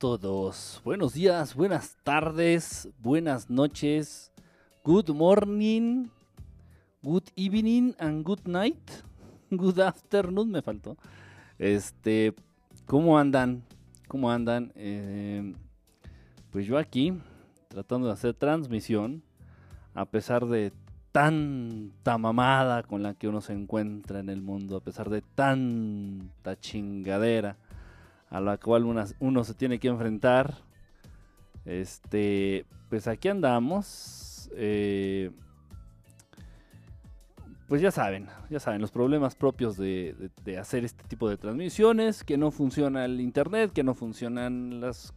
todos, buenos días, buenas tardes, buenas noches, good morning, good evening and good night, good afternoon me faltó. Este, ¿cómo andan? ¿Cómo andan? Eh, pues yo aquí, tratando de hacer transmisión, a pesar de tanta mamada con la que uno se encuentra en el mundo, a pesar de tanta chingadera a la cual uno se tiene que enfrentar. Este, pues aquí andamos. Eh, pues ya saben, ya saben, los problemas propios de, hacer este tipo de transmisiones, que no funciona el internet, que no funcionan las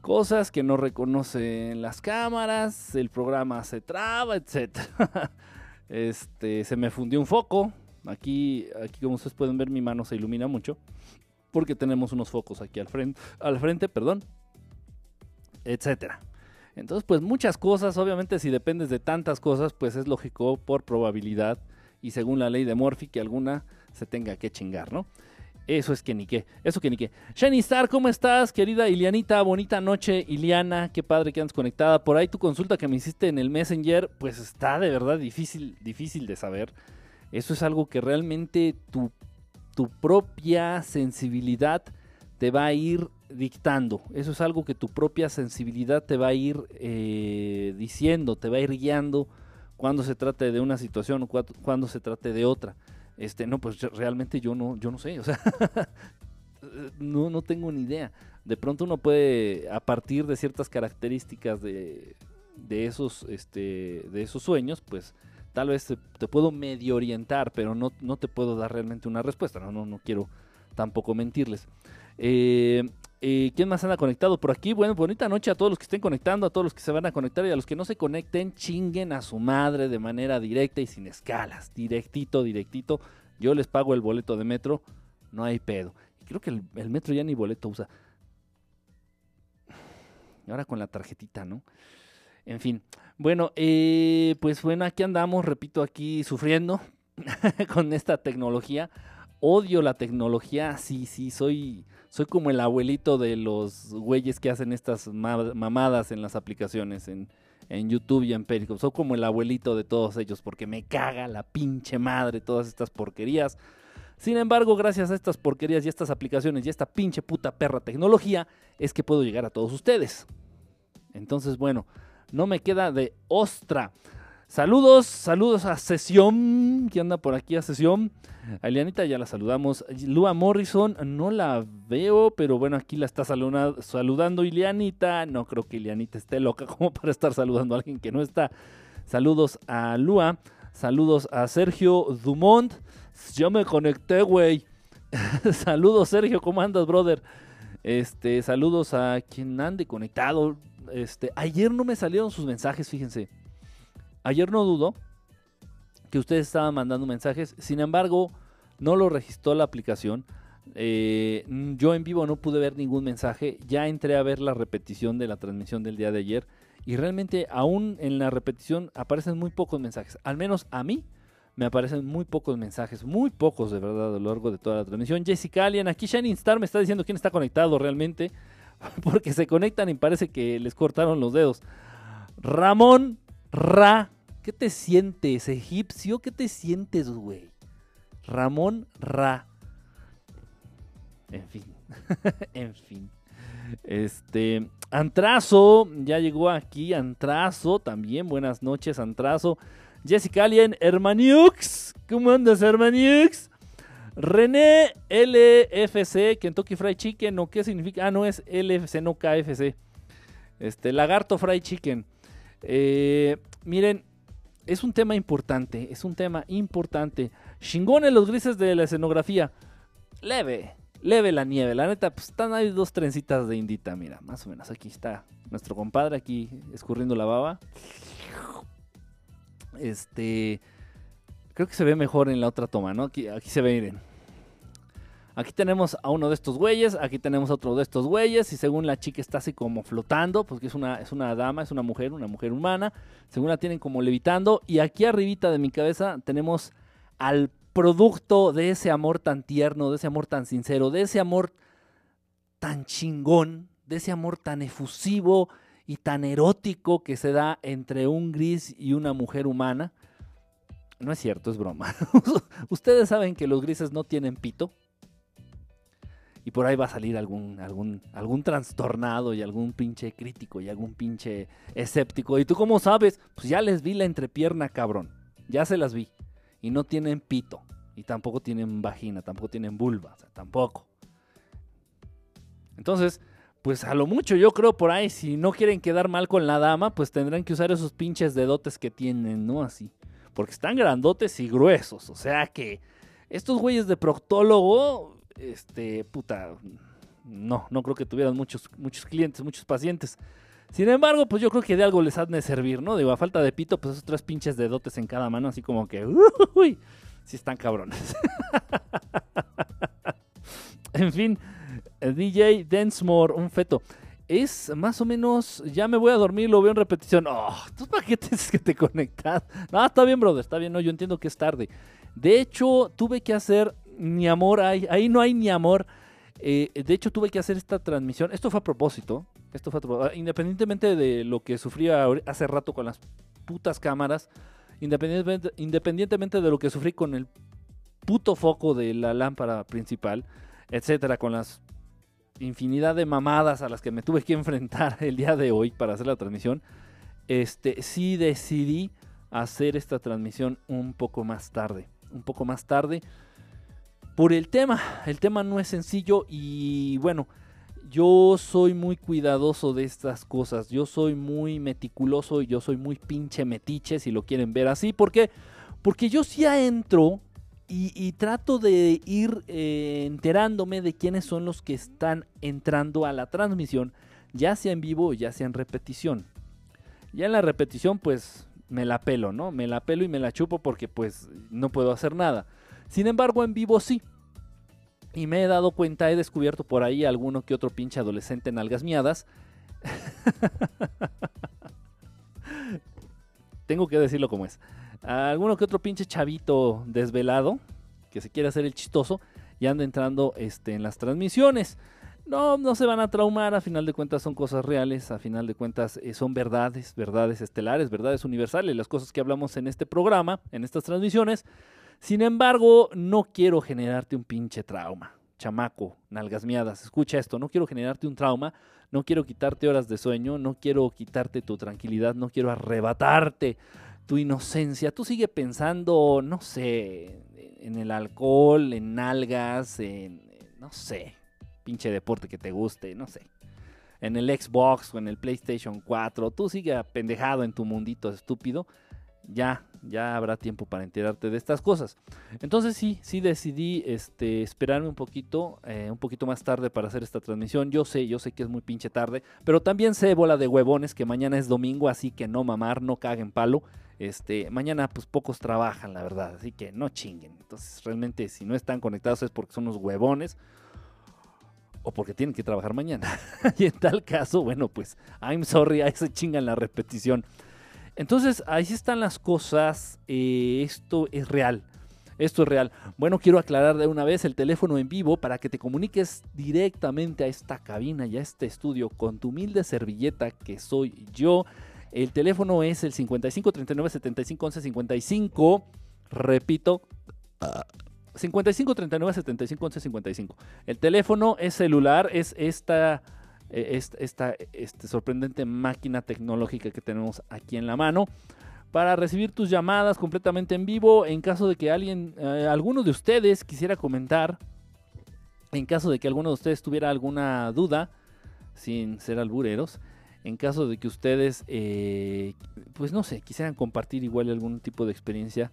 cosas, que no reconocen las cámaras, el programa se traba, etc. este, se me fundió un foco. Aquí, aquí como ustedes pueden ver, mi mano se ilumina mucho porque tenemos unos focos aquí al frente, al frente, perdón, etcétera. Entonces, pues muchas cosas, obviamente si dependes de tantas cosas, pues es lógico por probabilidad y según la ley de Morphy que alguna se tenga que chingar, ¿no? Eso es que ni qué, eso que ni qué. Shiny Star, ¿cómo estás, querida Ilianita? Bonita noche, Iliana, qué padre que andas conectada. Por ahí tu consulta que me hiciste en el Messenger, pues está de verdad difícil, difícil de saber. Eso es algo que realmente tu tu propia sensibilidad te va a ir dictando. Eso es algo que tu propia sensibilidad te va a ir eh, diciendo, te va a ir guiando cuando se trate de una situación o cuando se trate de otra. Este, no, pues realmente yo no, yo no sé, o sea, no, no tengo ni idea. De pronto uno puede, a partir de ciertas características de, de esos, este, de esos sueños, pues tal vez te, puedo medio orientar, pero no, no, te puedo dar realmente una respuesta. No, no, no quiero tampoco mentirles. Eh, eh, ¿Quién más anda conectado por aquí? Bueno, bonita noche a todos los que estén conectando, a todos los que se van a conectar y a los que no se conecten, chinguen a su madre de manera directa y sin escalas. Directito, directito. Yo les pago el boleto de metro, no hay pedo. creo que el, el metro ya ni boleto usa. Ahora con la tarjetita, ¿no? En fin. Bueno, eh, pues bueno, aquí andamos, repito, aquí sufriendo con esta tecnología. Odio la tecnología, sí, sí, soy, soy como el abuelito de los güeyes que hacen estas mamadas en las aplicaciones, en, en YouTube y en Periscope. Soy como el abuelito de todos ellos, porque me caga la pinche madre todas estas porquerías. Sin embargo, gracias a estas porquerías y estas aplicaciones y esta pinche puta perra tecnología, es que puedo llegar a todos ustedes. Entonces, bueno, no me queda de ostra. Saludos, saludos a Sesión, que anda por aquí a Sesión. A Ilianita ya la saludamos. Lua Morrison, no la veo, pero bueno, aquí la está saludando Ilianita. No creo que Ilianita esté loca como para estar saludando a alguien que no está. Saludos a Lua, saludos a Sergio Dumont. Yo me conecté, güey. saludos, Sergio, ¿cómo andas, brother? Este, saludos a quien ande conectado. Este, ayer no me salieron sus mensajes, fíjense. Ayer no dudo que ustedes estaban mandando mensajes, sin embargo, no lo registró la aplicación. Eh, yo en vivo no pude ver ningún mensaje, ya entré a ver la repetición de la transmisión del día de ayer y realmente aún en la repetición aparecen muy pocos mensajes, al menos a mí me aparecen muy pocos mensajes, muy pocos de verdad a lo largo de toda la transmisión. Jessica Alien, aquí Shining Star me está diciendo quién está conectado realmente, porque se conectan y parece que les cortaron los dedos. Ramón Ra ¿Qué te sientes, egipcio? ¿Qué te sientes, güey? Ramón Ra. En fin. en fin. Este. Antrazo. Ya llegó aquí. Antrazo. También. Buenas noches, Antrazo. Jessica Alien. Hermaniux. ¿Cómo andas, Hermaniux? René LFC. Kentucky Fried Chicken. ¿O qué significa? Ah, no es LFC, no KFC. Este. Lagarto Fried Chicken. Eh, miren, es un tema importante, es un tema importante. Chingones los grises de la escenografía. Leve, leve la nieve. La neta, pues están ahí dos trencitas de indita, mira, más o menos. Aquí está nuestro compadre aquí escurriendo la baba. Este, creo que se ve mejor en la otra toma, ¿no? Aquí, se ve, miren. Aquí tenemos a uno de estos güeyes, aquí tenemos a otro de estos güeyes, y según la chica está así como flotando, porque es una, es una dama, es una mujer, una mujer humana, según la tienen como levitando, y aquí arribita de mi cabeza tenemos al producto de ese amor tan tierno, de ese amor tan sincero, de ese amor tan chingón, de ese amor tan efusivo y tan erótico que se da entre un gris y una mujer humana. No es cierto, es broma. Ustedes saben que los grises no tienen pito y por ahí va a salir algún, algún, algún trastornado y algún pinche crítico y algún pinche escéptico. ¿Y tú cómo sabes? Pues ya les vi la entrepierna, cabrón. Ya se las vi. Y no tienen pito. Y tampoco tienen vagina, tampoco tienen vulva. O sea, tampoco. Entonces, pues a lo mucho yo creo por ahí, si no quieren quedar mal con la dama, pues tendrán que usar esos pinches dedotes que tienen, ¿no? Así. Porque están grandotes y gruesos. O sea que estos güeyes de proctólogo este, puta, no, no creo que tuvieran muchos, muchos clientes, muchos pacientes. Sin embargo, pues yo creo que de algo les han de servir, ¿no? Digo, a falta de pito, pues esos tres pinches dedotes en cada mano, así como que, uy, sí están cabrones. en fin, DJ Densmore, un feto. Es más o menos, ya me voy a dormir, lo veo en repetición. Oh, ¿tú para qué tienes que te conectas? No, está bien, brother, está bien, no, yo entiendo que es tarde. De hecho, tuve que hacer ni amor hay, ahí no hay ni amor. Eh, de hecho, tuve que hacer esta transmisión. Esto fue a propósito. Esto fue Independientemente de lo que sufría hace rato con las putas cámaras, independientemente, independientemente de lo que sufrí con el puto foco de la lámpara principal, etcétera, con las infinidad de mamadas a las que me tuve que enfrentar el día de hoy para hacer la transmisión, este, sí decidí hacer esta transmisión un poco más tarde. Un poco más tarde por el tema. El tema no es sencillo y bueno, yo soy muy cuidadoso de estas cosas. Yo soy muy meticuloso y yo soy muy pinche metiche, si lo quieren ver así. ¿Por qué? Porque yo sí entro y, trato de ir eh, enterándome de quiénes son los que están entrando a la transmisión, ya sea en vivo o ya sea en repetición. Ya en la repetición, pues me la pelo, ¿no? Me la pelo y me la chupo porque pues no puedo hacer nada. Sin embargo, en vivo sí. Y me he dado cuenta, he descubierto por ahí alguno que otro pinche adolescente en algas miadas. Tengo que decirlo como es. Alguno que otro pinche chavito desvelado que se quiere hacer el chistoso y anda entrando este, en las transmisiones. No, no se van a traumar, a final de cuentas son cosas reales, a final de cuentas eh, son verdades, verdades estelares, verdades universales, las cosas que hablamos en este programa, en estas transmisiones. Sin embargo, no quiero generarte un pinche trauma. Chamaco, nalgas miadas, escucha esto, no quiero generarte un trauma, no quiero quitarte horas de sueño, no quiero quitarte tu tranquilidad, no quiero arrebatarte tu inocencia. Tú sigue pensando, no sé, en el alcohol, en nalgas, en, no sé, pinche deporte que te guste, no sé. En el Xbox o en el PlayStation 4, tú sigue pendejado en tu mundito estúpido ya, ya habrá tiempo para enterarte de estas cosas. Entonces sí, sí decidí este, esperarme un poquito, eh, un poquito más tarde para hacer esta transmisión. Yo sé, yo sé que es muy pinche tarde, pero también sé, bola de huevones, que mañana es domingo, así que no mamar, no caguen palo. Este, mañana pues pocos trabajan, la verdad, así que no chinguen. Entonces realmente si no están conectados es porque son unos huevones o porque tienen que trabajar mañana. y en tal caso, bueno, pues I'm sorry, ahí se chingan la repetición. Entonces, ahí están las cosas. Eh, esto es real. Esto es real. Bueno, quiero aclarar de una vez el teléfono en vivo para que te comuniques directamente a esta cabina y a este estudio con tu humilde servilleta que soy yo. El teléfono es el 55 39 75 11 55. Repito. 55 39 75 11 55. El teléfono es celular, es esta e, esta, este, sorprendente máquina tecnológica que tenemos aquí en la mano para recibir tus llamadas completamente en vivo. En caso de que alguien, eh, alguno de ustedes quisiera comentar, en caso de que alguno de ustedes tuviera alguna duda, sin ser albureros, en caso de que ustedes, eh, pues no sé, quisieran compartir igual algún tipo de experiencia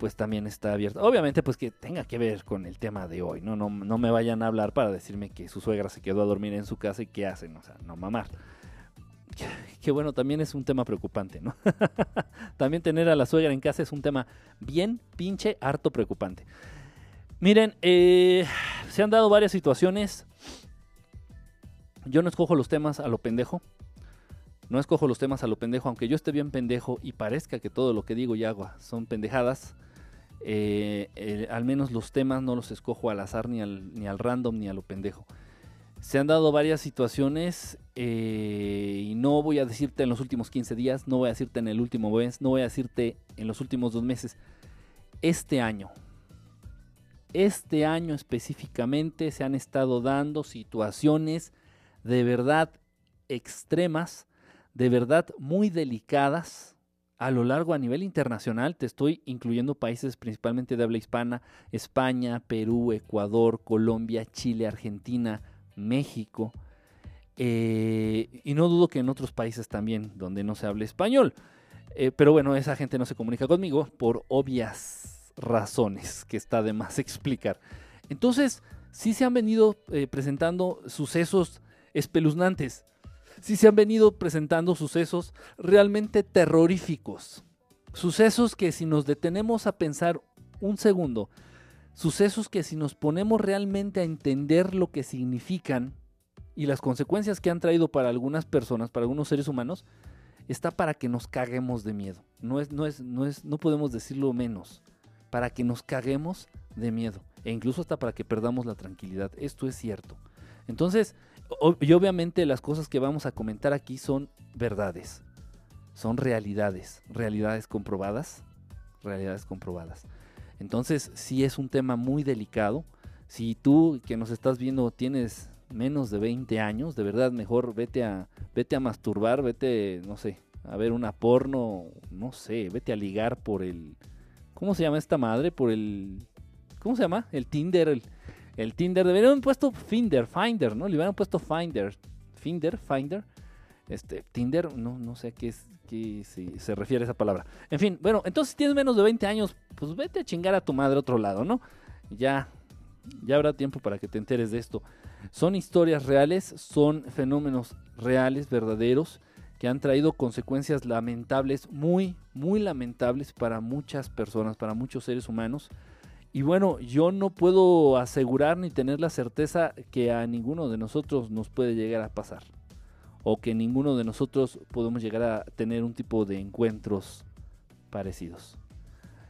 pues también está abierto. Obviamente, pues que tenga que ver con el tema de hoy, ¿no? No, no me vayan a hablar para decirme que su suegra se quedó a dormir en su casa y qué hacen, o sea, no mamar. Que bueno, también es un tema preocupante, ¿no? también tener a la suegra en casa es un tema bien pinche harto preocupante. Miren, eh, se han dado varias situaciones. Yo no escojo los temas a lo pendejo. No escojo los temas a lo pendejo, aunque yo esté bien pendejo y parezca que todo lo que digo y hago son pendejadas. Eh, al menos los temas no los escojo al azar, ni al, ni al random, ni a lo pendejo. Se han dado varias situaciones eh, y no voy a decirte en los últimos 15 días, no voy a decirte en el último mes, no voy a decirte en los últimos dos meses. Este año, este año específicamente se han estado dando situaciones de verdad extremas, de verdad muy delicadas, a lo largo a nivel internacional, te estoy incluyendo países principalmente de habla hispana, España, Perú, Ecuador, Colombia, Chile, Argentina, México, eh, y no dudo que en otros países también donde no se hable español. Eh, pero bueno, esa gente no se comunica conmigo por obvias razones que está de más explicar. Entonces, sí se han venido eh, presentando sucesos espeluznantes sí se han venido presentando sucesos realmente terroríficos. Sucesos que si nos detenemos a pensar un segundo, sucesos que si nos ponemos realmente a entender lo que significan y las consecuencias que han traído para algunas personas, para algunos seres humanos, está para que nos caguemos de miedo. No es, no es, no es, no podemos decirlo menos. Para que nos caguemos de miedo. E incluso hasta para que perdamos la tranquilidad. Esto es cierto. Entonces, y obviamente las cosas que vamos a comentar aquí son verdades, son realidades, realidades comprobadas, realidades comprobadas. Entonces, sí es un tema muy delicado. Si tú que nos estás viendo tienes menos de 20 años, de verdad mejor vete a vete a masturbar, vete, no sé, a ver una porno, no sé, vete a ligar por el ¿cómo se llama esta madre? Por el ¿cómo se llama? El Tinder, el el Tinder. Deberían puesto Finder, Finder, ¿no? Le hubieran puesto Finder. Finder, Finder. Este, Tinder, no, no sé a qué, es, qué se refiere esa palabra. En fin, bueno, entonces si tienes menos de 20 años, pues vete a chingar a tu madre a otro lado, ¿no? Ya, ya habrá tiempo para que te enteres de esto. Son historias reales, son fenómenos reales, verdaderos, que han traído consecuencias lamentables, muy, muy lamentables para muchas personas, para muchos seres humanos. Y bueno, yo no puedo asegurar ni tener la certeza que a ninguno de nosotros nos puede llegar a pasar. O que ninguno de nosotros podemos llegar a tener un tipo de encuentros parecidos.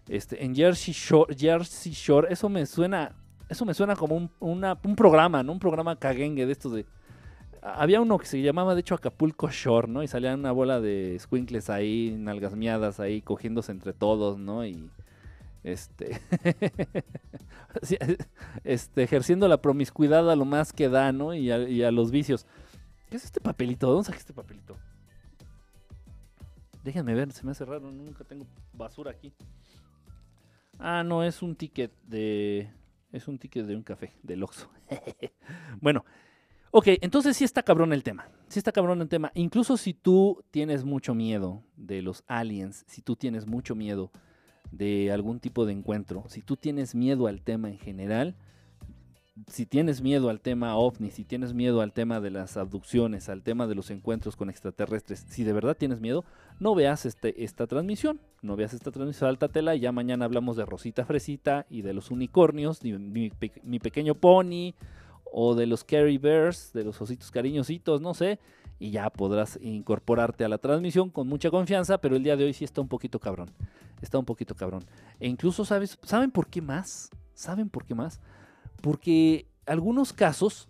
Este, en Jersey Shore, Jersey Shore, eso me suena, eso me suena como un, un programa, ¿no? Un programa caguengue de estos de. Había uno que se llamaba, de hecho, Acapulco Shore, ¿no? Y salían una bola de squinkles ahí, nalgas ahí, cogiéndose entre todos, ¿no? Y este, este, ejerciendo la promiscuidad a lo más que da, ¿no? Y a, los vicios. ¿Qué es este papelito? ¿Dónde saqué este papelito? Déjenme ver, se me hace raro, nunca tengo basura aquí. Ah, no, es un ticket de. Es un ticket de un café, del Oxxo. bueno, ok, entonces sí está cabrón el tema. Sí está cabrón el tema. Incluso si tú tienes mucho miedo de los aliens, si tú tienes mucho miedo de algún tipo de encuentro, si tú tienes miedo al tema en general, si tienes miedo al tema ovni, si tienes miedo al tema de las abducciones, al tema de los encuentros con extraterrestres, si de verdad tienes miedo, no veas este, esta transmisión, no veas esta transmisión, sáltatela ya mañana hablamos de Rosita Fresita y de los unicornios, mi, mi, pequeño pony o de los Carry Bears, de los ositos cariñositos, no sé, y ya podrás incorporarte a la transmisión con mucha confianza, pero el día de hoy sí está un poquito cabrón, está un poquito cabrón. E incluso, ¿sabes? ¿Saben por qué más? ¿Saben por qué más? Porque algunos casos,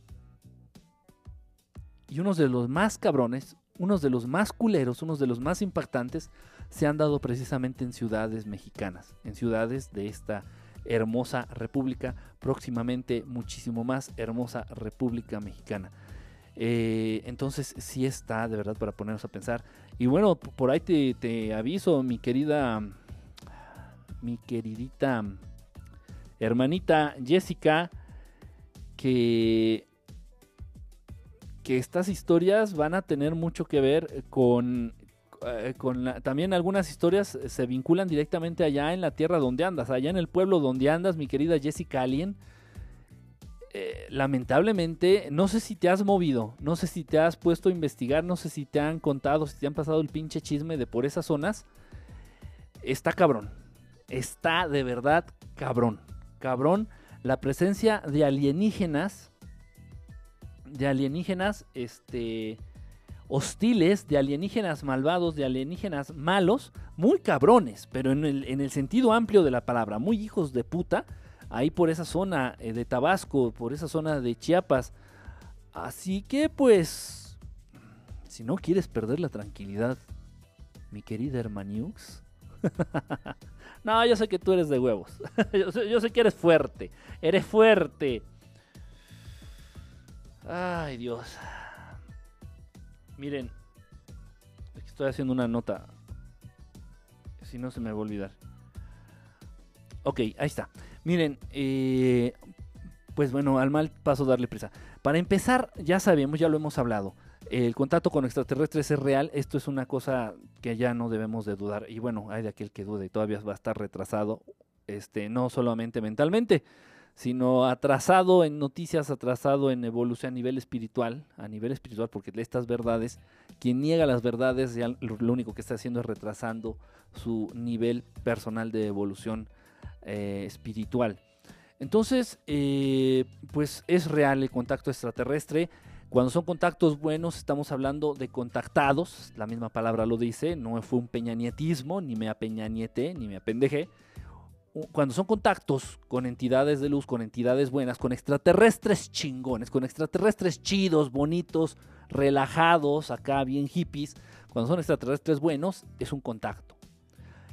y unos de los más cabrones, unos de los más culeros, unos de los más impactantes, se han dado precisamente en ciudades mexicanas, en ciudades de esta hermosa república, próximamente muchísimo más hermosa república mexicana. Eh, entonces sí está de verdad para ponernos a pensar. Y bueno, por ahí te, te aviso, mi querida, mi queridita hermanita Jessica, que, que estas historias van a tener mucho que ver con, eh, con también algunas historias se vinculan directamente allá en la tierra donde andas, allá en el pueblo donde andas, mi querida Jessica Alien. Eh, lamentablemente, no sé si te has movido, no sé si te has puesto a investigar, no sé si te han contado, si te han pasado el pinche chisme de por esas zonas. Está cabrón, está de verdad cabrón, cabrón la presencia de alienígenas, de alienígenas este, hostiles, de alienígenas malvados, de alienígenas malos, muy cabrones, pero en el, en el sentido amplio de la palabra, muy hijos de puta, ahí por esa zona eh, de Tabasco, por esa zona de Chiapas. Así que pues, si no quieres perder la tranquilidad, mi querida Hermaniux, no, yo sé que tú eres de huevos. yo, sé, que eres fuerte. Eres fuerte. Ay, Dios. Miren. Estoy haciendo una nota. Si no se me va a olvidar. Ok, ahí está. Miren, eh, pues bueno, al mal paso darle prisa. Para empezar, ya sabemos, ya lo hemos hablado el contacto con extraterrestres es real, esto es una cosa que ya no debemos de dudar. Y bueno, hay de aquel que dude y todavía va a estar retrasado, este, no solamente mentalmente, sino atrasado en noticias, atrasado en evolución a nivel espiritual, a nivel espiritual, porque estas verdades, quien niega las verdades, ya lo único que está haciendo es retrasando su nivel personal de evolución eh, espiritual. Entonces, eh, pues es real el contacto extraterrestre. Cuando son contactos buenos, estamos hablando de contactados, la misma palabra lo dice, no fue un peñanietismo, ni me apeñanieté, ni me apendejé. Cuando son contactos con entidades de luz, con entidades buenas, con extraterrestres chingones, con extraterrestres chidos, bonitos, relajados, acá bien hippies, cuando son extraterrestres buenos, es un contacto.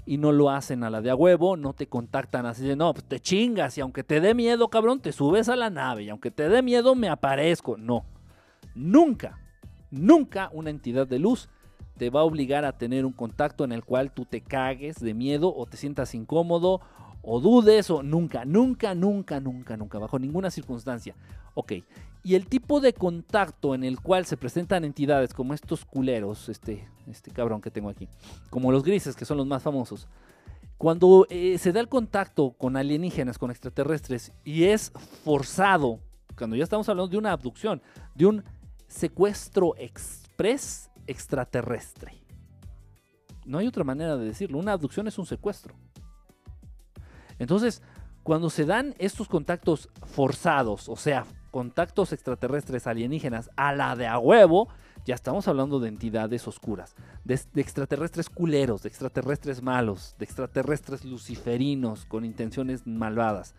Y no lo hacen a la de a huevo, no te contactan así de, no, pues te chingas y aunque te dé miedo, cabrón, te subes a la nave y aunque te dé miedo, me aparezco. No Nunca, nunca una entidad de luz te va a obligar a tener un contacto en el cual tú te cagues de miedo o te sientas incómodo o dudes o nunca, nunca, nunca, nunca, nunca, bajo ninguna circunstancia. Ok, y el tipo de contacto en el cual se presentan entidades como estos culeros, este, este cabrón que tengo aquí, como los grises, que son los más famosos, cuando eh, se da el contacto con alienígenas, con extraterrestres, y es forzado, cuando ya estamos hablando de una abducción, de un secuestro express extraterrestre. No hay otra manera de decirlo. Una abducción es un secuestro. Entonces, cuando se dan estos contactos forzados, o sea, contactos extraterrestres alienígenas a la de a huevo, ya estamos hablando de entidades oscuras, de, de, extraterrestres culeros, de extraterrestres malos, de extraterrestres luciferinos con intenciones malvadas.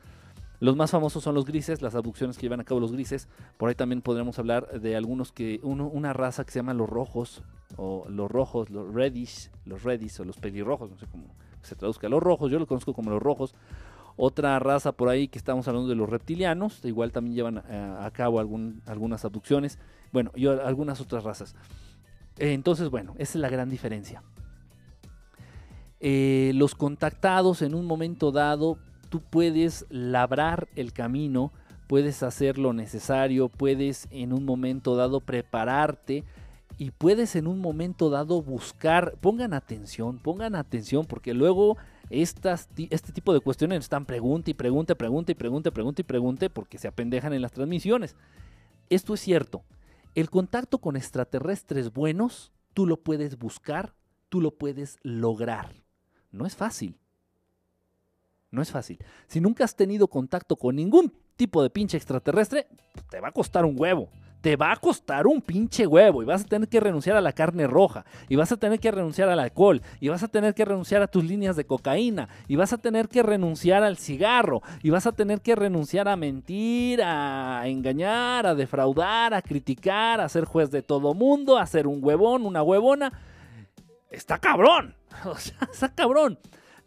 Los más famosos son los grises, las abducciones que llevan a cabo los grises. Por ahí también podríamos hablar de algunos que, una raza que se llama los rojos, o los rojos, los reddish, los reddish o los pelirrojos, no sé cómo se traduzca. Los rojos, yo los conozco como los rojos. Otra raza por ahí que estamos hablando de los reptilianos, igual también llevan a, cabo algunas abducciones. Bueno, y algunas otras razas. Entonces, bueno, esa es la gran diferencia. eh, los contactados en un momento dado, tú puedes labrar el camino, puedes hacer lo necesario, puedes en un momento dado prepararte y puedes en un momento dado buscar, pongan atención, pongan atención, porque luego estas, este tipo de cuestiones están pregunta y pregunta, pregunta y pregunta, pregunta y pregunta, porque se apendejan en las transmisiones. Esto es cierto. El contacto con extraterrestres buenos, tú lo puedes buscar, tú lo puedes lograr. No es fácil. No es fácil. Si nunca has tenido contacto con ningún tipo de pinche extraterrestre, te va a costar un huevo te va a costar un pinche huevo y vas a tener que renunciar a la carne roja y vas a tener que renunciar al alcohol y vas a tener que renunciar a tus líneas de cocaína y vas a tener que renunciar al cigarro y vas a tener que renunciar a mentir, a engañar, a defraudar, a criticar, a ser juez de todo mundo, a ser un huevón, una huevona. Está cabrón, o sea, está cabrón.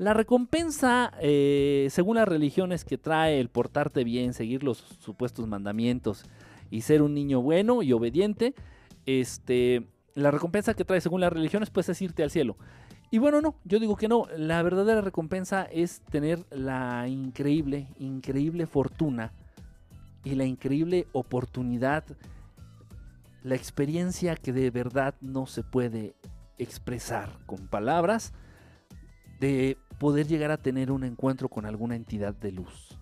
La recompensa, eh, según las religiones que trae el portarte bien, seguir los supuestos mandamientos, y ser un niño bueno y obediente, este, la recompensa que trae según las religiones pues es irte al cielo. Y bueno, no, yo digo que no, la verdadera recompensa es tener la increíble, increíble fortuna y la increíble oportunidad, la experiencia que de verdad no se puede expresar con palabras, de poder llegar a tener un encuentro con alguna entidad de luz.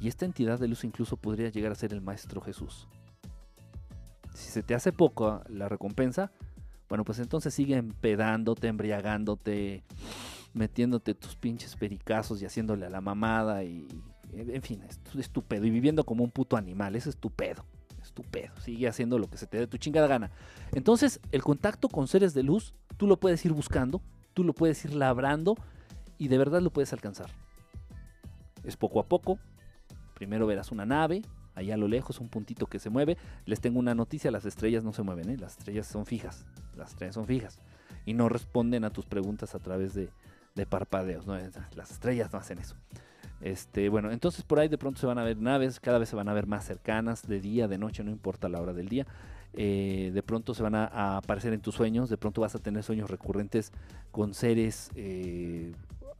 Y esta entidad de luz incluso podría llegar a ser el Maestro Jesús. Si se te hace poco la recompensa, bueno, pues entonces sigue empedándote, embriagándote, metiéndote tus pinches pericazos y haciéndole a la mamada y, en fin, es estúpido. Y viviendo como un puto animal, es estúpido. Estúpido. Sigue haciendo lo que se te dé tu chingada gana. Entonces, el contacto con seres de luz, tú lo puedes ir buscando, tú lo puedes ir labrando y de verdad lo puedes alcanzar. Es poco a poco, Primero verás una nave, allá a lo lejos, un puntito que se mueve. Les tengo una noticia, las estrellas no se mueven, ¿eh? las estrellas son fijas, las estrellas son fijas. Y no responden a tus preguntas a través de, parpadeos, las estrellas no hacen eso. Este, bueno, entonces por ahí de pronto se van a ver naves, cada vez se van a ver más cercanas, de día, de noche, no importa la hora del día. Eh, de pronto se van a, aparecer en tus sueños, de pronto vas a tener sueños recurrentes con seres eh,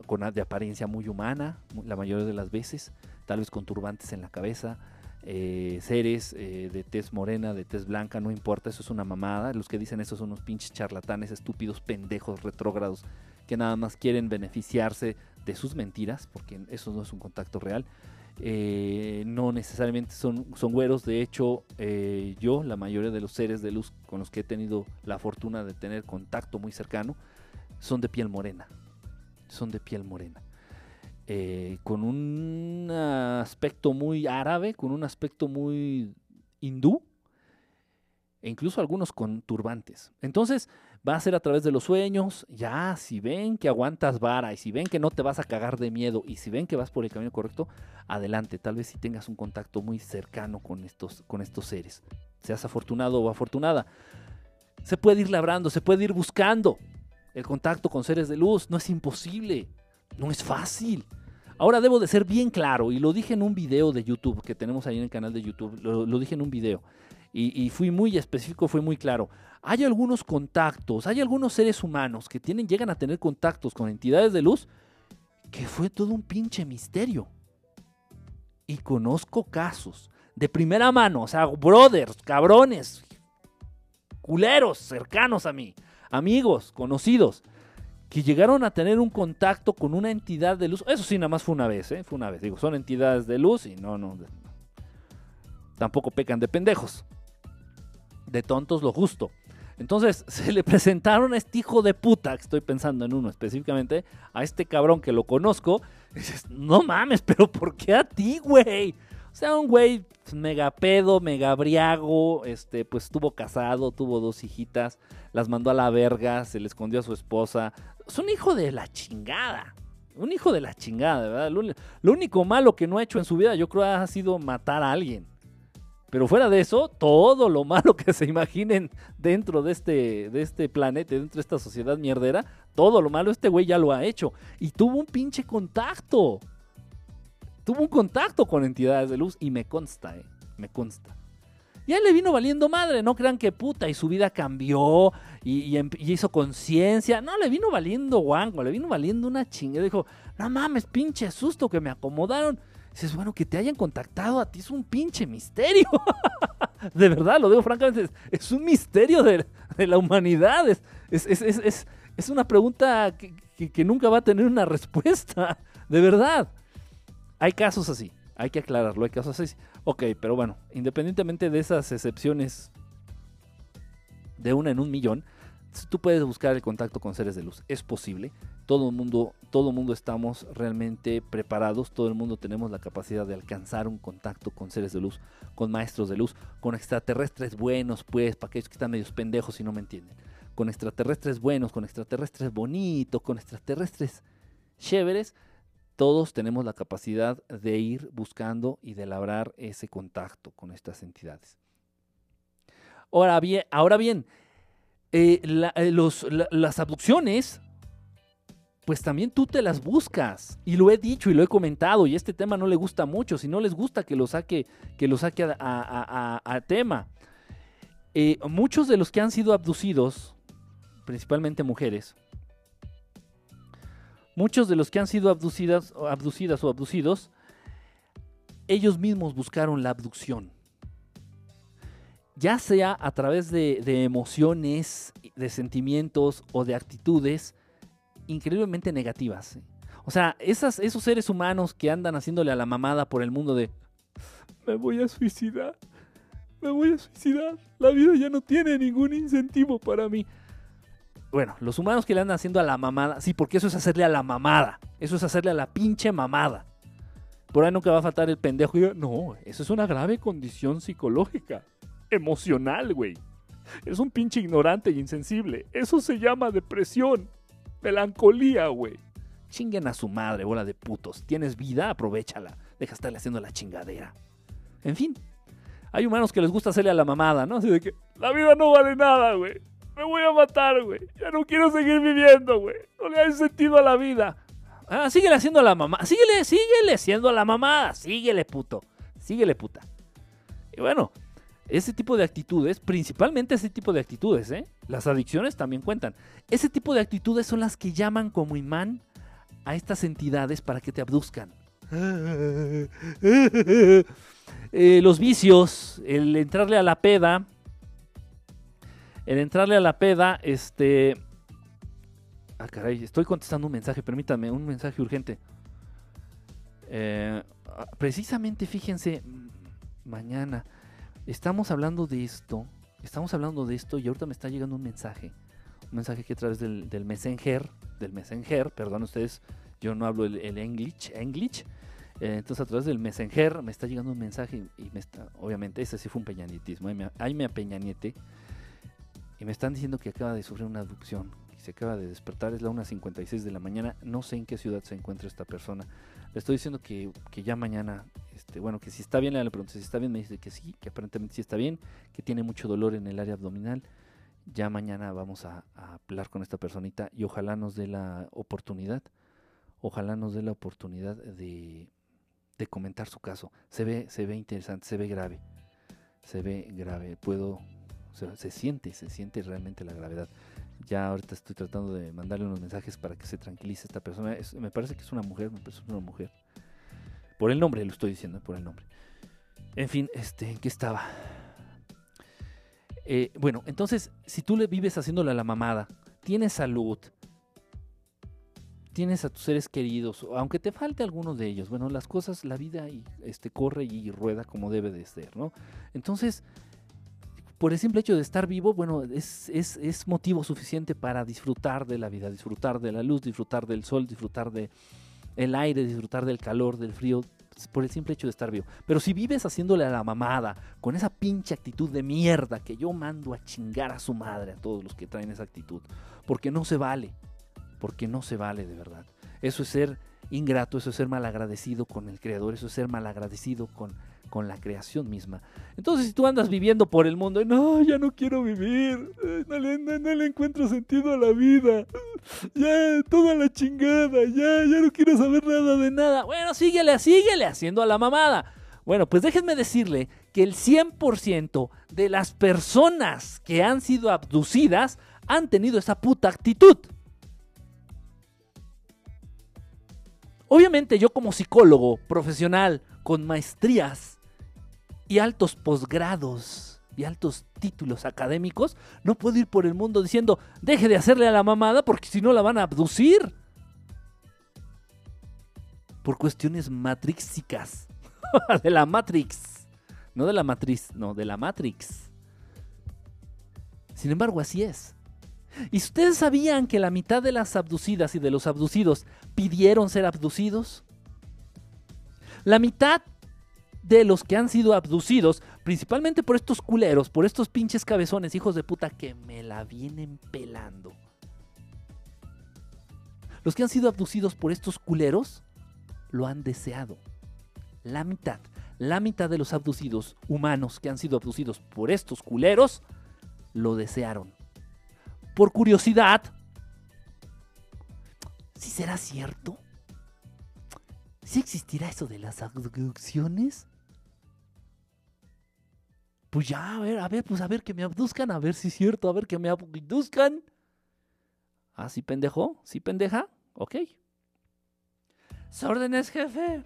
con, de apariencia muy humana, la mayoría de las veces tal vez con turbantes en la cabeza, eh, seres eh, de tez morena, de tez blanca, no importa, eso es una mamada. Los que dicen eso son unos pinches charlatanes, estúpidos, pendejos, retrógrados, que nada más quieren beneficiarse de sus mentiras, porque eso no es un contacto real. Eh, no necesariamente son, son güeros, de hecho yo, la mayoría de los seres de luz con los que he tenido la fortuna de tener contacto muy cercano, son de piel morena, son de piel morena. Eh, con un aspecto muy árabe, con un aspecto muy hindú, e incluso algunos con turbantes. Entonces va a ser a través de los sueños, ya si ven que aguantas vara y si ven que no te vas a cagar de miedo y si ven que vas por el camino correcto, adelante, tal vez si tengas un contacto muy cercano con estos, con estos seres, seas afortunado o afortunada. Se puede ir labrando, se puede ir buscando el contacto con seres de luz, no es imposible. No es fácil. Ahora debo de ser bien claro, y lo dije en un video de YouTube que tenemos ahí en el canal de YouTube, lo, dije en un video, y, fui muy específico, fui muy claro. Hay algunos contactos, hay algunos seres humanos que tienen, llegan a tener contactos con entidades de luz que fue todo un pinche misterio. Y conozco casos de primera mano, o sea, brothers, cabrones, culeros cercanos a mí, amigos, conocidos, que llegaron a tener un contacto con una entidad de luz. Eso sí, nada más fue una vez, ¿eh? Fue una vez. Digo, son entidades de luz y no, no. Tampoco pecan de pendejos. De tontos lo justo. Entonces se le presentaron a este hijo de puta, que estoy pensando en uno específicamente, a este cabrón que lo conozco. No mames, pero ¿por qué a ti, güey? O sea, un güey mega pedo, mega briago, este, pues estuvo casado, tuvo dos hijitas, las mandó a la verga, se le escondió a su esposa. Es un hijo de la chingada. Un hijo de la chingada, ¿verdad? Lo, único malo que no ha hecho en su vida, yo creo, ha sido matar a alguien. Pero fuera de eso, todo lo malo que se imaginen dentro de este, de este planeta, dentro de esta sociedad mierdera, todo lo malo este güey ya lo ha hecho. Y tuvo un pinche contacto tuvo un contacto con entidades de luz y me consta, ¿eh? me consta. ya le vino valiendo madre, no crean que puta, y su vida cambió y, hizo conciencia. No, le vino valiendo guango, le vino valiendo una chingada. Dijo, no mames, pinche susto que me acomodaron. dices, bueno, que te hayan contactado a ti es un pinche misterio. de verdad, lo digo francamente, es, un misterio de, la humanidad. Es, es, una pregunta que, que nunca va a tener una respuesta. De verdad. Hay casos así, hay que aclararlo, hay casos así. Ok, pero bueno, independientemente de esas excepciones de una en un millón, tú puedes buscar el contacto con seres de luz. Es posible. Todo el mundo, todo mundo estamos realmente preparados. Todo el mundo tenemos la capacidad de alcanzar un contacto con seres de luz, con maestros de luz, con extraterrestres buenos, pues, para aquellos que están medios pendejos y no me entienden. Con extraterrestres buenos, con extraterrestres bonitos, con extraterrestres chéveres todos tenemos la capacidad de ir buscando y de labrar ese contacto con estas entidades. Ahora bien, ahora bien eh, eh, las abducciones, pues también tú te las buscas. Y lo he dicho y lo he comentado, y este tema no le gusta mucho. Si no les gusta que lo saque, que lo saque a, tema. Eh, muchos de los que han sido abducidos, principalmente mujeres, Muchos de los que han sido abducidas, abducidas o abducidos, ellos mismos buscaron la abducción. Ya sea a través de, emociones, de sentimientos o de actitudes increíblemente negativas. O sea, esos seres humanos que andan haciéndole a la mamada por el mundo de me voy a suicidar, me voy a suicidar, la vida ya no tiene ningún incentivo para mí. Bueno, los humanos que le andan haciendo a la mamada, sí, porque eso es hacerle a la mamada. Eso es hacerle a la pinche mamada. Por ahí nunca va a faltar el pendejo no, eso es una grave condición psicológica, emocional, güey. Es un pinche ignorante y insensible. Eso se llama depresión, melancolía, güey. Chinguen a su madre, bola de putos. Tienes vida, aprovechala. Deja de estarle haciendo la chingadera. En fin, hay humanos que les gusta hacerle a la mamada, ¿no? Así de que la vida no vale nada, güey. Me voy a matar, güey. Ya no quiero seguir viviendo, güey. No le hay sentido a la vida. Ah, síguele haciendo a la mamá. Síguele, síguele haciendo a la mamá. Síguele, puto. Síguele, puta. Y bueno, ese tipo de actitudes, principalmente ese tipo de actitudes, ¿eh? Las adicciones también cuentan. Ese tipo de actitudes son las que llaman como imán a estas entidades para que te abduzcan. Eh, los vicios, el entrarle a la peda, en entrarle a la peda, este... Ah, caray, estoy contestando un mensaje, permítanme, un mensaje urgente. Eh, precisamente, fíjense, mañana estamos hablando de esto, estamos hablando de esto y ahorita me está llegando un mensaje, un mensaje que a través del, Messenger, del Messenger, perdón ustedes, yo no hablo el, English, English, eh, entonces a través del Messenger me está llegando un mensaje y me está, obviamente ese sí fue un peñanietismo, ahí me, ahí me me están diciendo que acaba de sufrir una abducción y se acaba de despertar. Es la 1.56 de la mañana. No sé en qué ciudad se encuentra esta persona. Le estoy diciendo que, ya mañana, este, bueno, que si está bien, le pregunto si está bien. Me dice que sí, que aparentemente sí está bien, que tiene mucho dolor en el área abdominal. Ya mañana vamos a, hablar con esta personita y ojalá nos dé la oportunidad, ojalá nos dé la oportunidad de, de comentar su caso. Se ve, se ve interesante, se ve grave, se ve grave. Puedo se siente, se siente realmente la gravedad. Ya ahorita estoy tratando de mandarle unos mensajes para que se tranquilice esta persona. me parece que es una mujer, me parece una mujer. Por el nombre lo estoy diciendo, por el nombre. En fin, este, ¿en qué estaba? Eh, bueno, entonces, si tú le vives haciéndole a la mamada, tienes salud, tienes a tus seres queridos, aunque te falte alguno de ellos, bueno, las cosas, la vida y, este, corre y rueda como debe de ser, ¿no? Entonces, por el simple hecho de estar vivo, bueno, es, es, motivo suficiente para disfrutar de la vida, disfrutar de la luz, disfrutar del sol, disfrutar del el aire, disfrutar del calor, del frío, por el simple hecho de estar vivo. Pero si vives haciéndole a la mamada, con esa pinche actitud de mierda que yo mando a chingar a su madre, a todos los que traen esa actitud, porque no se vale, porque no se vale de verdad. Eso es ser ingrato, eso es ser malagradecido con el Creador, eso es ser malagradecido con con la creación misma. Entonces, si tú andas viviendo por el mundo, no, ya no quiero vivir, eh, no le, encuentro sentido a la vida, ya, toda la chingada, ya, ya no quiero saber nada de nada. Bueno, síguele, síguele haciendo a la mamada. Bueno, pues déjenme decirle que el 100% de las personas que han sido abducidas han tenido esa puta actitud. Obviamente yo como psicólogo profesional con maestrías y altos posgrados y altos títulos académicos, no puedo ir por el mundo diciendo, deje de hacerle a la mamada porque si no la van a abducir. Por cuestiones matrixicas. de la Matrix. No de la matriz, no, de la Matrix. Sin embargo, así es. ¿Y ustedes sabían que la mitad de las abducidas y de los abducidos pidieron ser abducidos? La mitad de los que han sido abducidos, principalmente por estos culeros, por estos pinches cabezones, hijos de puta, que me la vienen pelando. Los que han sido abducidos por estos culeros lo han deseado. La mitad, la mitad de los abducidos humanos que han sido abducidos por estos culeros lo desearon. Por curiosidad, ¿si será cierto? ¿Si existirá eso de las abducciones? Pues ya, a ver, a ver, pues a ver que me abduzcan, a ver si es cierto, a ver que me abduzcan. Ah, sí, pendejo, sí, pendeja, ok. órdenes, jefe.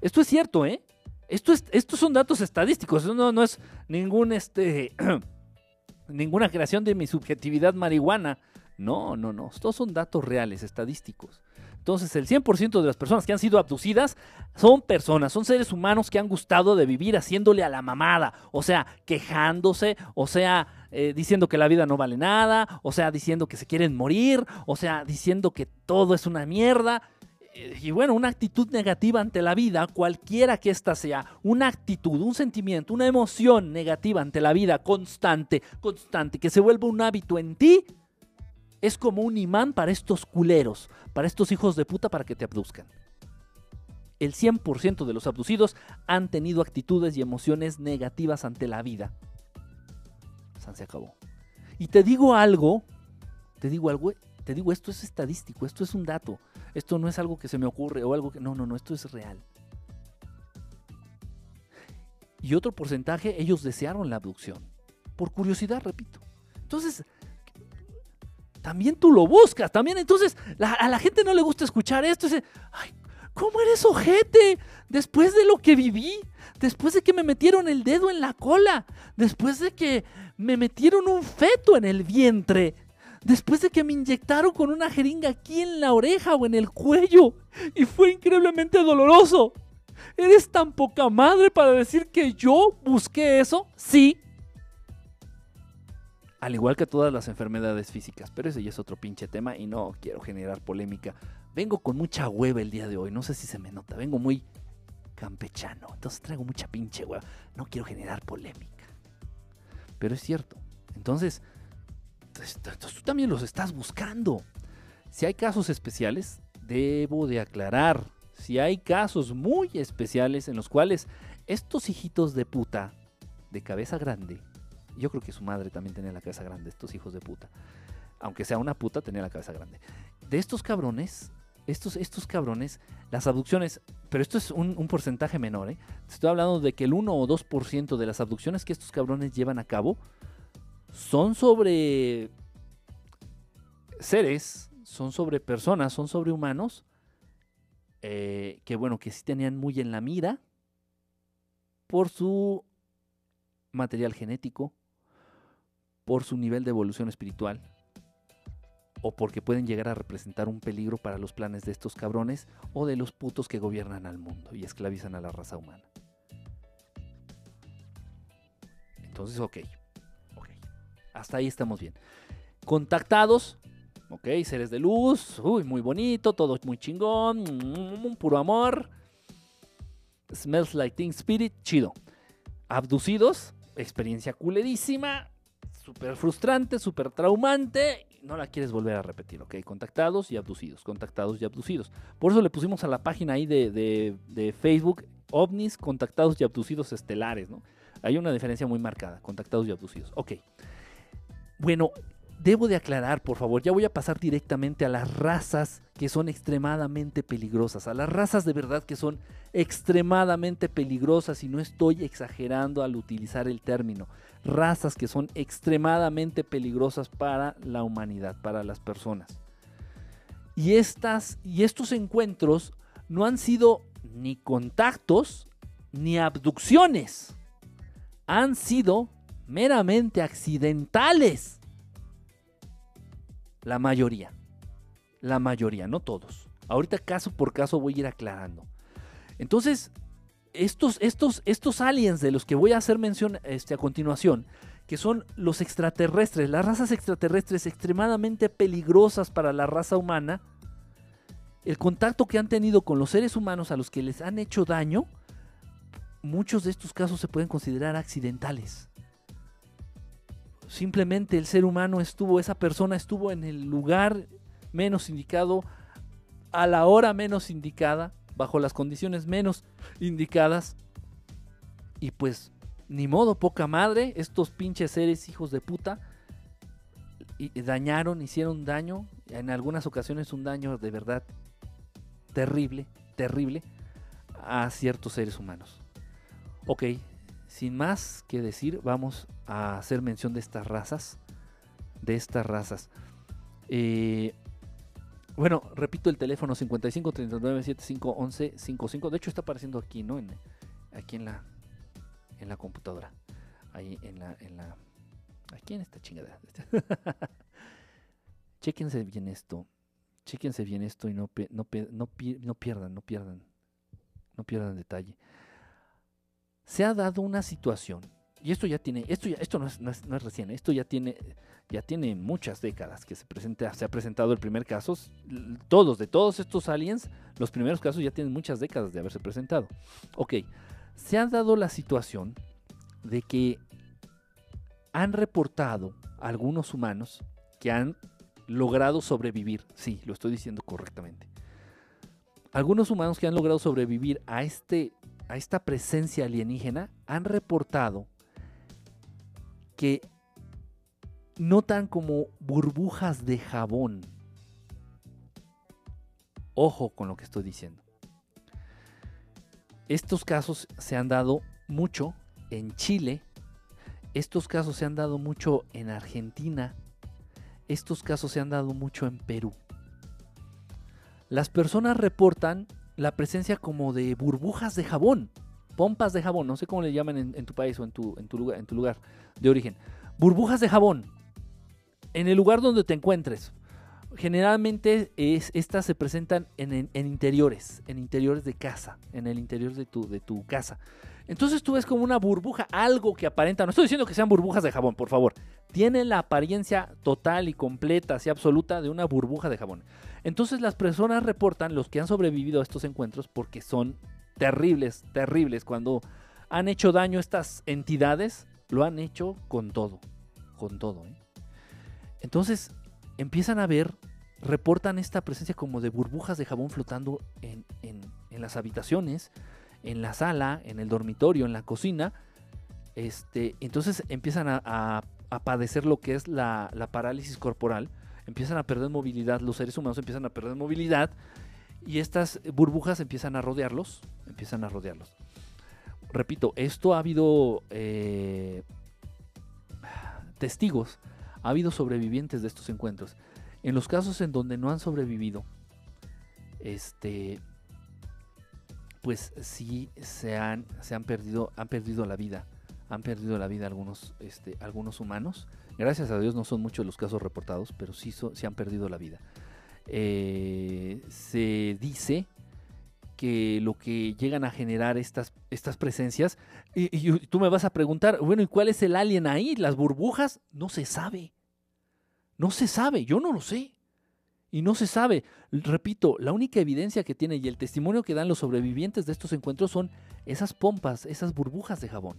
Esto es cierto, ¿eh? Esto es, estos son datos estadísticos, no, no es ningún, este, ninguna creación de mi subjetividad marihuana. No, no, no, estos son datos reales, estadísticos. Entonces, el 100% de las personas que han sido abducidas son personas, son seres humanos que han gustado de vivir haciéndole a la mamada, o sea, quejándose, o sea, eh, diciendo que la vida no vale nada, o sea, diciendo que se quieren morir, o sea, diciendo que todo es una mierda. Eh, y bueno, una actitud negativa ante la vida, cualquiera que ésta sea, una actitud, un sentimiento, una emoción negativa ante la vida constante, constante, que se vuelva un hábito en ti, es como un imán para estos culeros, para estos hijos de puta para que te abduzcan. El 100% de los abducidos han tenido actitudes y emociones negativas ante la vida. se acabó. Y te digo algo, te digo algo, te digo esto es estadístico, esto es un dato, esto no es algo que se me ocurre o algo que no, no, no, esto es real. Y otro porcentaje ellos desearon la abducción, por curiosidad, repito. Entonces, también tú lo buscas, también entonces a la gente no le gusta escuchar esto, dice, ¿cómo eres ojete? Después de lo que viví, después de que me metieron el dedo en la cola, después de que me metieron un feto en el vientre, después de que me inyectaron con una jeringa aquí en la oreja o en el cuello, y fue increíblemente doloroso. ¿Eres tan poca madre para decir que yo busqué eso? Sí, al igual que todas las enfermedades físicas, pero ese ya es otro pinche tema y no quiero generar polémica. Vengo con mucha hueva el día de hoy, no sé si se me nota, vengo muy campechano, entonces traigo mucha pinche hueva, no quiero generar polémica. Pero es cierto, entonces, tú también los estás buscando. Si hay casos especiales, debo de aclarar, si hay casos muy especiales en los cuales estos hijitos de puta de cabeza grande yo creo que su madre también tenía la cabeza grande, estos hijos de puta. Aunque sea una puta, tenía la cabeza grande. De estos cabrones, estos, estos cabrones, las abducciones, pero esto es un, porcentaje menor, ¿eh? Estoy hablando de que el 1 o 2% de las abducciones que estos cabrones llevan a cabo son sobre seres, son sobre personas, son sobre humanos, eh, que bueno, que sí tenían muy en la mira por su material genético, por su nivel de evolución espiritual o porque pueden llegar a representar un peligro para los planes de estos cabrones o de los putos que gobiernan al mundo y esclavizan a la raza humana. Entonces, ok. Ok. Hasta ahí estamos bien. Contactados. Ok, seres de luz. Uy, muy bonito. Todo muy chingón. un mm, puro amor. Smells like Teen Spirit. Chido. Abducidos. Experiencia culerísima súper frustrante, súper traumante, no la quieres volver a repetir, ¿ok? Contactados y abducidos, contactados y abducidos. Por eso le pusimos a la página ahí de, Facebook ovnis, contactados y abducidos estelares, ¿no? Hay una diferencia muy marcada, contactados y abducidos. Ok. Bueno, debo de aclarar, por favor, ya voy a pasar directamente a las razas que son extremadamente peligrosas, a las razas de verdad que son extremadamente peligrosas y no estoy exagerando al utilizar el término, razas que son extremadamente peligrosas para la humanidad, para las personas. Y, estas, y estos encuentros no han sido ni contactos ni abducciones, han sido meramente accidentales. La mayoría. La mayoría, no todos. Ahorita caso por caso voy a ir aclarando. Entonces, estos, estos, estos aliens de los que voy a hacer mención este, a continuación, que son los extraterrestres, las razas extraterrestres extremadamente peligrosas para la raza humana, el contacto que han tenido con los seres humanos a los que les han hecho daño, muchos de estos casos se pueden considerar accidentales. Simplemente el ser humano estuvo, esa persona estuvo en el lugar menos indicado, a la hora menos indicada, bajo las condiciones menos indicadas. Y pues, ni modo, poca madre, estos pinches seres hijos de puta y dañaron, hicieron daño, en algunas ocasiones un daño de verdad terrible, terrible a ciertos seres humanos. Ok, sin más que decir, vamos a hacer mención de estas razas. De estas razas. Eh, bueno, repito el teléfono 55 39 75 11 55. De hecho está apareciendo aquí, ¿no? Aquí en la en la computadora. Ahí en la aquí en esta chingada. Chequense bien esto. Chequense bien esto y no, no, no, no pierdan, no pierdan. No pierdan detalle se ha dado una situación, y esto ya tiene, esto, ya, esto no, es, no, es, recién, esto ya tiene, ya tiene muchas décadas que se, presenta, se ha presentado el primer caso, todos, de todos estos aliens, los primeros casos ya tienen muchas décadas de haberse presentado. Ok, se ha dado la situación de que han reportado algunos humanos que han logrado sobrevivir, sí, lo estoy diciendo correctamente. Algunos humanos que han logrado sobrevivir a este a esta presencia alienígena han reportado que notan como burbujas de jabón. Ojo con lo que estoy diciendo. Estos casos se han dado mucho en Chile, estos casos se han dado mucho en Argentina, estos casos se han dado mucho en Perú. Las personas reportan la presencia como de burbujas de jabón, pompas de jabón, no sé cómo le llaman en, tu país o en tu, en, tu lugar, en tu lugar de origen. Burbujas de jabón en el lugar donde te encuentres. Generalmente es, estas se presentan en, interiores, en interiores de casa, en el interior de tu, de tu casa. Entonces tú ves como una burbuja, algo que aparenta, no estoy diciendo que sean burbujas de jabón, por favor. Tiene la apariencia total y completa, así absoluta, de una burbuja de jabón. Entonces las personas reportan los que han sobrevivido a estos encuentros porque son terribles, terribles. Cuando han hecho daño estas entidades, lo han hecho con todo, con todo. ¿eh? Entonces empiezan a ver, reportan esta presencia como de burbujas de jabón flotando en, las habitaciones, en la sala, en el dormitorio, en la cocina. Este, entonces empiezan a, padecer lo que es la parálisis corporal empiezan a perder movilidad, los seres humanos empiezan a perder movilidad y estas burbujas empiezan a rodearlos, empiezan a rodearlos. Repito, esto ha habido eh, testigos, ha habido sobrevivientes de estos encuentros. En los casos en donde no han sobrevivido, este, pues sí se han, se han perdido, han perdido la vida, han perdido la vida algunos, este, algunos humanos Gracias a Dios no son muchos los casos reportados, pero sí se han perdido la vida. Eh, se dice que lo que llegan a generar estas, estas presencias, y, tú me vas a preguntar, bueno, ¿y cuál es el alien ahí? ¿Las burbujas? No se sabe. No se sabe, yo no lo sé. Y no se sabe. Repito, la única evidencia que tiene y el testimonio que dan los sobrevivientes de estos encuentros son esas pompas, esas burbujas de jabón.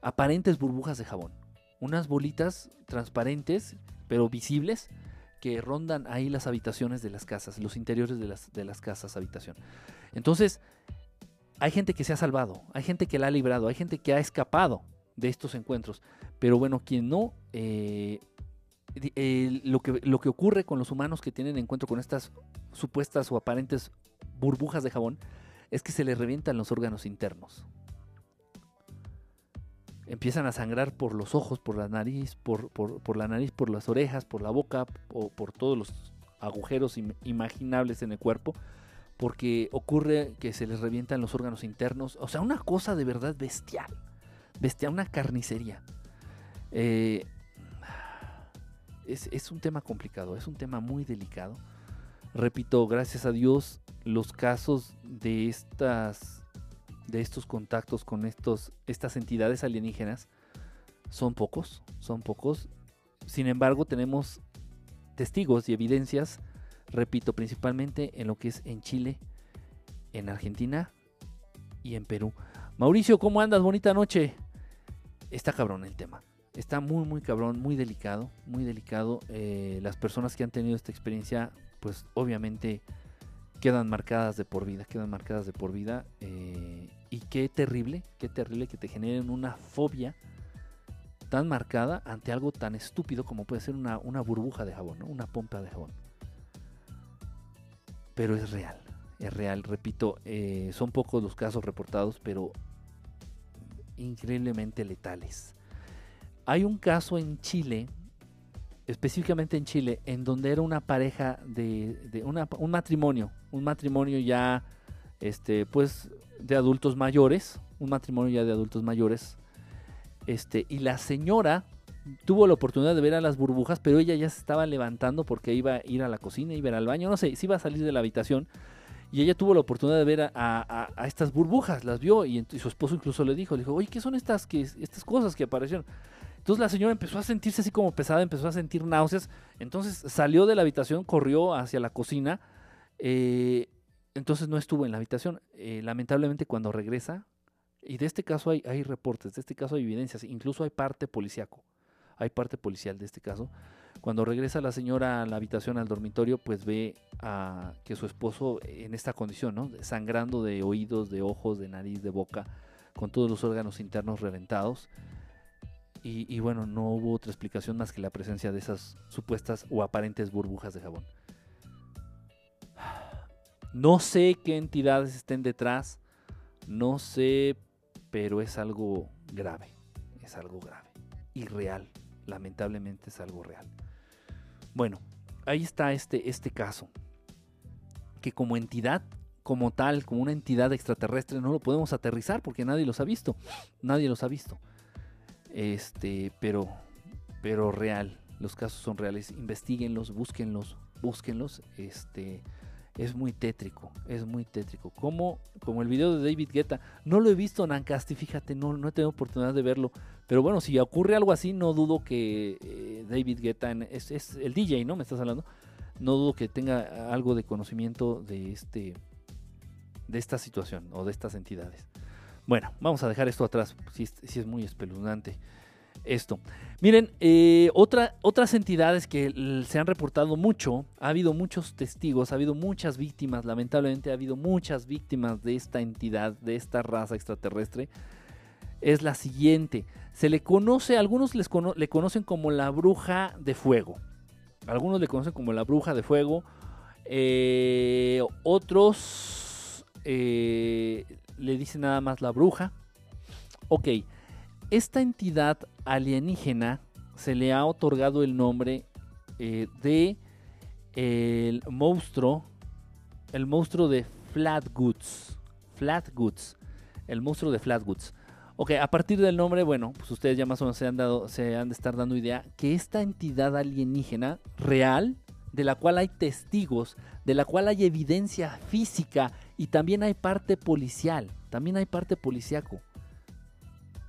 Aparentes burbujas de jabón unas bolitas transparentes, pero visibles, que rondan ahí las habitaciones de las casas, los interiores de las, de las casas habitación. Entonces, hay gente que se ha salvado, hay gente que la ha librado, hay gente que ha escapado de estos encuentros. Pero bueno, quien no, eh, lo, que, lo que ocurre con los humanos que tienen encuentro con estas supuestas o aparentes burbujas de jabón es que se les revientan los órganos internos. Empiezan a sangrar por los ojos, por la nariz, por, por la nariz, por las orejas, por la boca o por todos los agujeros imaginables en el cuerpo porque ocurre que se les revientan los órganos internos. O sea, una cosa de verdad bestial. Bestial, una carnicería. Eh, es, un tema complicado, es un tema muy delicado. Repito, gracias a Dios, los casos de estas de estos contactos con estos, estas entidades alienígenas son pocos, son pocos. Sin embargo, tenemos testigos y evidencias repito, principalmente en lo que es en Chile, en Argentina y en Perú. Mauricio, ¿cómo andas? Bonita noche. Está cabrón el tema. Está muy, muy cabrón, muy delicado, muy delicado. Eh, las personas que han tenido esta experiencia, pues obviamente quedan marcadas de por vida, quedan marcadas de por vida. Eh, y qué terrible, qué terrible que te generen una fobia tan marcada ante algo tan estúpido como puede ser una, burbuja de jabón, una pompa de jabón. Pero es real, es real, repito, eh, son pocos los casos reportados, pero increíblemente letales. Hay un caso en Chile, específicamente en Chile, en donde era una pareja de, un matrimonio, un matrimonio ya, este, pues, de adultos mayores, un matrimonio ya de adultos mayores, este, y la señora tuvo la oportunidad de ver a las burbujas, pero ella ya se estaba levantando porque iba a ir a la cocina, iba a ir al baño, no sé, si iba a salir de la habitación. Y ella tuvo la oportunidad de ver a, estas burbujas, las vio y, su esposo incluso le dijo, le dijo, oye, ¿qué son estas, que, estas cosas que aparecieron? Entonces la señora empezó a sentirse así como pesada, empezó a sentir náuseas, entonces salió de la habitación, corrió hacia la cocina, eh, entonces no estuvo en la habitación. Eh, lamentablemente cuando regresa, y de este caso hay, hay reportes, de este caso hay evidencias, incluso hay parte policíaco hay parte policial de este caso. Cuando regresa la señora a la habitación, al dormitorio, pues ve a que su esposo en esta condición, ¿no? Sangrando de oídos, de ojos, de nariz, de boca, con todos los órganos internos reventados. Y, y, bueno, no hubo otra explicación más que la presencia de esas supuestas o aparentes burbujas de jabón. No sé qué entidades estén detrás, no sé, pero es algo grave, es algo grave y real lamentablemente es algo real. Bueno, ahí está este, este caso, que como entidad, como tal, como una entidad extraterrestre, no lo podemos aterrizar porque nadie los ha visto, nadie los ha visto. Este, pero, pero real, los casos son reales, investiguenlos, búsquenlos, búsquenlos, este, es muy tétrico, es muy tétrico. Como, como el video de David Guetta, no lo he visto Nancasti, fíjate, no, no he tenido oportunidad de verlo. Pero bueno, si ocurre algo así, no dudo que eh, David Guetta, es, el DJ, ¿no? Me estás hablando. No dudo que tenga algo de conocimiento de este de esta situación o de estas entidades. Bueno, vamos a dejar esto atrás, si es muy espeluznante esto. Miren, eh, otra, otras entidades que se han reportado mucho, ha habido muchos testigos, ha habido muchas víctimas, lamentablemente ha habido muchas víctimas de esta entidad, de esta raza extraterrestre, es la siguiente. Se le conoce, algunos les le conocen como la bruja de fuego. Algunos le conocen como la bruja de fuego. Eh, otros eh, le dicen nada más la bruja. Ok, esta entidad alienígena se le ha otorgado el nombre eh, de el monstruo, el monstruo de Flatwoods, Flatwoods, el monstruo de Flatwoods. Ok, a partir del nombre, bueno, pues ustedes ya más o menos se han, dado, se han de estar dando idea que esta entidad alienígena real, de la cual hay testigos, de la cual hay evidencia física y también hay parte policial, también hay parte policiaco.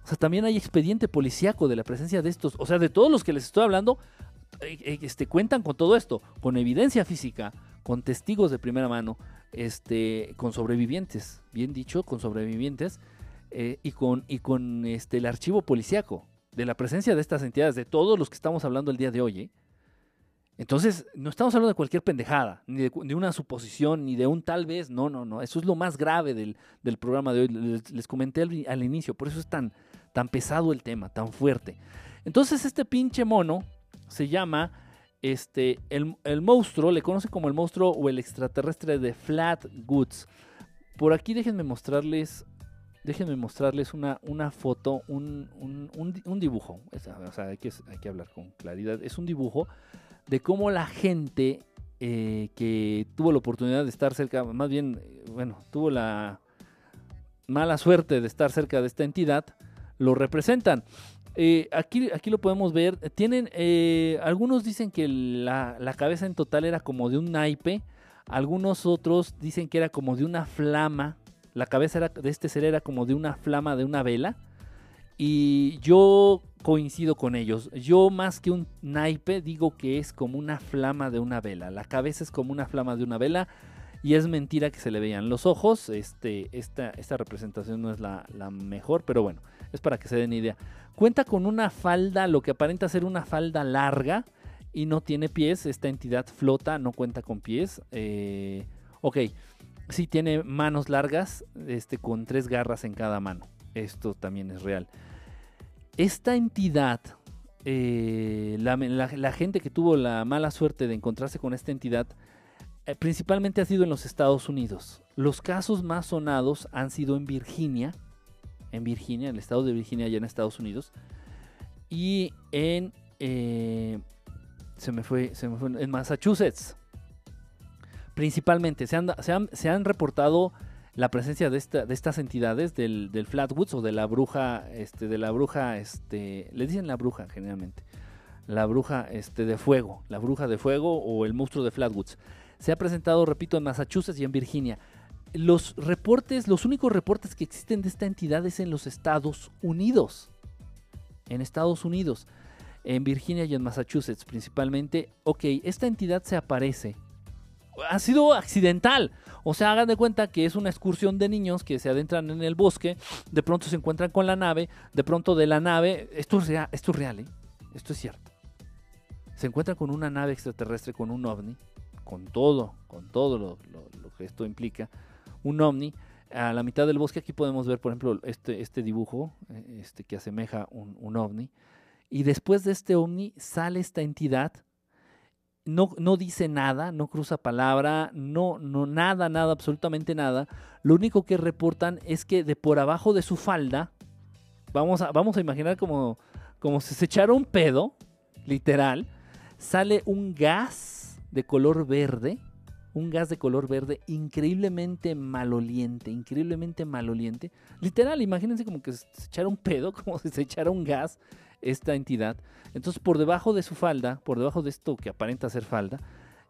O sea, también hay expediente policíaco de la presencia de estos. O sea, de todos los que les estoy hablando, eh, eh, este, cuentan con todo esto, con evidencia física, con testigos de primera mano, este, con sobrevivientes, bien dicho, con sobrevivientes, eh, y con, y con este, el archivo policíaco de la presencia de estas entidades, de todos los que estamos hablando el día de hoy. Entonces, no estamos hablando de cualquier pendejada, ni de, una suposición, ni de un tal vez, no, no, no, eso es lo más grave del, programa de hoy, les, comenté al, inicio, por eso es tan, tan pesado el tema, tan fuerte. Entonces este pinche mono se llama este, el, el, monstruo, le conoce como el monstruo o el extraterrestre de Flat Goods. Por aquí déjenme mostrarles, déjenme mostrarles una, una foto, un, un, dibujo. O sea, hay que, hay que hablar con claridad. Es un dibujo de cómo la gente eh, que tuvo la oportunidad de estar cerca, más bien, bueno, tuvo la mala suerte de estar cerca de esta entidad, lo representan. Eh, aquí, aquí lo podemos ver. Tienen, eh, algunos dicen que la, la, cabeza en total era como de un naipe. Algunos otros dicen que era como de una flama. La cabeza de este ser era como de una flama de una vela. Y yo coincido con ellos. Yo más que un naipe digo que es como una flama de una vela. La cabeza es como una flama de una vela. Y es mentira que se le vean los ojos. Este, esta, esta representación no es la, la mejor, pero bueno, es para que se den idea. Cuenta con una falda, lo que aparenta ser una falda larga y no tiene pies. Esta entidad flota, no cuenta con pies. Eh, ok, sí tiene manos largas, este, con tres garras en cada mano. Esto también es real. Esta entidad, eh, la, gente que tuvo la mala suerte de encontrarse con esta entidad, eh, principalmente ha sido en los Estados Unidos. Los casos más sonados han sido en Virginia, en Virginia, en el estado de Virginia, allá en Estados Unidos. Y en. Eh, se, me fue. En Massachusetts. Principalmente. Se han, se han, reportado la presencia de, de estas entidades del, del, Flatwoods o de la bruja. Este, de la bruja. Este, le dicen la bruja generalmente. La bruja este, de fuego. La bruja de fuego o el monstruo de Flatwoods. Se ha presentado, repito, en Massachusetts y en Virginia los reportes, los únicos reportes que existen de esta entidad es en los Estados Unidos. En Estados Unidos, en Virginia y en Massachusetts principalmente. Ok, esta entidad se aparece. Ha sido accidental. O sea, hagan de cuenta que es una excursión de niños que se adentran en el bosque, de pronto se encuentran con la nave, de pronto de la nave, esto es real, esto es real, ¿eh? esto es cierto. Se encuentran con una nave extraterrestre, con un ovni, con todo, con todo lo que esto implica un ovni a la mitad del bosque. Aquí podemos ver, por ejemplo, este, este dibujo eh, este, que asemeja un, un ovni. Y después de este ovni sale esta entidad. No, no, dice nada, no cruza palabra, no, no, nada, nada, absolutamente nada. Lo único que reportan es que de por abajo de su falda, vamos a, vamos a imaginar como, como si se echara un pedo, literal, sale un gas de color verde un gas de color verde increíblemente maloliente, increíblemente maloliente. Literal, imagínense como que se echara un pedo, como si se echara un gas esta entidad. Entonces por debajo de su falda, por debajo de esto que aparenta ser falda,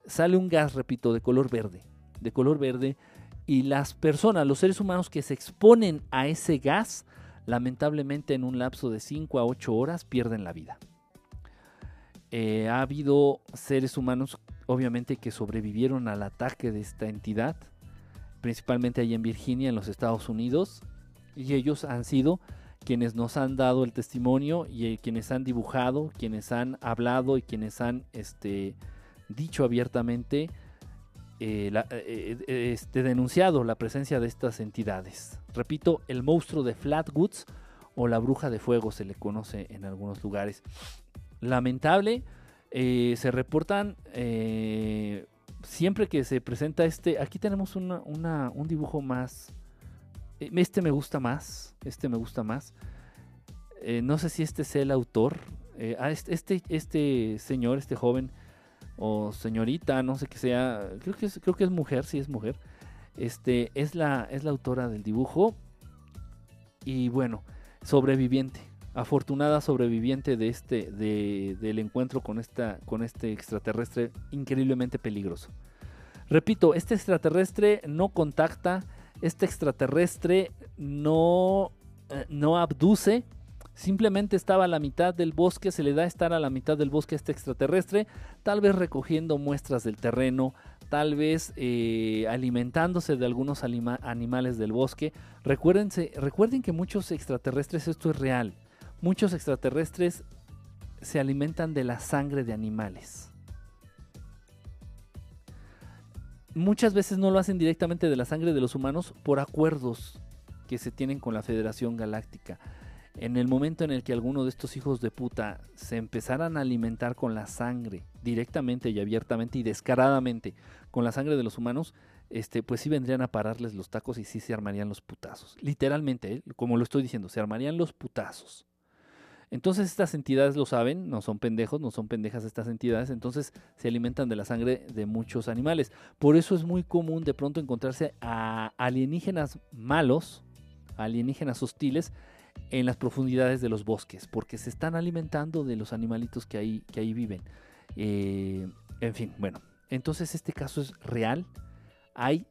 sale un gas, repito, de color verde, de color verde. Y las personas, los seres humanos que se exponen a ese gas, lamentablemente en un lapso de 5 a 8 horas pierden la vida. Eh, ha habido seres humanos obviamente que sobrevivieron al ataque de esta entidad, principalmente ahí en Virginia, en los Estados Unidos, y ellos han sido quienes nos han dado el testimonio y eh, quienes han dibujado, quienes han hablado y quienes han este, dicho abiertamente, eh, este, denunciado la presencia de estas entidades. Repito, el monstruo de Flatwoods o la bruja de fuego se le conoce en algunos lugares. Lamentable, eh, se reportan eh, siempre que se presenta este. Aquí tenemos un dibujo más. Eh, este me gusta más. Este me gusta más. no sé si este es el autor. Ah, este, este, este, señor, este joven o señorita, no sé qué sea. Creo que es, creo que es mujer, sí es mujer. Este es la, es la autora del dibujo. Y bueno, sobreviviente afortunada sobreviviente de este, del encuentro con, esta, con este extraterrestre increíblemente peligroso. Repito, este extraterrestre no contacta, este extraterrestre no, eh, no abduce, simplemente estaba a la mitad del bosque, se le da estar a la mitad del bosque a este extraterrestre, tal vez recogiendo muestras del terreno, tal vez eh, alimentándose de algunos animales del bosque. Recuerden que muchos extraterrestres esto es real Muchos extraterrestres se alimentan de la sangre de animales. Muchas veces no lo hacen directamente de la sangre de los humanos por acuerdos que se tienen con la Federación Galáctica. En el momento en el que alguno de estos hijos de puta se empezaran a alimentar con la sangre, directamente y abiertamente y descaradamente, con la sangre de los humanos, este, pues sí vendrían a pararles los tacos y sí se armarían los putazos. Literalmente, ¿eh? como lo estoy diciendo, se armarían los putazos. Entonces estas entidades lo saben, no son pendejos, no son pendejas estas entidades, entonces se alimentan de la sangre de muchos animales. Por eso es muy común de pronto encontrarse a alienígenas malos, alienígenas hostiles, en las profundidades de los bosques, porque se están alimentando de los animalitos que ahí, que ahí viven. Eh, en fin, bueno, entonces este caso es real. Hay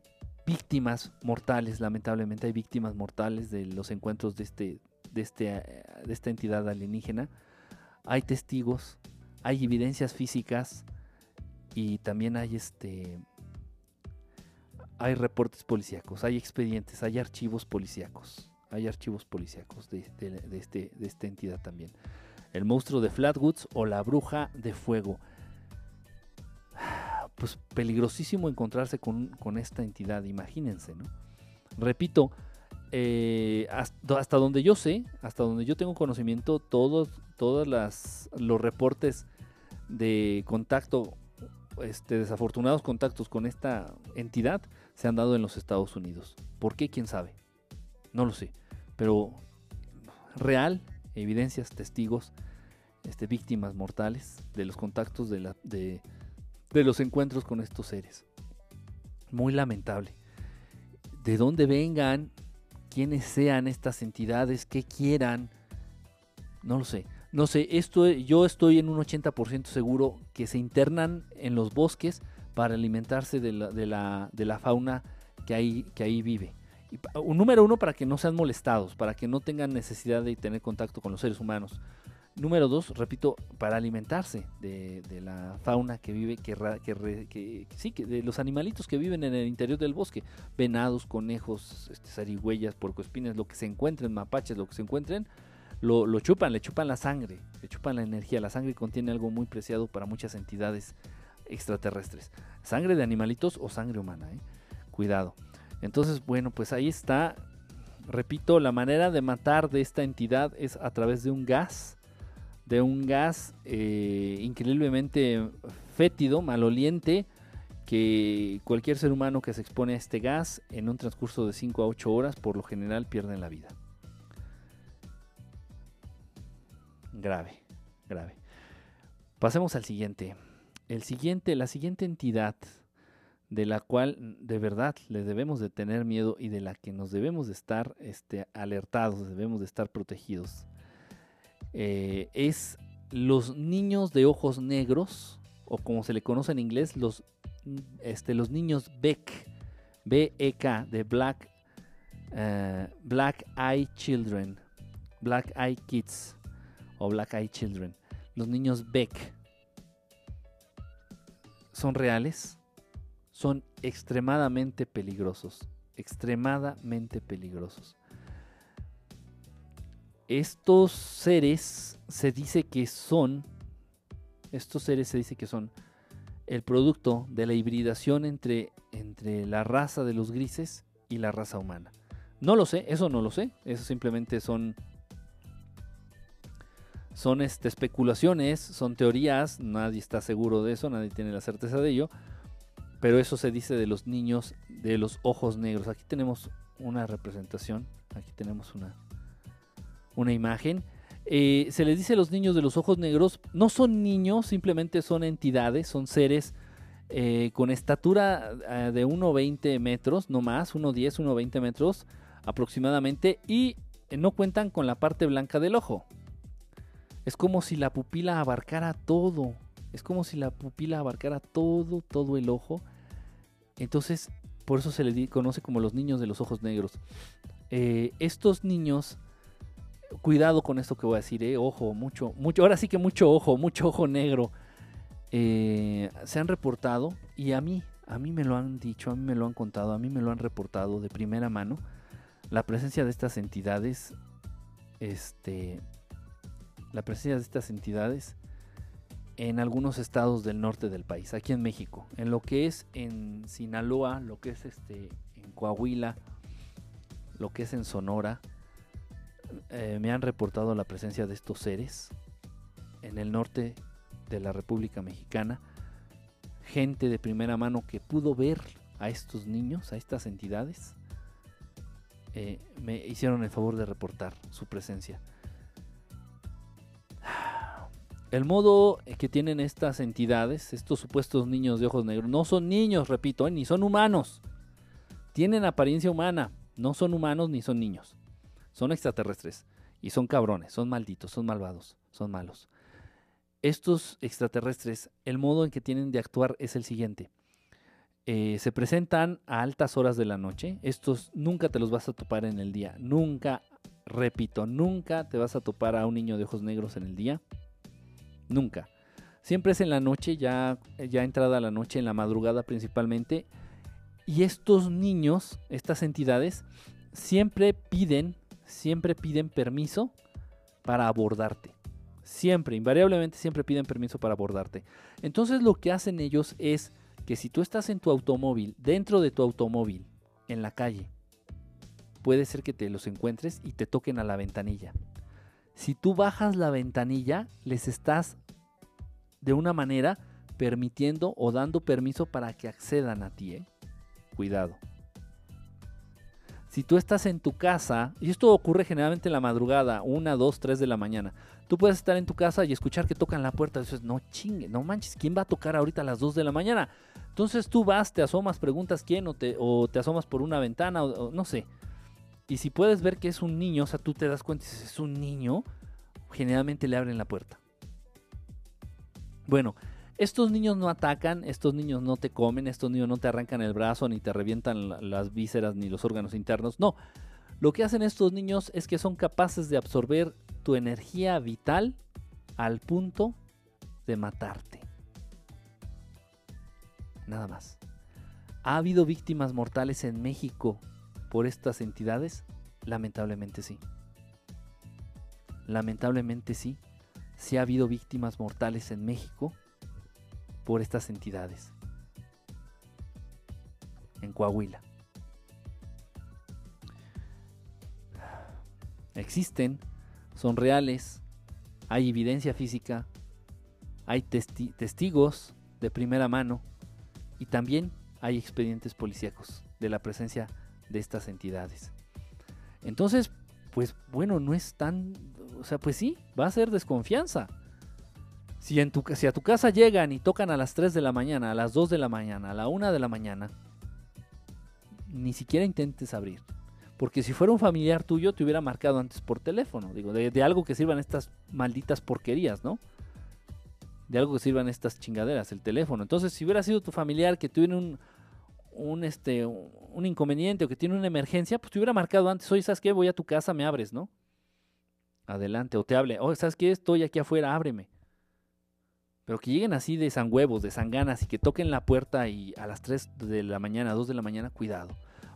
víctimas mortales, lamentablemente hay víctimas mortales de los encuentros de, este, de, este, de esta entidad alienígena. Hay testigos, hay evidencias físicas y también hay este hay reportes policíacos, hay expedientes, hay archivos policíacos hay archivos policíacos de, este, de esta entidad también. El monstruo de Flatwoods o la bruja de fuego. Pues peligrosísimo encontrarse con, esta entidad, imagínense, ¿no? Repito, eh, hasta, donde yo sé, hasta donde yo tengo conocimiento, todos, todos los reportes de contacto, este, desafortunados contactos con esta entidad se han dado en los Estados Unidos. ¿Por qué? ¿Quién sabe? No lo sé pero real, evidencias, testigos, este, víctimas mortales de los contactos de, la, de los encuentros con estos seres. Muy lamentable. De dónde vengan, quiénes sean estas entidades, qué quieran, no lo sé. No sé, esto, yo estoy en un 80% seguro que se internan en los bosques para alimentarse de la, de la, de la fauna que ahí, que ahí vive un número uno, para que no sean molestados, para que no tengan necesidad de tener contacto con los seres humanos. Número dos, repito, para alimentarse de, la fauna que vive, que, sí, que de los animalitos que viven en el interior del bosque, venados, conejos, este, zarigüeyas, porcoespines, lo que se encuentren, mapaches, lo que se encuentren, lo, lo, chupan, le chupan la sangre, le chupan la energía. La sangre contiene algo muy preciado para muchas entidades extraterrestres. Sangre de animalitos o sangre humana, ¿eh? cuidado. Entonces, bueno, pues ahí está. Repito, la manera de matar de esta entidad es a través de un gas, de un gas eh, increíblemente fétido, maloliente, que cualquier ser humano que se expone a este gas en un transcurso de 5 a 8 horas por lo general pierde la vida. Grave, grave. Pasemos al siguiente. El siguiente, la siguiente entidad de la cual de verdad le debemos de tener miedo y de la que nos debemos de estar este, alertados, debemos de estar protegidos, eh, es los niños de ojos negros, o como se le conoce en inglés, los, este, los niños Beck, B-E-K, de Black, uh, Black Eye Children, Black Eye Kids, o Black Eye Children, los niños Beck, son reales son extremadamente peligrosos, extremadamente peligrosos. Estos seres se dice que son, estos seres se dice que son el producto de la hibridación entre, entre la raza de los grises y la raza humana. No lo sé, eso no lo sé, eso simplemente son son este, especulaciones, son teorías, nadie está seguro de eso, nadie tiene la certeza de ello, pero eso se dice de los niños de los ojos negros. Aquí tenemos una representación, aquí tenemos una, una imagen. Eh, se les dice a los niños de los ojos negros, no son niños, simplemente son entidades, son seres eh, con estatura eh, de 1,20 metros, no más, 1,10, 1,20 metros aproximadamente, y no cuentan con la parte blanca del ojo. Es como si la pupila abarcara todo, es como si la pupila abarcara todo, todo el ojo entonces, por eso se le conoce como los niños de los ojos negros. Eh, estos niños, cuidado con esto que voy a decir, eh, ojo, mucho, mucho, ahora sí que mucho ojo, mucho ojo negro. Eh, se han reportado y a mí, a mí me lo han dicho, a mí me lo han contado, a mí me lo han reportado de primera mano la presencia de estas entidades, este, la presencia de estas entidades en algunos estados del norte del país, aquí en México, en lo que es en Sinaloa, lo que es este en Coahuila, lo que es en Sonora, eh, me han reportado la presencia de estos seres en el norte de la República Mexicana. Gente de primera mano que pudo ver a estos niños, a estas entidades, eh, me hicieron el favor de reportar su presencia. El modo que tienen estas entidades, estos supuestos niños de ojos negros, no son niños, repito, ni son humanos. Tienen apariencia humana, no son humanos ni son niños. Son extraterrestres y son cabrones, son malditos, son malvados, son malos. Estos extraterrestres, el modo en que tienen de actuar es el siguiente. Eh, se presentan a altas horas de la noche. Estos nunca te los vas a topar en el día. Nunca, repito, nunca te vas a topar a un niño de ojos negros en el día. Nunca. Siempre es en la noche, ya, ya entrada la noche, en la madrugada principalmente. Y estos niños, estas entidades, siempre piden, siempre piden permiso para abordarte. Siempre, invariablemente siempre piden permiso para abordarte. Entonces lo que hacen ellos es que si tú estás en tu automóvil, dentro de tu automóvil, en la calle, puede ser que te los encuentres y te toquen a la ventanilla. Si tú bajas la ventanilla, les estás de una manera permitiendo o dando permiso para que accedan a ti. ¿eh? Cuidado. Si tú estás en tu casa, y esto ocurre generalmente en la madrugada, una, dos, tres de la mañana, tú puedes estar en tu casa y escuchar que tocan la puerta. Y dices, no chingue, no manches, ¿quién va a tocar ahorita a las dos de la mañana? Entonces tú vas, te asomas, preguntas quién, o te, o te asomas por una ventana, o, no sé. Y si puedes ver que es un niño, o sea, tú te das cuenta y dices, es un niño, generalmente le abren la puerta. Bueno, estos niños no atacan, estos niños no te comen, estos niños no te arrancan el brazo, ni te revientan las vísceras, ni los órganos internos. No, lo que hacen estos niños es que son capaces de absorber tu energía vital al punto de matarte. Nada más. ¿Ha habido víctimas mortales en México por estas entidades? Lamentablemente sí. Lamentablemente sí. Sí ha habido víctimas mortales en México por estas entidades. En Coahuila. Existen, son reales, hay evidencia física, hay testigos de primera mano y también hay expedientes policíacos de la presencia de estas entidades. Entonces, pues bueno, no es tan, o sea, pues sí, va a ser desconfianza. Si, a tu casa llegan y tocan a las 3 de la mañana, a las 2 de la mañana, a la 1 de la mañana, ni siquiera intentes abrir. Porque si fuera un familiar tuyo, te hubiera marcado antes por teléfono. Digo, de, algo que sirvan estas malditas porquerías, ¿no? De algo que sirvan estas chingaderas, el teléfono. Entonces, si hubiera sido tu familiar que tuviera un, un, este, un inconveniente o que tiene una emergencia, pues te hubiera marcado antes. Oye, ¿sabes qué? Voy a tu casa, me abres, ¿no? Adelante. O te hable. Oye, ¿sabes qué? Estoy aquí afuera, ábreme. Pero que lleguen así de san de sanganas y que toquen la puerta y a las 3 de la mañana, 2 de la mañana, cuidado.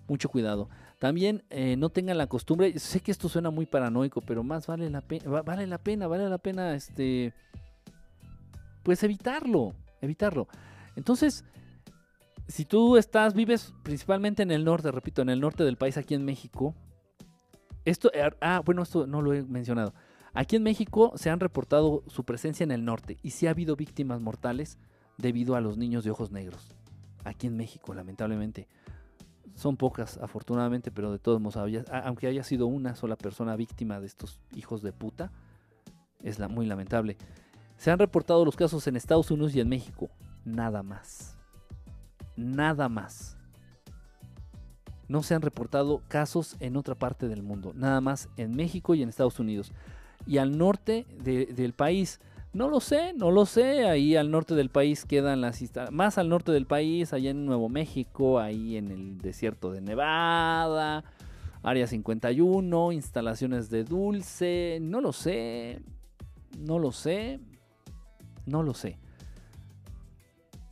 Mucho cuidado. También eh, no tengan la costumbre, sé que esto suena muy paranoico, pero más vale la pena, vale la pena, vale la pena, este, pues evitarlo, evitarlo. Entonces, si tú estás, vives principalmente en el norte, repito, en el norte del país, aquí en México, esto, eh, ah, bueno, esto no lo he mencionado. Aquí en México se han reportado su presencia en el norte y sí ha habido víctimas mortales debido a los niños de ojos negros. Aquí en México, lamentablemente. Son pocas, afortunadamente, pero de todos modos, aunque haya sido una sola persona víctima de estos hijos de puta, es muy lamentable. Se han reportado los casos en Estados Unidos y en México. Nada más. Nada más. No se han reportado casos en otra parte del mundo. Nada más en México y en Estados Unidos y al norte del país. No lo sé, no lo sé. Ahí al norte del país quedan las más al norte del país, allá en Nuevo México, ahí en el desierto de Nevada, Área 51, instalaciones de dulce. No lo sé, no lo sé, no lo sé.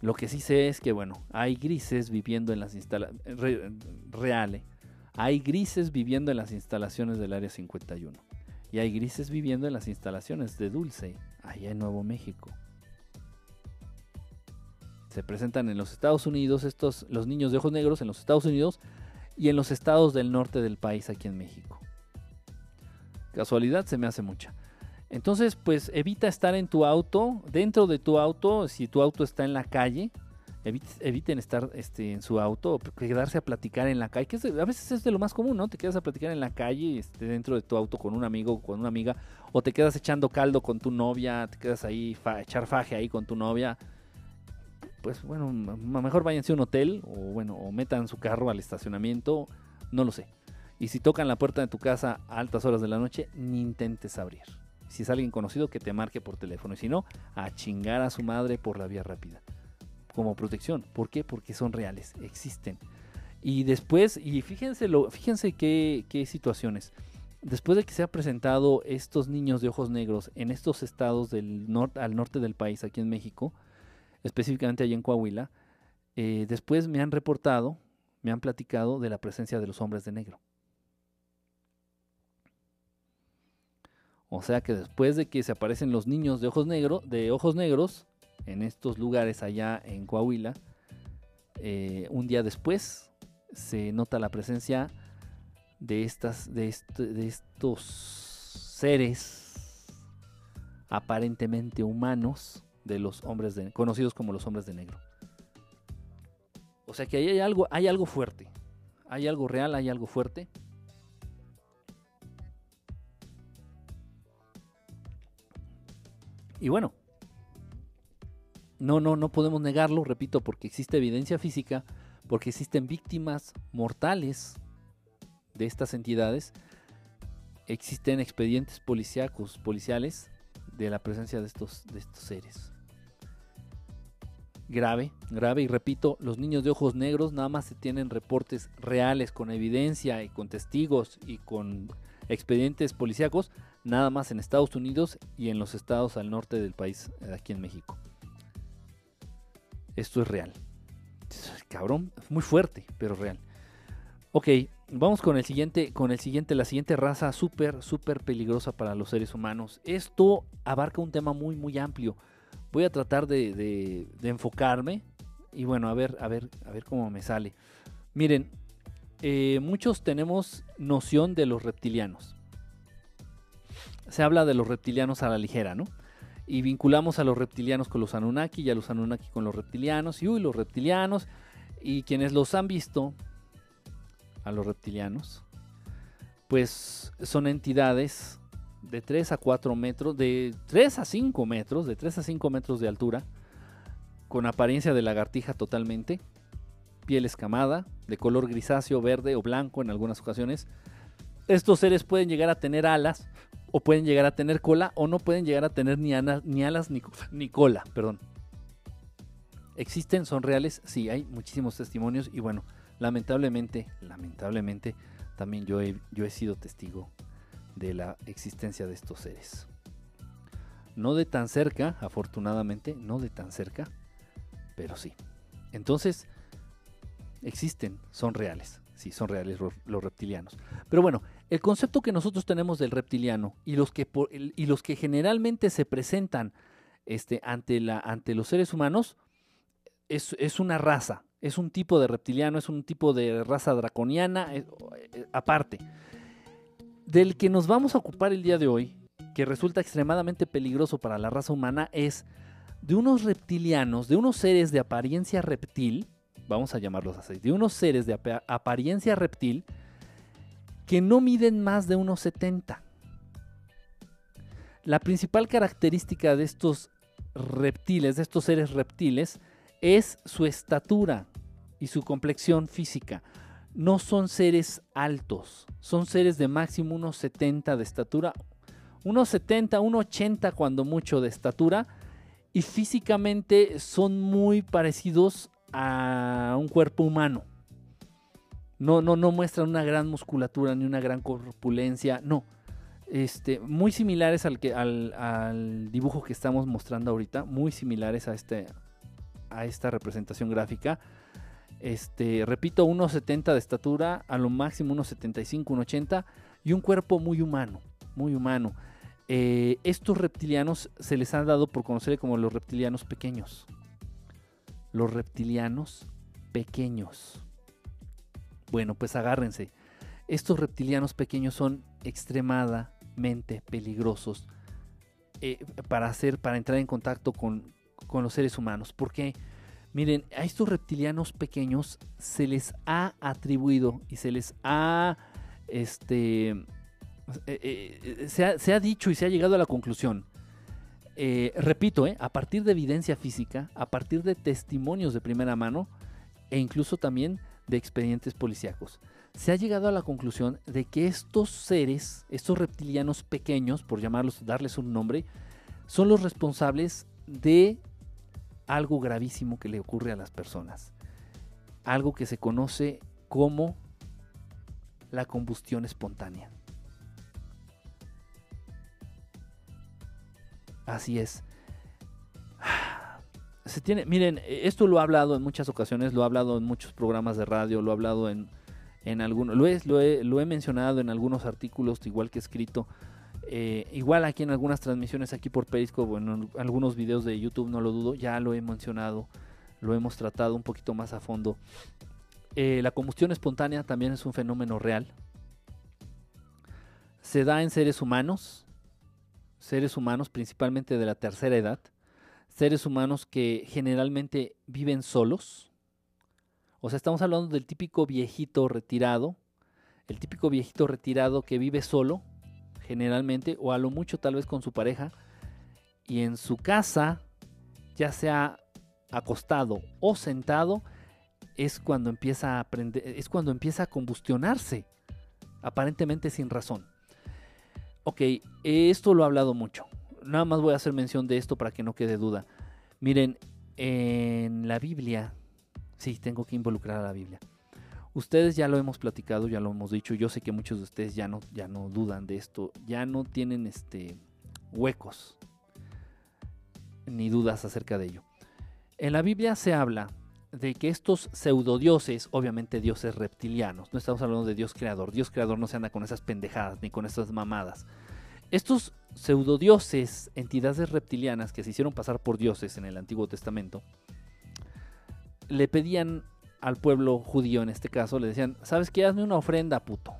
Lo que sí sé es que, bueno, hay grises viviendo en las instalaciones. reales. Hay grises viviendo en las instalaciones del Área 51 y hay grises viviendo en las instalaciones de Dulce, allá en Nuevo México. Se presentan en los Estados Unidos estos los niños de ojos negros en los Estados Unidos y en los estados del norte del país aquí en México. Casualidad se me hace mucha. Entonces, pues evita estar en tu auto, dentro de tu auto, si tu auto está en la calle, eviten estar este, en su auto, quedarse a platicar en la calle, que a veces es de lo más común, ¿no? Te quedas a platicar en la calle, este, dentro de tu auto con un amigo o con una amiga, o te quedas echando caldo con tu novia, te quedas ahí, echar faje ahí con tu novia. Pues bueno, mejor váyanse a un hotel, o bueno, o metan su carro al estacionamiento, no lo sé. Y si tocan la puerta de tu casa a altas horas de la noche, ni intentes abrir. Si es alguien conocido, que te marque por teléfono. Y si no, a chingar a su madre por la vía rápida como protección. ¿Por qué? Porque son reales, existen. Y después, y fíjense, lo, fíjense qué, situaciones. Después de que se han presentado estos niños de ojos negros en estos estados del norte, al norte del país, aquí en México, específicamente allá en Coahuila, eh, después me han reportado, me han platicado de la presencia de los hombres de negro. O sea que después de que se aparecen los niños de ojos, negro, de ojos negros, en estos lugares allá en Coahuila, eh, un día después se nota la presencia de, estas, de, de estos seres aparentemente humanos de los hombres de, conocidos como los hombres de negro. O sea que ahí hay algo, hay algo fuerte. Hay algo real, hay algo fuerte. Y bueno, no, no, no podemos negarlo, repito, porque existe evidencia física, porque existen víctimas mortales de estas entidades, existen expedientes policíacos, policiales de la presencia de estos, de estos seres. Grave, grave, y repito, los niños de ojos negros nada más se tienen reportes reales con evidencia y con testigos y con expedientes policíacos, nada más en Estados Unidos y en los estados al norte del país, aquí en México. Esto es real. Cabrón, muy fuerte, pero real. Ok, vamos con el siguiente, con el siguiente, la siguiente raza súper, súper peligrosa para los seres humanos. Esto abarca un tema muy, muy amplio. Voy a tratar de, enfocarme y bueno, a ver, a ver, a ver cómo me sale. Miren, eh, muchos tenemos noción de los reptilianos. Se habla de los reptilianos a la ligera, ¿no? Y vinculamos a los reptilianos con los Anunnaki y a los Anunnaki con los reptilianos y uy, los reptilianos y quienes los han visto a los reptilianos pues son entidades de 3 a 4 metros, de 3 a 5 metros, de 3 a 5 metros de altura, con apariencia de lagartija totalmente, piel escamada, de color grisáceo, verde o blanco en algunas ocasiones. Estos seres pueden llegar a tener alas o pueden llegar a tener cola o no pueden llegar a tener ni, ni alas ni, ni, cola, perdón. ¿Existen? ¿Son reales? Sí, hay muchísimos testimonios y bueno, lamentablemente, lamentablemente, también yo he, yo he sido testigo de la existencia de estos seres. No de tan cerca, afortunadamente, no de tan cerca, pero sí. Entonces, existen, son reales, sí, son reales los reptilianos. Pero bueno, el concepto que nosotros tenemos del reptiliano y los que, y los que generalmente se presentan este, ante, la, ante los seres humanos es, es, una raza, es un tipo de reptiliano, es un tipo de raza draconiana eh, aparte. Del que nos vamos a ocupar el día de hoy, que resulta extremadamente peligroso para la raza humana, es de unos reptilianos, de unos seres de apariencia reptil, vamos a llamarlos así, de unos seres de apariencia reptil, que no miden más de unos 70. La principal característica de estos reptiles, de estos seres reptiles, es su estatura y su complexión física. No son seres altos, son seres de máximo unos 70 de estatura, unos 70, unos 80 cuando mucho de estatura, y físicamente son muy parecidos a un cuerpo humano. No, no, no muestran una gran musculatura ni una gran corpulencia, no. Este, muy similares al, que, al, dibujo que estamos mostrando ahorita, muy similares a, este, a esta representación gráfica. Este, repito, 1,70 de estatura, a lo máximo 1,75, 1,80 y un cuerpo muy humano, muy humano. Eh, estos reptilianos se les ha dado por conocer como los reptilianos pequeños. Los reptilianos pequeños. Bueno, pues agárrense. Estos reptilianos pequeños son extremada, sumamente peligrosos eh, para hacer, para entrar en contacto con, con los seres humanos. Porque, miren, a estos reptilianos pequeños se les ha atribuido y se les ha, este, eh, eh, se, ha, dicho y se ha llegado a la conclusión. repito, a partir de evidencia física, a partir de testimonios de primera mano e incluso también de expedientes policíacos se ha llegado a la conclusión de que estos seres, estos reptilianos pequeños, por llamarlos, darles un nombre, son los responsables de algo gravísimo que le ocurre a las personas. Algo que se conoce como la combustión espontánea. Así es. Se tiene, miren, esto lo he hablado en muchas ocasiones, lo he hablado en muchos programas de radio, lo he hablado en en algunos, lo, he, lo, he, mencionado en algunos artículos, igual que he escrito, eh, igual aquí en algunas transmisiones aquí por Periscope, en algunos videos de YouTube, no lo dudo, ya lo he mencionado, lo hemos tratado un poquito más a fondo. Eh, la combustión espontánea también es un fenómeno real. Se da en seres humanos, seres humanos principalmente de la tercera edad, seres humanos que generalmente viven solos, o sea, estamos hablando del típico viejito retirado, el típico viejito retirado que vive solo, generalmente, o a lo mucho tal vez con su pareja, y en su casa, ya sea acostado o sentado, es cuando empieza a aprender, es cuando empieza a combustionarse, aparentemente sin razón. Ok, esto lo he hablado mucho. Nada más voy a hacer mención de esto para que no quede duda. Miren, en la Biblia Sí, tengo que involucrar a la Biblia. Ustedes ya lo hemos platicado, ya lo hemos dicho. Yo sé que muchos de ustedes ya no, ya no dudan de esto, ya no tienen este, huecos ni dudas acerca de ello. En la Biblia se habla de que estos pseudodioses, obviamente dioses reptilianos, no estamos hablando de Dios creador, Dios creador no se anda con esas pendejadas ni con esas mamadas. Estos pseudodioses, entidades reptilianas que se hicieron pasar por dioses en el Antiguo Testamento, le pedían al pueblo judío en este caso, le decían, ¿sabes qué? Hazme una ofrenda, puto.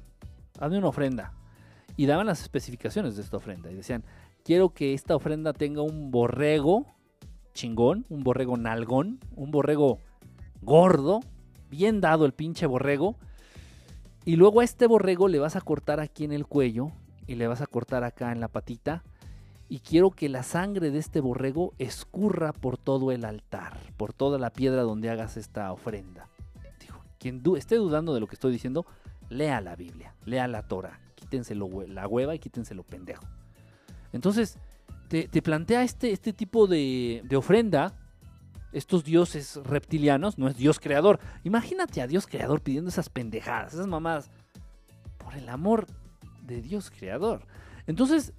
Hazme una ofrenda. Y daban las especificaciones de esta ofrenda. Y decían, quiero que esta ofrenda tenga un borrego chingón, un borrego nalgón, un borrego gordo, bien dado el pinche borrego. Y luego a este borrego le vas a cortar aquí en el cuello y le vas a cortar acá en la patita y quiero que la sangre de este borrego escurra por todo el altar, por toda la piedra donde hagas esta ofrenda. Dijo, quien esté dudando de lo que estoy diciendo, lea la Biblia, lea la Torah, quítenselo la hueva y quítenselo pendejo. Entonces, te, plantea este, este tipo de, de ofrenda, estos dioses reptilianos, no es Dios creador. Imagínate a Dios creador pidiendo esas pendejadas, esas mamadas, por el amor de Dios creador. Entonces,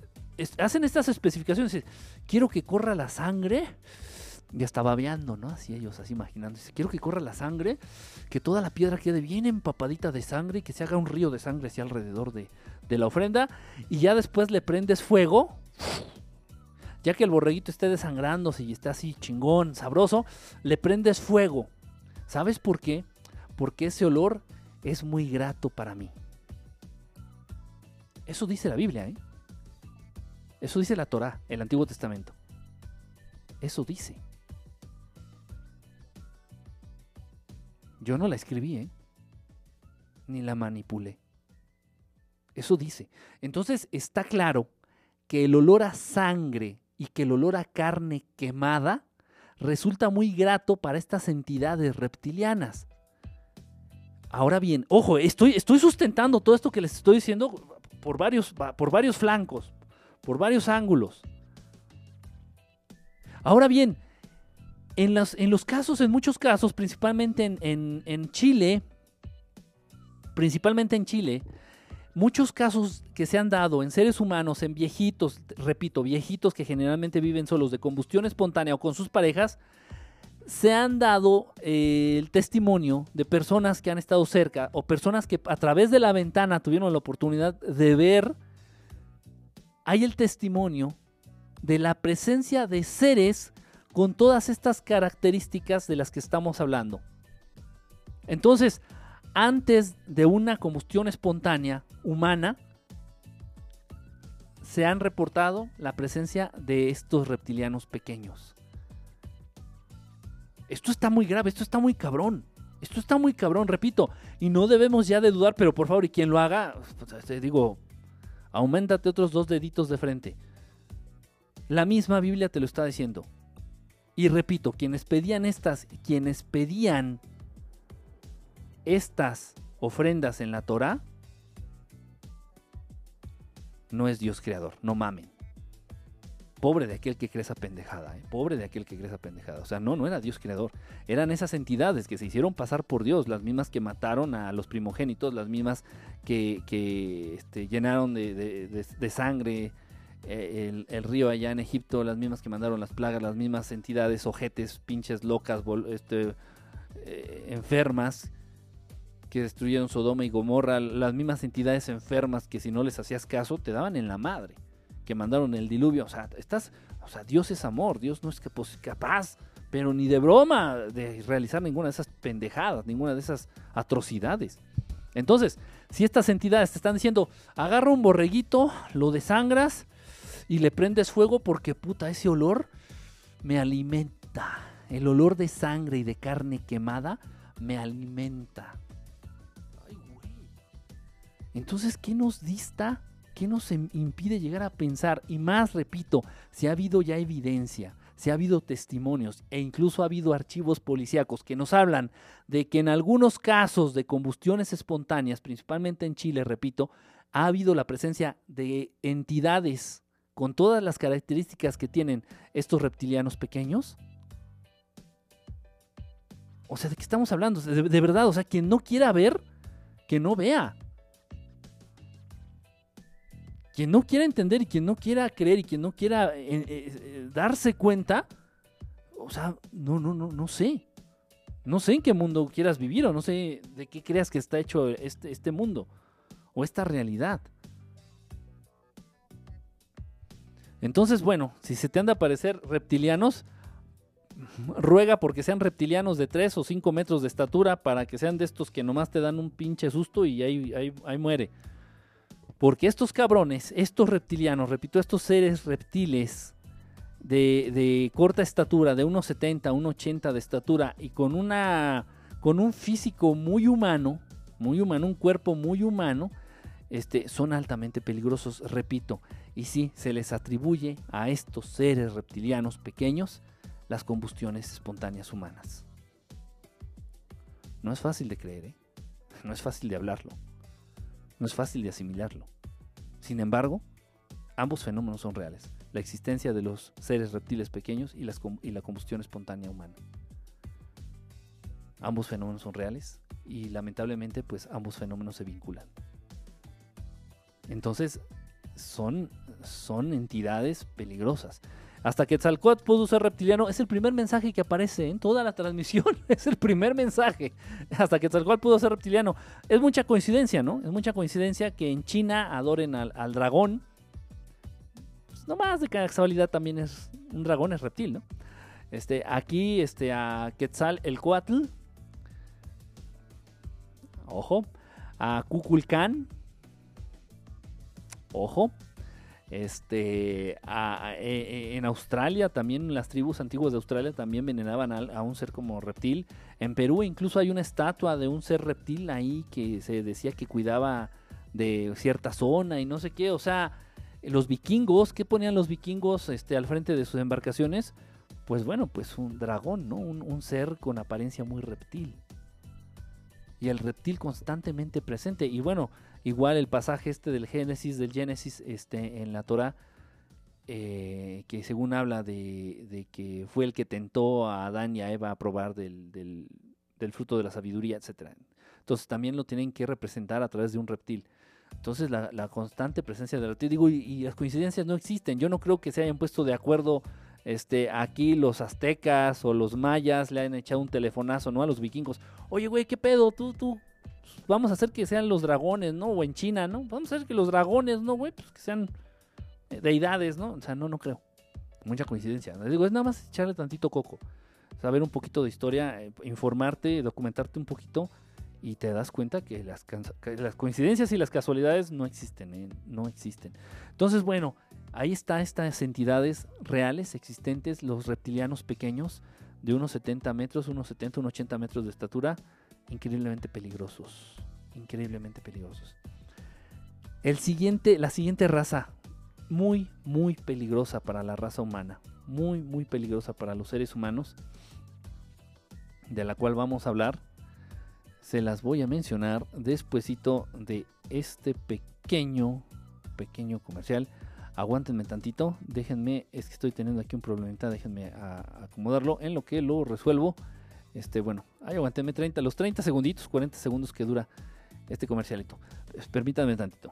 hacen estas especificaciones. Quiero que corra la sangre. Ya estaba babeando, ¿no? Así ellos, así imaginándose. Quiero que corra la sangre, que toda la piedra quede bien empapadita de sangre y que se haga un río de sangre así alrededor de, de la ofrenda. Y ya después le prendes fuego. Ya que el borreguito esté desangrándose y está así chingón, sabroso, le prendes fuego. ¿Sabes por qué? Porque ese olor es muy grato para mí. Eso dice la Biblia, ¿eh? Eso dice la Torah, el Antiguo Testamento. Eso dice. Yo no la escribí, ¿eh? Ni la manipulé. Eso dice. Entonces está claro que el olor a sangre y que el olor a carne quemada resulta muy grato para estas entidades reptilianas. Ahora bien, ojo, estoy, estoy sustentando todo esto que les estoy diciendo por varios, por varios flancos por varios ángulos. Ahora bien, en, en los casos, en muchos casos, principalmente en, en Chile, principalmente en Chile, muchos casos que se han dado en seres humanos, en viejitos, repito, viejitos que generalmente viven solos de combustión espontánea o con sus parejas, se han dado eh, el testimonio de personas que han estado cerca o personas que a través de la ventana tuvieron la oportunidad de ver hay el testimonio de la presencia de seres con todas estas características de las que estamos hablando. Entonces, antes de una combustión espontánea humana, se han reportado la presencia de estos reptilianos pequeños. Esto está muy grave, esto está muy cabrón. Esto está muy cabrón, repito, y no debemos ya de dudar, pero por favor, y quien lo haga, pues, te digo, aumentate otros dos deditos de frente. La misma Biblia te lo está diciendo. Y repito, quienes pedían estas, quienes pedían estas ofrendas en la Torah, no es Dios creador, no mamen. Pobre de aquel que cree esa pendejada, ¿eh? pobre de aquel que cree esa pendejada. O sea, no, no era Dios creador. Eran esas entidades que se hicieron pasar por Dios, las mismas que mataron a los primogénitos, las mismas que, este, llenaron de, sangre eh, el, río allá en Egipto, las mismas que mandaron las plagas, las mismas entidades, ojetes, pinches locas, este, eh, enfermas, que destruyeron Sodoma y Gomorra, las mismas entidades enfermas que si no les hacías caso te daban en la madre que mandaron el diluvio. O sea, estás, o sea, Dios es amor, Dios no es capaz, pero ni de broma de realizar ninguna de esas pendejadas, ninguna de esas atrocidades. Entonces, si estas entidades te están diciendo, agarra un borreguito, lo desangras y le prendes fuego porque puta, ese olor me alimenta. El olor de sangre y de carne quemada me alimenta. Entonces, ¿qué nos dista ¿qué nos impide llegar a pensar? Y más, repito, si ha habido ya evidencia, si ha habido testimonios e incluso ha habido archivos policíacos que nos hablan de que en algunos casos de combustiones espontáneas, principalmente en Chile, repito, ha habido la presencia de entidades con todas las características que tienen estos reptilianos pequeños. O sea, ¿de qué estamos hablando? De, de verdad, o sea, quien no quiera ver, que no vea quien no quiera entender y quien no quiera creer y quien no quiera eh, eh, eh, darse cuenta, o sea, no, no, no, no sé. No sé en qué mundo quieras vivir o no sé de qué creas que está hecho este, este mundo o esta realidad. Entonces, bueno, si se te han de aparecer reptilianos, ruega porque sean reptilianos de 3 o 5 metros de estatura para que sean de estos que nomás te dan un pinche susto y ahí, ahí, ahí muere. Porque estos cabrones, estos reptilianos, repito, estos seres reptiles de, corta estatura, de 1,70, 1,80 de estatura y con, una, con un físico muy humano, muy humano, un cuerpo muy humano, este, son altamente peligrosos, repito. Y sí, se les atribuye a estos seres reptilianos pequeños las combustiones espontáneas humanas. No es fácil de creer, ¿eh? no es fácil de hablarlo. No es fácil de asimilarlo. Sin embargo, ambos fenómenos son reales. La existencia de los seres reptiles pequeños y, la combustión espontánea humana. Ambos fenómenos son reales y lamentablemente pues ambos fenómenos se vinculan. Entonces son, son entidades peligrosas. Hasta que Quetzalcóatl pudo ser reptiliano, es el primer mensaje que aparece en toda la transmisión. es el primer mensaje. Hasta que Quetzalcóatl pudo ser reptiliano. Es mucha coincidencia, ¿no? Es mucha coincidencia que en China adoren al, dragón. Pues no más de casualidad también es. Un dragón es reptil, ¿no? Este, aquí, este, a Quetzal el Coatl. Ojo. A Kukulkan. Ojo. Este, e, e, en Australia también, las tribus antiguas de Australia también veneraban a, un ser como reptil. En Perú incluso hay una estatua de un ser reptil ahí que se decía que cuidaba de cierta zona y no sé qué. O sea, los vikingos, ¿qué ponían los vikingos este, al frente de sus embarcaciones? Pues bueno, pues un dragón, ¿no? un ser con apariencia muy reptil. Y el reptil constantemente presente. Y bueno, Igual el pasaje este del Génesis, del Génesis este, en la Torah, eh, que según habla de, que fue el que tentó a Adán y a Eva a probar del, del, fruto de la sabiduría, etc. Entonces también lo tienen que representar a través de un reptil. Entonces la, constante presencia del reptil, digo, y, las coincidencias no existen. Yo no creo que se hayan puesto de acuerdo este, aquí los aztecas o los mayas le hayan echado un telefonazo, ¿no? A los vikingos. Oye, güey, ¿qué pedo? ¿Tú, tú vamos a hacer que sean los dragones, ¿no? O en China, ¿no? Vamos a hacer que los dragones, ¿no, güey? Pues que sean eh, deidades, ¿no? O sea, no, no creo. Mucha coincidencia. Les digo, es nada más echarle tantito coco. Saber un poquito de historia, eh, informarte, documentarte un poquito y te das cuenta que las, las coincidencias y las casualidades no existen, ¿eh? no existen. Entonces, bueno, ahí están estas entidades reales, existentes, los reptilianos pequeños, de unos 70 metros, unos 70, unos 80 metros de estatura, increíblemente peligrosos, increíblemente peligrosos. El siguiente, la siguiente raza, muy, muy peligrosa para la raza humana, muy, muy peligrosa para los seres humanos, de la cual vamos a hablar, se las voy a mencionar despuesito de este pequeño, pequeño comercial. Aguántenme tantito, déjenme, es que estoy teniendo aquí un problemita, déjenme acomodarlo en lo que lo resuelvo. Este, bueno, ahí aguántenme 30, los 30 segunditos, 40 segundos que dura este comercialito. Permítanme tantito.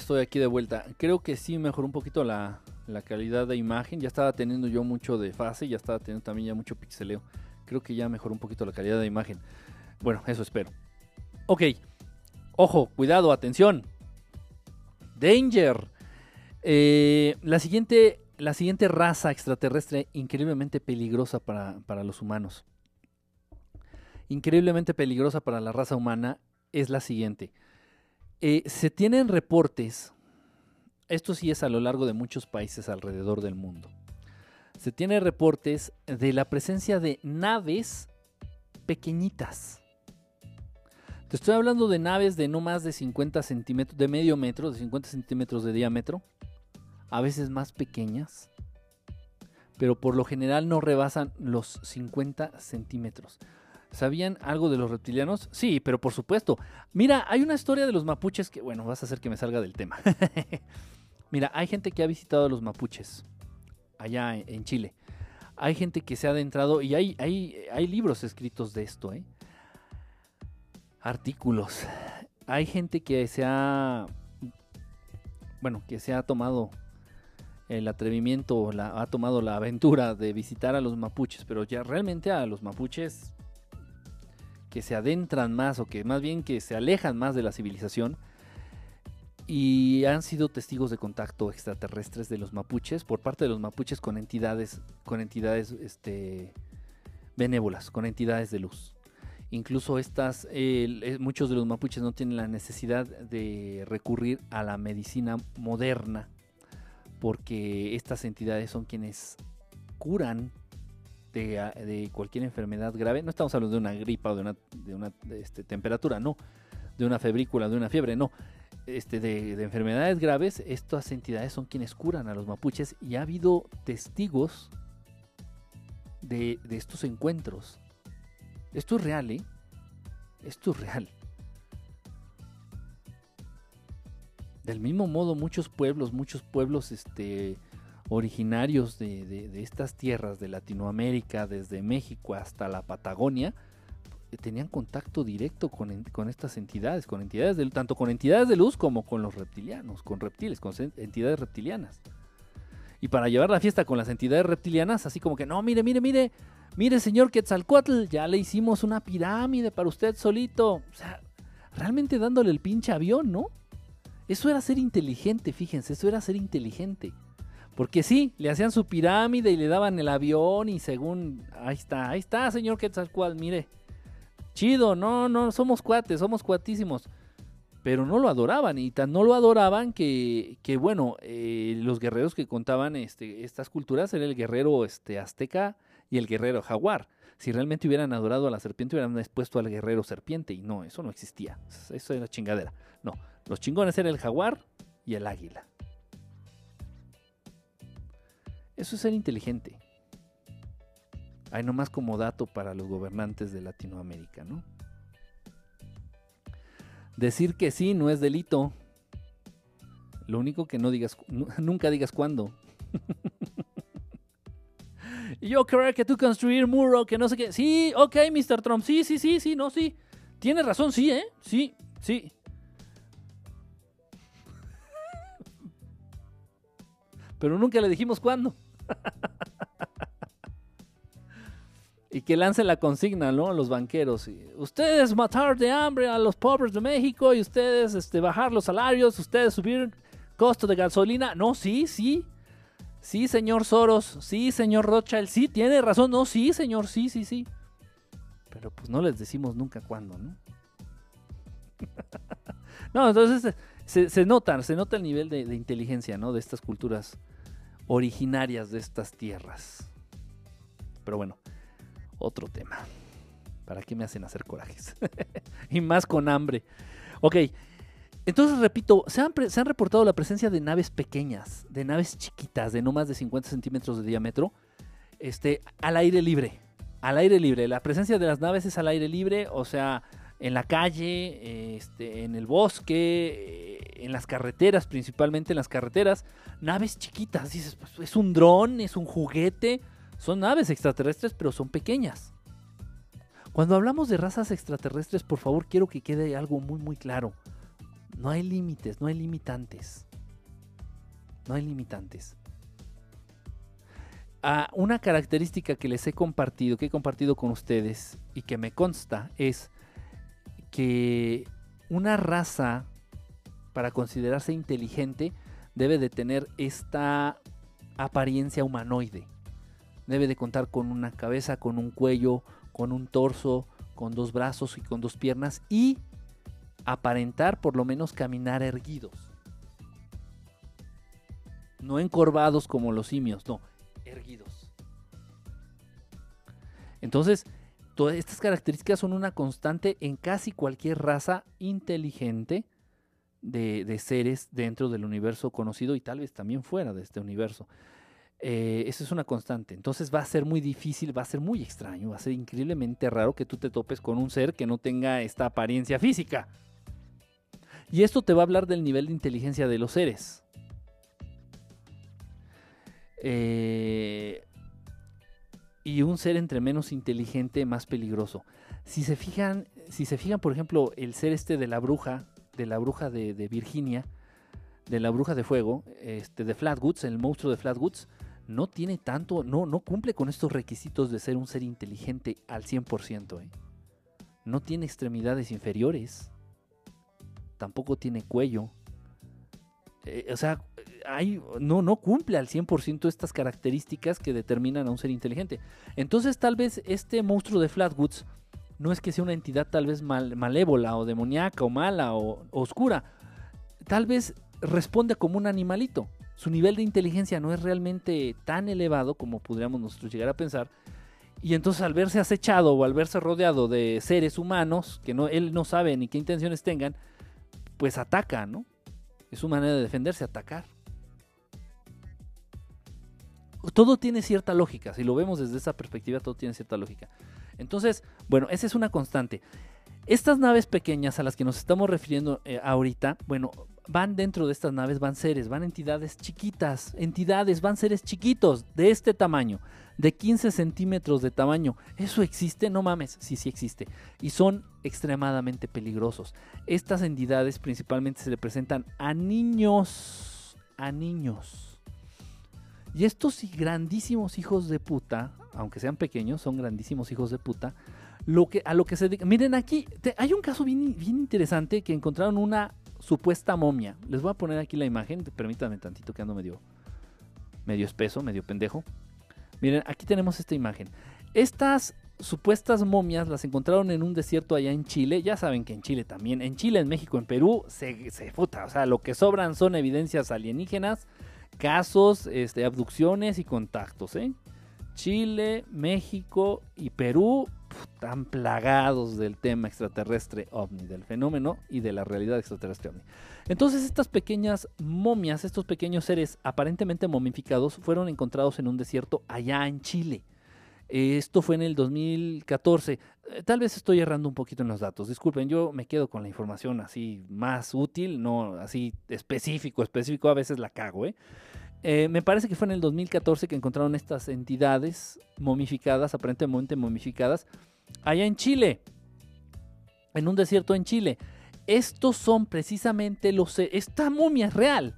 Estoy aquí de vuelta. Creo que sí mejoró un poquito la, la calidad de imagen. Ya estaba teniendo yo mucho de fase, ya estaba teniendo también ya mucho pixeleo. Creo que ya mejoró un poquito la calidad de imagen. Bueno, eso espero. Ok, ojo, cuidado, atención. Danger. Eh, la, siguiente, la siguiente raza extraterrestre increíblemente peligrosa para, para los humanos. Increíblemente peligrosa para la raza humana es la siguiente. Eh, se tienen reportes esto sí es a lo largo de muchos países alrededor del mundo. Se tiene reportes de la presencia de naves pequeñitas. Te estoy hablando de naves de no más de 50 centímetros, de medio metro, de 50 centímetros de diámetro, a veces más pequeñas, pero por lo general no rebasan los 50 centímetros. ¿Sabían algo de los reptilianos? Sí, pero por supuesto. Mira, hay una historia de los mapuches que, bueno, vas a hacer que me salga del tema. Mira, hay gente que ha visitado a los mapuches allá en Chile. Hay gente que se ha adentrado y hay, hay, hay libros escritos de esto, ¿eh? artículos. Hay gente que se ha, bueno, que se ha tomado el atrevimiento, ha tomado la aventura de visitar a los mapuches, pero ya realmente a los mapuches que se adentran más o que más bien que se alejan más de la civilización, y han sido testigos de contacto extraterrestres de los mapuches por parte de los mapuches con entidades con entidades este, benévolas, con entidades de luz. Incluso estas, muchos de los mapuches no tienen la necesidad de recurrir a la medicina moderna, porque estas entidades son quienes curan de, cualquier enfermedad grave. No estamos hablando de una gripa o de una, de una este, temperatura, no, de una febrícula, de una fiebre, no este, de, enfermedades graves, estas entidades son quienes curan a los mapuches y ha habido testigos de, estos encuentros. Esto es real, ¿eh? Esto es real. Del mismo modo, muchos pueblos, muchos pueblos este, originarios de, de, estas tierras de Latinoamérica, desde México hasta la Patagonia, tenían contacto directo con, estas entidades, con entidades de, tanto con entidades de luz como con los reptilianos, con reptiles, con entidades reptilianas. Y para llevar la fiesta con las entidades reptilianas, así como que, no, mire, mire, mire, mire, señor Quetzalcoatl, ya le hicimos una pirámide para usted solito. O sea, realmente dándole el pinche avión, ¿no? Eso era ser inteligente, fíjense, eso era ser inteligente. Porque sí, le hacían su pirámide y le daban el avión y según, ahí está, ahí está, señor Quetzalcoatl, mire, chido, no, no, somos cuates, somos cuatísimos. Pero no lo adoraban y tan no lo adoraban que, que bueno, eh, los guerreros que contaban este, estas culturas era el guerrero este, azteca y el guerrero jaguar. Si realmente hubieran adorado a la serpiente, hubieran expuesto al guerrero serpiente. Y no, eso no existía. Eso era chingadera. No, los chingones eran el jaguar y el águila. Eso es ser inteligente. Hay nomás como dato para los gobernantes de Latinoamérica, ¿no? Decir que sí no es delito. Lo único que no digas, nunca digas cuándo. Yo creo que tú construir muro, que no sé qué. Sí, ok, Mr. Trump. Sí, sí, sí, sí, no, sí. Tienes razón, sí, ¿eh? Sí, sí. Pero nunca le dijimos cuándo. y que lance la consigna, ¿no? Los banqueros. ustedes matar de hambre a los pobres de México y ustedes este, bajar los salarios, ustedes subir costo de gasolina. No, sí, sí. Sí, señor Soros. Sí, señor Rothschild. Sí, tiene razón. No, sí, señor. Sí, sí, sí. Pero pues no les decimos nunca cuándo, ¿no? no, entonces se, se, nota, se nota el nivel de, de inteligencia, ¿no? De estas culturas originarias de estas tierras. Pero bueno, otro tema. ¿Para qué me hacen hacer corajes? y más con hambre. Ok, entonces repito, se han, se han, reportado la presencia de naves pequeñas, de naves chiquitas, de no más de 50 centímetros de diámetro, este, al aire libre. Al aire libre. La presencia de las naves es al aire libre, o sea, en la calle, este, en el bosque, eh, en las carreteras, principalmente en las carreteras. Naves chiquitas, dices, pues, es un dron, es un juguete. Son naves extraterrestres, pero son pequeñas. Cuando hablamos de razas extraterrestres, por favor, quiero que quede algo muy, muy claro. No hay límites, no hay limitantes. No hay limitantes. Ah, una característica que les he compartido, que he compartido con ustedes y que me consta es que una raza, para considerarse inteligente, debe de tener esta apariencia humanoide. Debe de contar con una cabeza, con un cuello, con un torso, con dos brazos y con dos piernas y aparentar por lo menos caminar erguidos. No encorvados como los simios, no, erguidos. Entonces, todas estas características son una constante en casi cualquier raza inteligente de, seres dentro del universo conocido y tal vez también fuera de este universo. Eh, eso es una constante. Entonces va a ser muy difícil, va a ser muy extraño, va a ser increíblemente raro que tú te topes con un ser que no tenga esta apariencia física. Y esto te va a hablar del nivel de inteligencia de los seres. Eh, y un ser entre menos inteligente, más peligroso. Si se fijan, si se fijan, por ejemplo, el ser este de la bruja, de la bruja de, Virginia, de la bruja de fuego, este, de Flatwoods, el monstruo de Flatwoods, no tiene tanto, no, no cumple con estos requisitos de ser un ser inteligente al 100%. ¿eh? No tiene extremidades inferiores tampoco tiene cuello. Eh, o sea, no, no cumple al 100% estas características que determinan a un ser inteligente. Entonces tal vez este monstruo de Flatwoods no es que sea una entidad tal vez malévola o demoníaca o mala o, oscura. Tal vez responde como un animalito. Su nivel de inteligencia no es realmente tan elevado como podríamos nosotros llegar a pensar. Y entonces al verse acechado o al verse rodeado de seres humanos que no, él no sabe ni qué intenciones tengan, pues ataca, ¿no? Es su manera de defenderse, atacar. Todo tiene cierta lógica, si lo vemos desde esa perspectiva, todo tiene cierta lógica. Entonces, bueno, esa es una constante. Estas naves pequeñas a las que nos estamos refiriendo eh, ahorita, bueno, van dentro de estas naves, van seres, van entidades chiquitas, entidades, van seres chiquitos de este tamaño de 15 centímetros de tamaño. ¿Eso existe? No mames, sí, sí existe. Y son extremadamente peligrosos. Estas entidades principalmente se le presentan a niños, a niños. Y estos grandísimos hijos de puta, aunque sean pequeños, son grandísimos hijos de puta, lo que, a lo que se. Miren aquí, hay un caso bien, bien interesante que encontraron una supuesta momia. Les voy a poner aquí la imagen, permítanme tantito que ando medio, medio espeso, medio pendejo. Miren, aquí tenemos esta imagen. Estas supuestas momias las encontraron en un desierto allá en Chile. Ya saben que en Chile también, en Chile, en México, en Perú, se, se puta. O sea, lo que sobran son evidencias alienígenas, casos, este, abducciones y contactos. ¿eh? Chile, México y Perú tan plagados del tema extraterrestre ovni, del fenómeno y de la realidad extraterrestre ovni. Entonces estas pequeñas momias, estos pequeños seres aparentemente momificados, fueron encontrados en un desierto allá en Chile. Esto fue en el 2014. Eh, tal vez estoy errando un poquito en los datos. Disculpen, yo me quedo con la información así más útil, no así específico, específico. A veces la cago, ¿eh? Eh, me parece que fue en el 2014 que encontraron estas entidades momificadas, aparentemente momificadas, allá en Chile, en un desierto en Chile. Estos son precisamente los... Esta momia es real.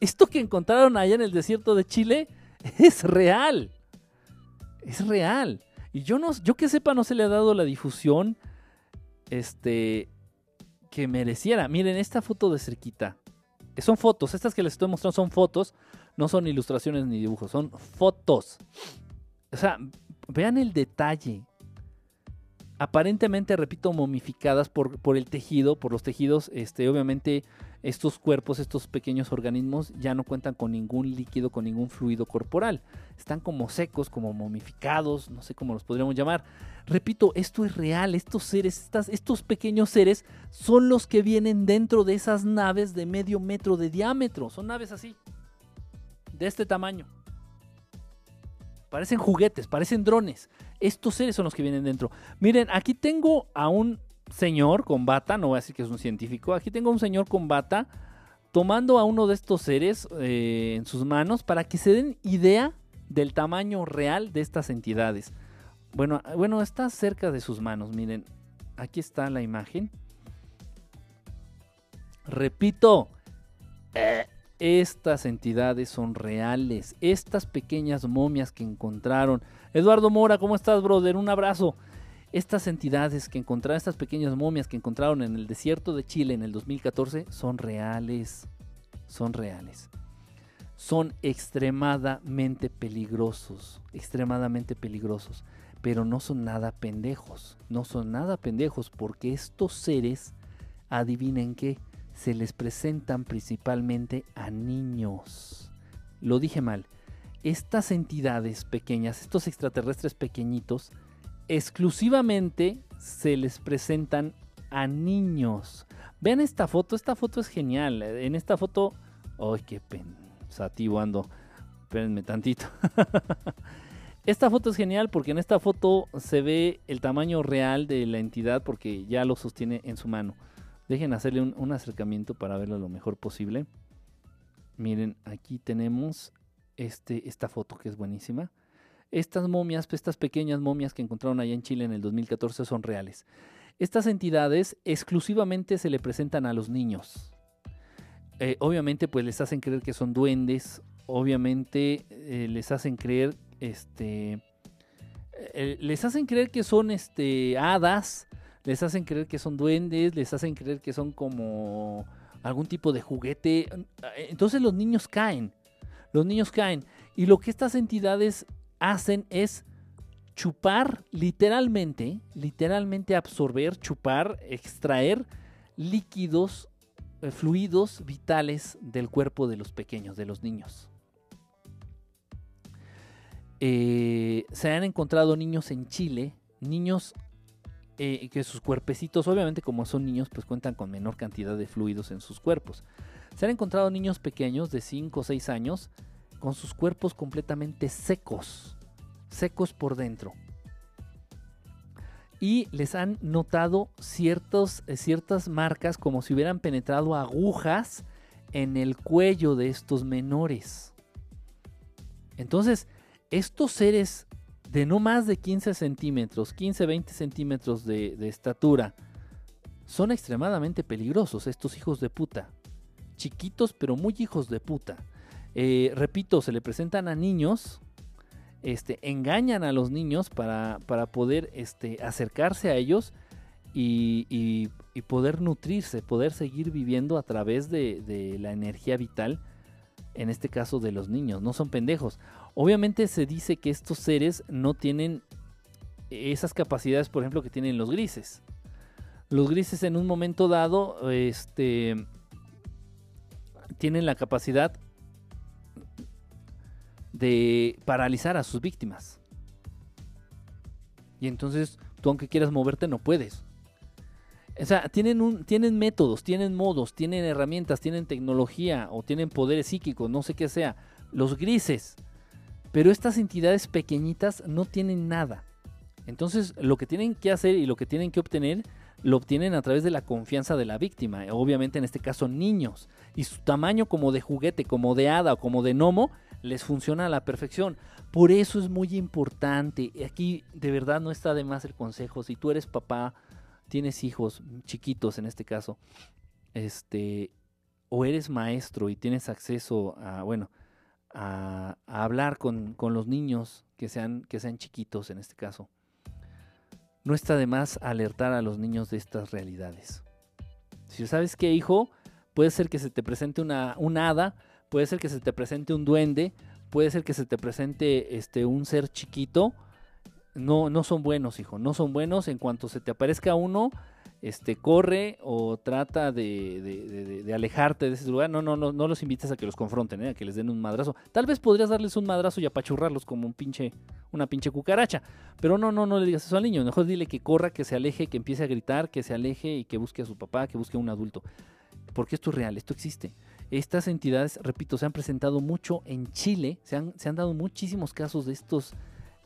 Esto que encontraron allá en el desierto de Chile es real. Es real. Y yo no, yo que sepa, no se le ha dado la difusión este, que mereciera. Miren, esta foto de cerquita. Son fotos, estas que les estoy mostrando son fotos no son ilustraciones ni dibujos, son fotos. O sea, vean el detalle. Aparentemente, repito, momificadas por, por el tejido, por los tejidos, este, obviamente estos cuerpos, estos pequeños organismos ya no cuentan con ningún líquido, con ningún fluido corporal. Están como secos, como momificados, no sé cómo los podríamos llamar. Repito, esto es real, estos seres, estos pequeños seres son los que vienen dentro de esas naves de medio metro de diámetro. Son naves así de este tamaño. Parecen juguetes, parecen drones. Estos seres son los que vienen dentro. Miren, aquí tengo a un señor con bata, no voy a decir que es un científico, aquí tengo a un señor con bata tomando a uno de estos seres eh, en sus manos para que se den idea del tamaño real de estas entidades. Bueno, bueno, está cerca de sus manos, miren, aquí está la imagen. Repito, eh, estas entidades son reales. Estas pequeñas momias que encontraron. Eduardo Mora, ¿cómo estás, brother? Un abrazo. Estas entidades que encontraron, estas pequeñas momias que encontraron en el desierto de Chile en el 2014, son reales. Son reales. Son extremadamente peligrosos. Extremadamente peligrosos. Pero no son nada pendejos. No son nada pendejos porque estos seres, adivinen qué, se les presentan principalmente a niños. Lo dije mal. Estas entidades pequeñas, estos extraterrestres pequeñitos, exclusivamente se les presentan a niños. Vean esta foto, esta foto es genial. En esta foto, ¡ay, qué pensativo ando! Espérenme tantito. esta foto es genial porque en esta foto se ve el tamaño real de la entidad porque ya lo sostiene en su mano. Dejen hacerle un, acercamiento para verlo lo mejor posible. Miren, aquí tenemos este, esta foto que es buenísima. Estas momias, estas pequeñas momias que encontraron allá en Chile en el 2014 son reales. Estas entidades exclusivamente se le presentan a los niños. Eh, obviamente, pues les hacen creer que son duendes. Obviamente, eh, les hacen creer, este, eh, les hacen creer que son, este, hadas les hacen creer que son duendes, les hacen creer que son como algún tipo de juguete. Entonces los niños caen, los niños caen. Y lo que estas entidades hacen es chupar literalmente, literalmente absorber, chupar, extraer líquidos, eh, fluidos vitales del cuerpo de los pequeños, de los niños. Eh, se han encontrado niños en Chile, niños eh, que sus cuerpecitos, obviamente como son niños, pues cuentan con menor cantidad de fluidos en sus cuerpos. Se han encontrado niños pequeños de 5 o 6 años con sus cuerpos completamente secos, secos por dentro. Y les han notado ciertos, eh, ciertas marcas como si hubieran penetrado agujas en el cuello de estos menores. Entonces, estos seres de no más de 15 centímetros, 15-20 centímetros de, estatura, son extremadamente peligrosos estos hijos de puta. Chiquitos, pero muy hijos de puta. Eh, repito, se le presentan a niños, este, engañan a los niños para, para poder este, acercarse a ellos y, poder nutrirse, poder seguir viviendo a través de, de la energía vital, en este caso de los niños. No son pendejos. Obviamente se dice que estos seres no tienen esas capacidades, por ejemplo, que tienen los grises. Los grises en un momento dado este, tienen la capacidad de paralizar a sus víctimas. Y entonces Tú aunque quieras moverte no puedes. O sea, tienen, tienen métodos, tienen modos, tienen herramientas, tienen tecnología o tienen poderes psíquicos, no sé qué sea. Los grises. Pero estas entidades pequeñitas no tienen nada. Entonces, lo que tienen que hacer y lo que tienen que obtener, lo obtienen a través de la confianza de la víctima. Obviamente, en este caso, niños. Y su tamaño como de juguete, como de hada o como de gnomo, les funciona a la perfección. Por eso es muy importante. Aquí, de verdad, no está de más el consejo. Si tú eres papá, tienes hijos chiquitos en este caso, este, o eres maestro y tienes acceso a, bueno, a, hablar con, con, los niños que sean, que sean chiquitos en este caso no está de más alertar a los niños de estas realidades. Si sabes que, hijo, puede ser que se te presente una, hada, puede ser que se te presente un duende, puede ser que se te presente este, un ser chiquito. No, no son buenos, hijo, no son buenos. En cuanto se te aparezca uno, este, corre o trata de, alejarte de ese lugar. No, no, no, no los invites a que los confronten, ¿eh? a que les den un madrazo. Tal vez podrías darles un madrazo y apachurrarlos como un pinche, una pinche cucaracha. Pero no, no, no le digas eso al niño. Mejor dile que corra, que se aleje, que empiece a gritar, que se aleje y que busque a su papá, que busque a un adulto. Porque esto es real, esto existe. Estas entidades, repito, se han presentado mucho en Chile, se han, se han dado muchísimos casos de estos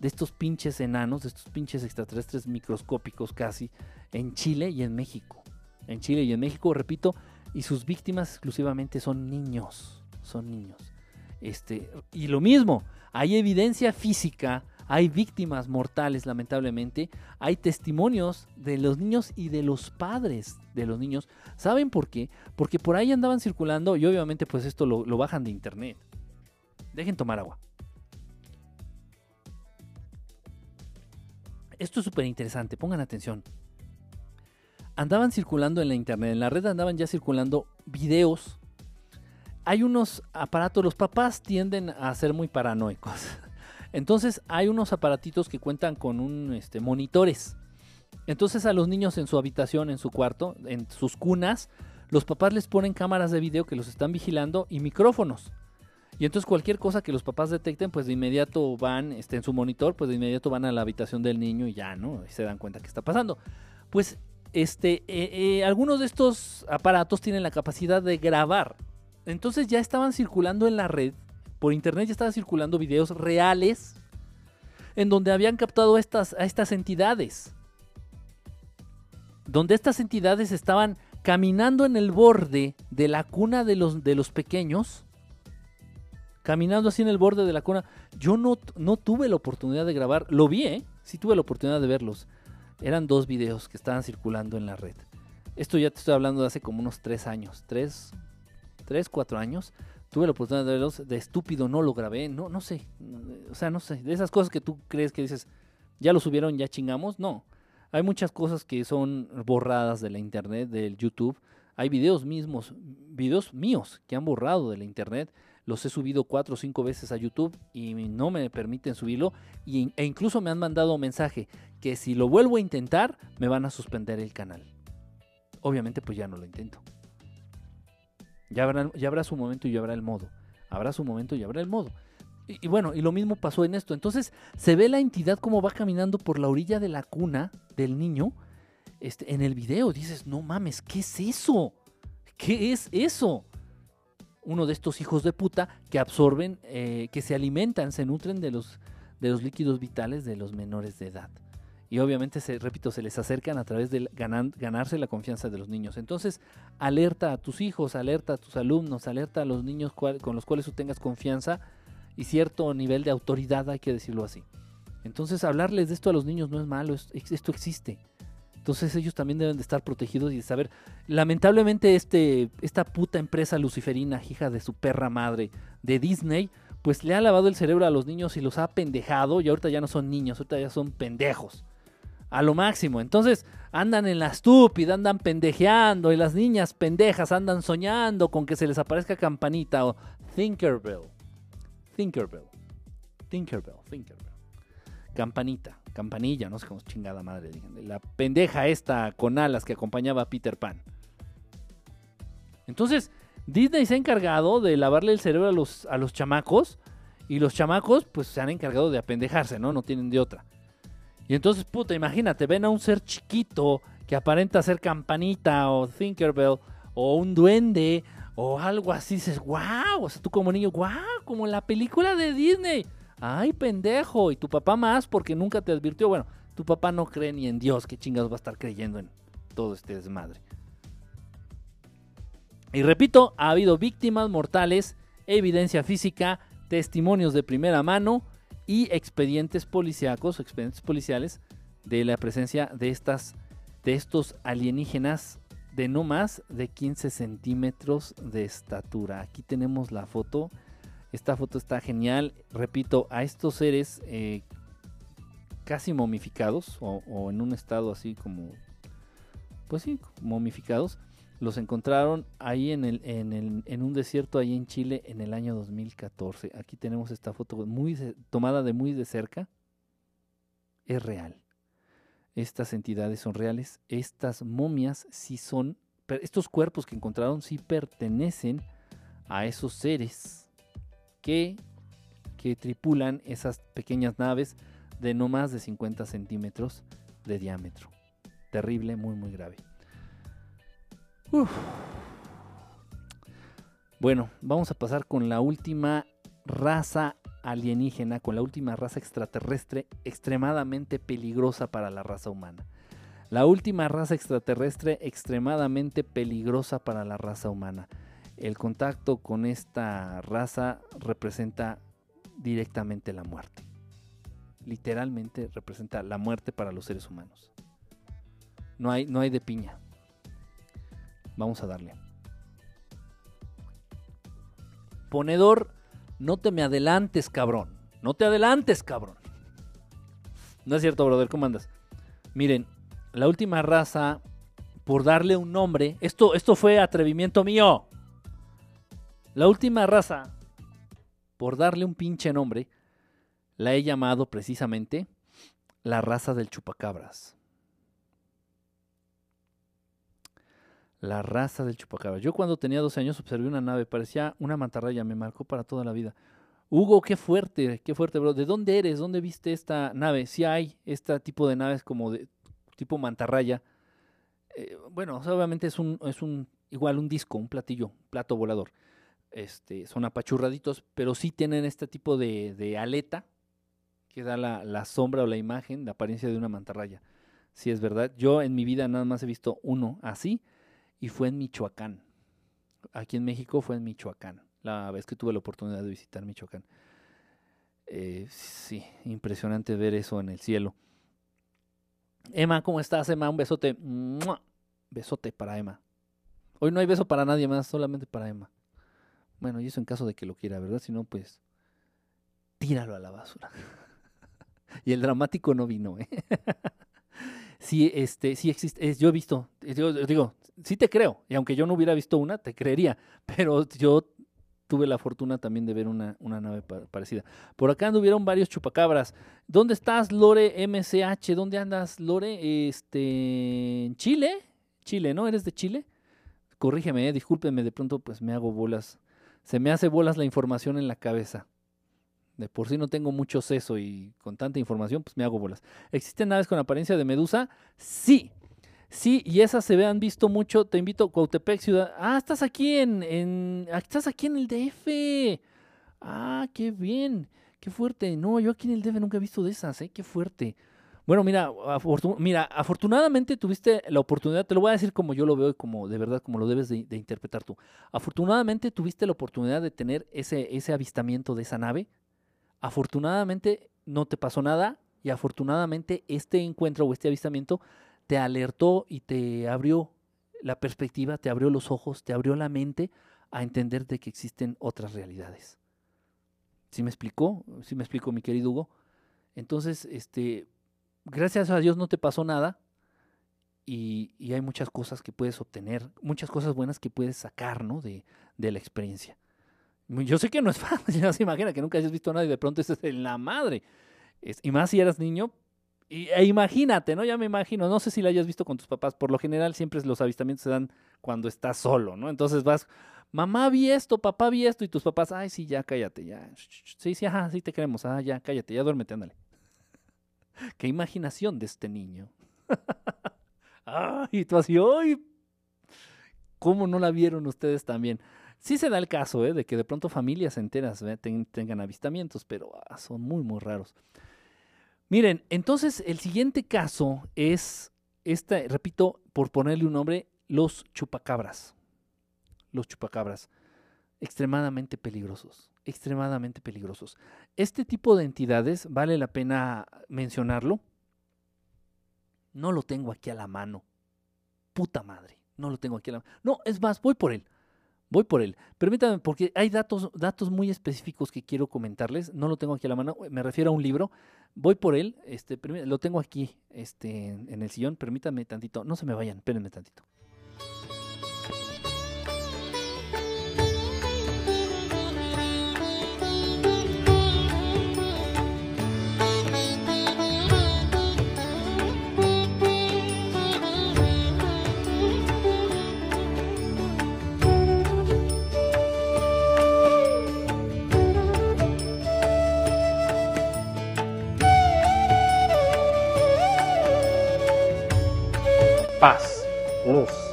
de estos pinches enanos, de estos pinches extraterrestres microscópicos casi, en Chile y en México. En Chile y en México, repito, y sus víctimas exclusivamente son niños, son niños. Este, y lo mismo, hay evidencia física, hay víctimas mortales lamentablemente, hay testimonios de los niños y de los padres de los niños. ¿Saben por qué? Porque por ahí andaban circulando y obviamente pues esto lo, lo bajan de internet. Dejen tomar agua. Esto es súper interesante, pongan atención. Andaban circulando en la internet, en la red andaban ya circulando videos. Hay unos aparatos, los papás tienden a ser muy paranoicos. Entonces hay unos aparatitos que cuentan con un este, monitores. Entonces a los niños en su habitación, en su cuarto, en sus cunas, los papás les ponen cámaras de video que los están vigilando y micrófonos. Y entonces cualquier cosa que los papás detecten, pues de inmediato van, este, en su monitor, pues de inmediato van a la habitación del niño y ya, ¿no? Y se dan cuenta que está pasando. Pues, este, eh, eh, algunos de estos aparatos tienen la capacidad de grabar. Entonces ya estaban circulando en la red, por internet ya estaban circulando videos reales en donde habían captado estas, a estas entidades. Donde estas entidades estaban caminando en el borde de la cuna de los, de los pequeños caminando así en el borde de la cuna. Yo no, no tuve la oportunidad de grabar, lo vi, ¿eh? Sí tuve la oportunidad de verlos. Eran dos videos que estaban circulando en la red. Esto ya te estoy hablando de hace como unos tres años, tres, tres, cuatro años. Tuve la oportunidad de verlos, de estúpido no lo grabé, no, no sé. O sea, no sé, de esas cosas que tú crees que dices, ya lo subieron, ya chingamos, no. Hay muchas cosas que son borradas de la internet, del YouTube. Hay videos mismos, videos míos que han borrado de la internet los he subido cuatro o cinco veces a YouTube y no me permiten subirlo. Y, e incluso me han mandado mensaje que si lo vuelvo a intentar, me van a suspender el canal. Obviamente, pues ya no lo intento. Ya habrá, ya habrá su momento y ya habrá el modo. Habrá su momento y habrá el modo. Y, bueno, y lo mismo pasó en esto. Entonces, se ve la entidad como va caminando por la orilla de la cuna del niño. Este, en el video dices, no mames, ¿qué es eso? ¿Qué es eso? Uno de estos hijos de puta que absorben, eh, que se alimentan, se nutren de los, de los líquidos vitales de los menores de edad. Y obviamente, se, repito, se les acercan a través de ganarse la confianza de los niños. Entonces, alerta a tus hijos, alerta a tus alumnos, alerta a los niños con los cuales tú tengas confianza y cierto nivel de autoridad, hay que decirlo así. Entonces, hablarles de esto a los niños no es malo, esto existe. Entonces ellos también deben de estar protegidos y de saber. Lamentablemente este, esta puta empresa luciferina, hija de su perra madre, de Disney, pues le ha lavado el cerebro a los niños y los ha pendejado y ahorita ya no son niños, ahorita ya son pendejos. A lo máximo. Entonces andan en la estúpida, andan pendejeando y las niñas pendejas andan soñando con que se les aparezca campanita o Thinkerbell. Thinkerbell. Thinkerbell. Thinkerbell. Campanita campanilla, no sé cómo chingada madre, la pendeja esta con alas que acompañaba a Peter Pan. Entonces, Disney se ha encargado de lavarle el cerebro a los, a los chamacos y los chamacos pues se han encargado de apendejarse, ¿no? No tienen de otra. Y entonces, puta, imagínate, ven a un ser chiquito que aparenta ser campanita o Tinkerbell o un duende o algo así, dices, wow, o sea, tú como niño, wow, como la película de Disney. Ay, pendejo, y tu papá más porque nunca te advirtió. Bueno, tu papá no cree ni en Dios, qué chingados va a estar creyendo en todo este desmadre. Y repito, ha habido víctimas mortales, evidencia física, testimonios de primera mano y expedientes policíacos, expedientes policiales de la presencia de estas de estos alienígenas de no más de 15 centímetros de estatura. Aquí tenemos la foto. Esta foto está genial. Repito, a estos seres eh, casi momificados o, en un estado así como, pues sí, momificados, los encontraron ahí en, el, en, el, en un desierto ahí en Chile en el año 2014. Aquí tenemos esta foto muy tomada de muy de cerca. Es real estas entidades son reales, estas momias sí son, estos cuerpos que encontraron sí pertenecen a esos seres que, que tripulan esas pequeñas naves de no más de 50 centímetros de diámetro. Terrible, muy, muy grave. Bueno, vamos a pasar con la última raza alienígena, con la última raza extraterrestre extremadamente peligrosa para la raza humana. La última raza extraterrestre extremadamente peligrosa para la raza humana. El contacto con esta raza representa directamente la muerte. Literalmente representa la muerte para los seres humanos. No hay, no hay de piña. Vamos a darle. Ponedor no te me adelantes, cabrón. No te adelantes, cabrón. No es cierto, brother, ¿cómo andas? Miren, la última raza, por darle un nombre, esto, esto fue atrevimiento mío. La última raza, por darle un pinche nombre, la he llamado precisamente la raza del chupacabras. La raza del chupacabra. Yo cuando tenía 12 años observé una nave, parecía una mantarraya, me marcó para toda la vida. Hugo, qué fuerte, qué fuerte, bro. ¿De dónde eres? ¿Dónde viste esta nave? Si hay este tipo de naves como de tipo mantarraya. Eh, bueno, obviamente es un, es un, igual un disco, un platillo, un plato volador. Este, son apachurraditos, pero sí tienen este tipo de, aleta que da la, sombra o la imagen, la apariencia de una mantarraya. Sí, es verdad. Yo en mi vida nada más he visto uno así y fue en Michoacán. Aquí en México fue en Michoacán, la vez que tuve la oportunidad de visitar Michoacán. Eh, sí, impresionante ver eso en el cielo. Emma, ¿cómo estás, Emma? Un besote. Besote para Emma. Hoy no hay beso para nadie más, solamente para Emma. Bueno, y eso en caso de que lo quiera, ¿verdad? Si no, pues tíralo a la basura. y el dramático no vino, ¿eh? sí, este, sí existe, yo he visto, yo, digo, sí te creo, y aunque yo no hubiera visto una, te creería, pero yo tuve la fortuna también de ver una, una nave parecida. Por acá anduvieron varios chupacabras. ¿Dónde estás, Lore MCH? ¿Dónde andas, Lore? Este, ¿En Chile? Chile, ¿no? ¿Eres de Chile? Corrígeme, eh, discúlpeme, de pronto pues me hago bolas. Se me hace bolas la información en la cabeza. De por sí no tengo mucho seso y con tanta información, pues me hago bolas. ¿Existen naves con apariencia de medusa? Sí. Sí, y esas se han visto mucho. Te invito, Cuautepec, ciudad. Ah, estás aquí en, en. Estás aquí en el DF. Ah, qué bien. Qué fuerte. No, yo aquí en el DF nunca he visto de esas, ¿eh? Qué fuerte. Bueno, mira, mira, afortunadamente tuviste la oportunidad, te lo voy a decir como yo lo veo y como de verdad, como lo debes de, interpretar tú. Afortunadamente tuviste la oportunidad de tener ese, ese avistamiento de esa nave, Afortunadamente no te pasó nada y afortunadamente este encuentro o este avistamiento te alertó y te abrió la perspectiva, te abrió los ojos, te abrió la mente a entender de que existen otras realidades. ¿Sí me explicó? ¿Sí me explicó mi querido Hugo? Entonces, este, gracias a Dios no te pasó nada y, y hay muchas cosas que puedes obtener, muchas cosas buenas que puedes sacar ¿no? de, de la experiencia. Yo sé que no es fácil, no se imagina que nunca hayas visto a nadie y de pronto es en la madre. y más si eras niño, y, e imagínate, ¿no? Ya me imagino, no sé si la hayas visto con tus papás, por lo general siempre los avistamientos se dan cuando estás solo, ¿no? Entonces vas, mamá vi esto, papá vi esto, y tus papás, ay, sí, ya cállate, ya. Sí, sí, ajá, sí te queremos, ah, ya, cállate, ya duérmete, ándale. Qué imaginación de este niño. Ay, tú así, ¡ay! ¿Cómo no la vieron ustedes también? Sí se da el caso, ¿eh? De que de pronto familias enteras ten- tengan avistamientos, pero ah, son muy, muy raros. Miren, entonces el siguiente caso es, esta, repito, por ponerle un nombre, los chupacabras. Los chupacabras. Extremadamente peligrosos. Extremadamente peligrosos. Este tipo de entidades, vale la pena mencionarlo. No lo tengo aquí a la mano. Puta madre. No lo tengo aquí a la mano. No, es más, voy por él. Voy por él. Permítanme, porque hay datos, datos muy específicos que quiero comentarles. No lo tengo aquí a la mano. Me refiero a un libro. Voy por él. Este, lo tengo aquí este, en el sillón. Permítanme tantito. No se me vayan. Espérenme tantito. Paz, luz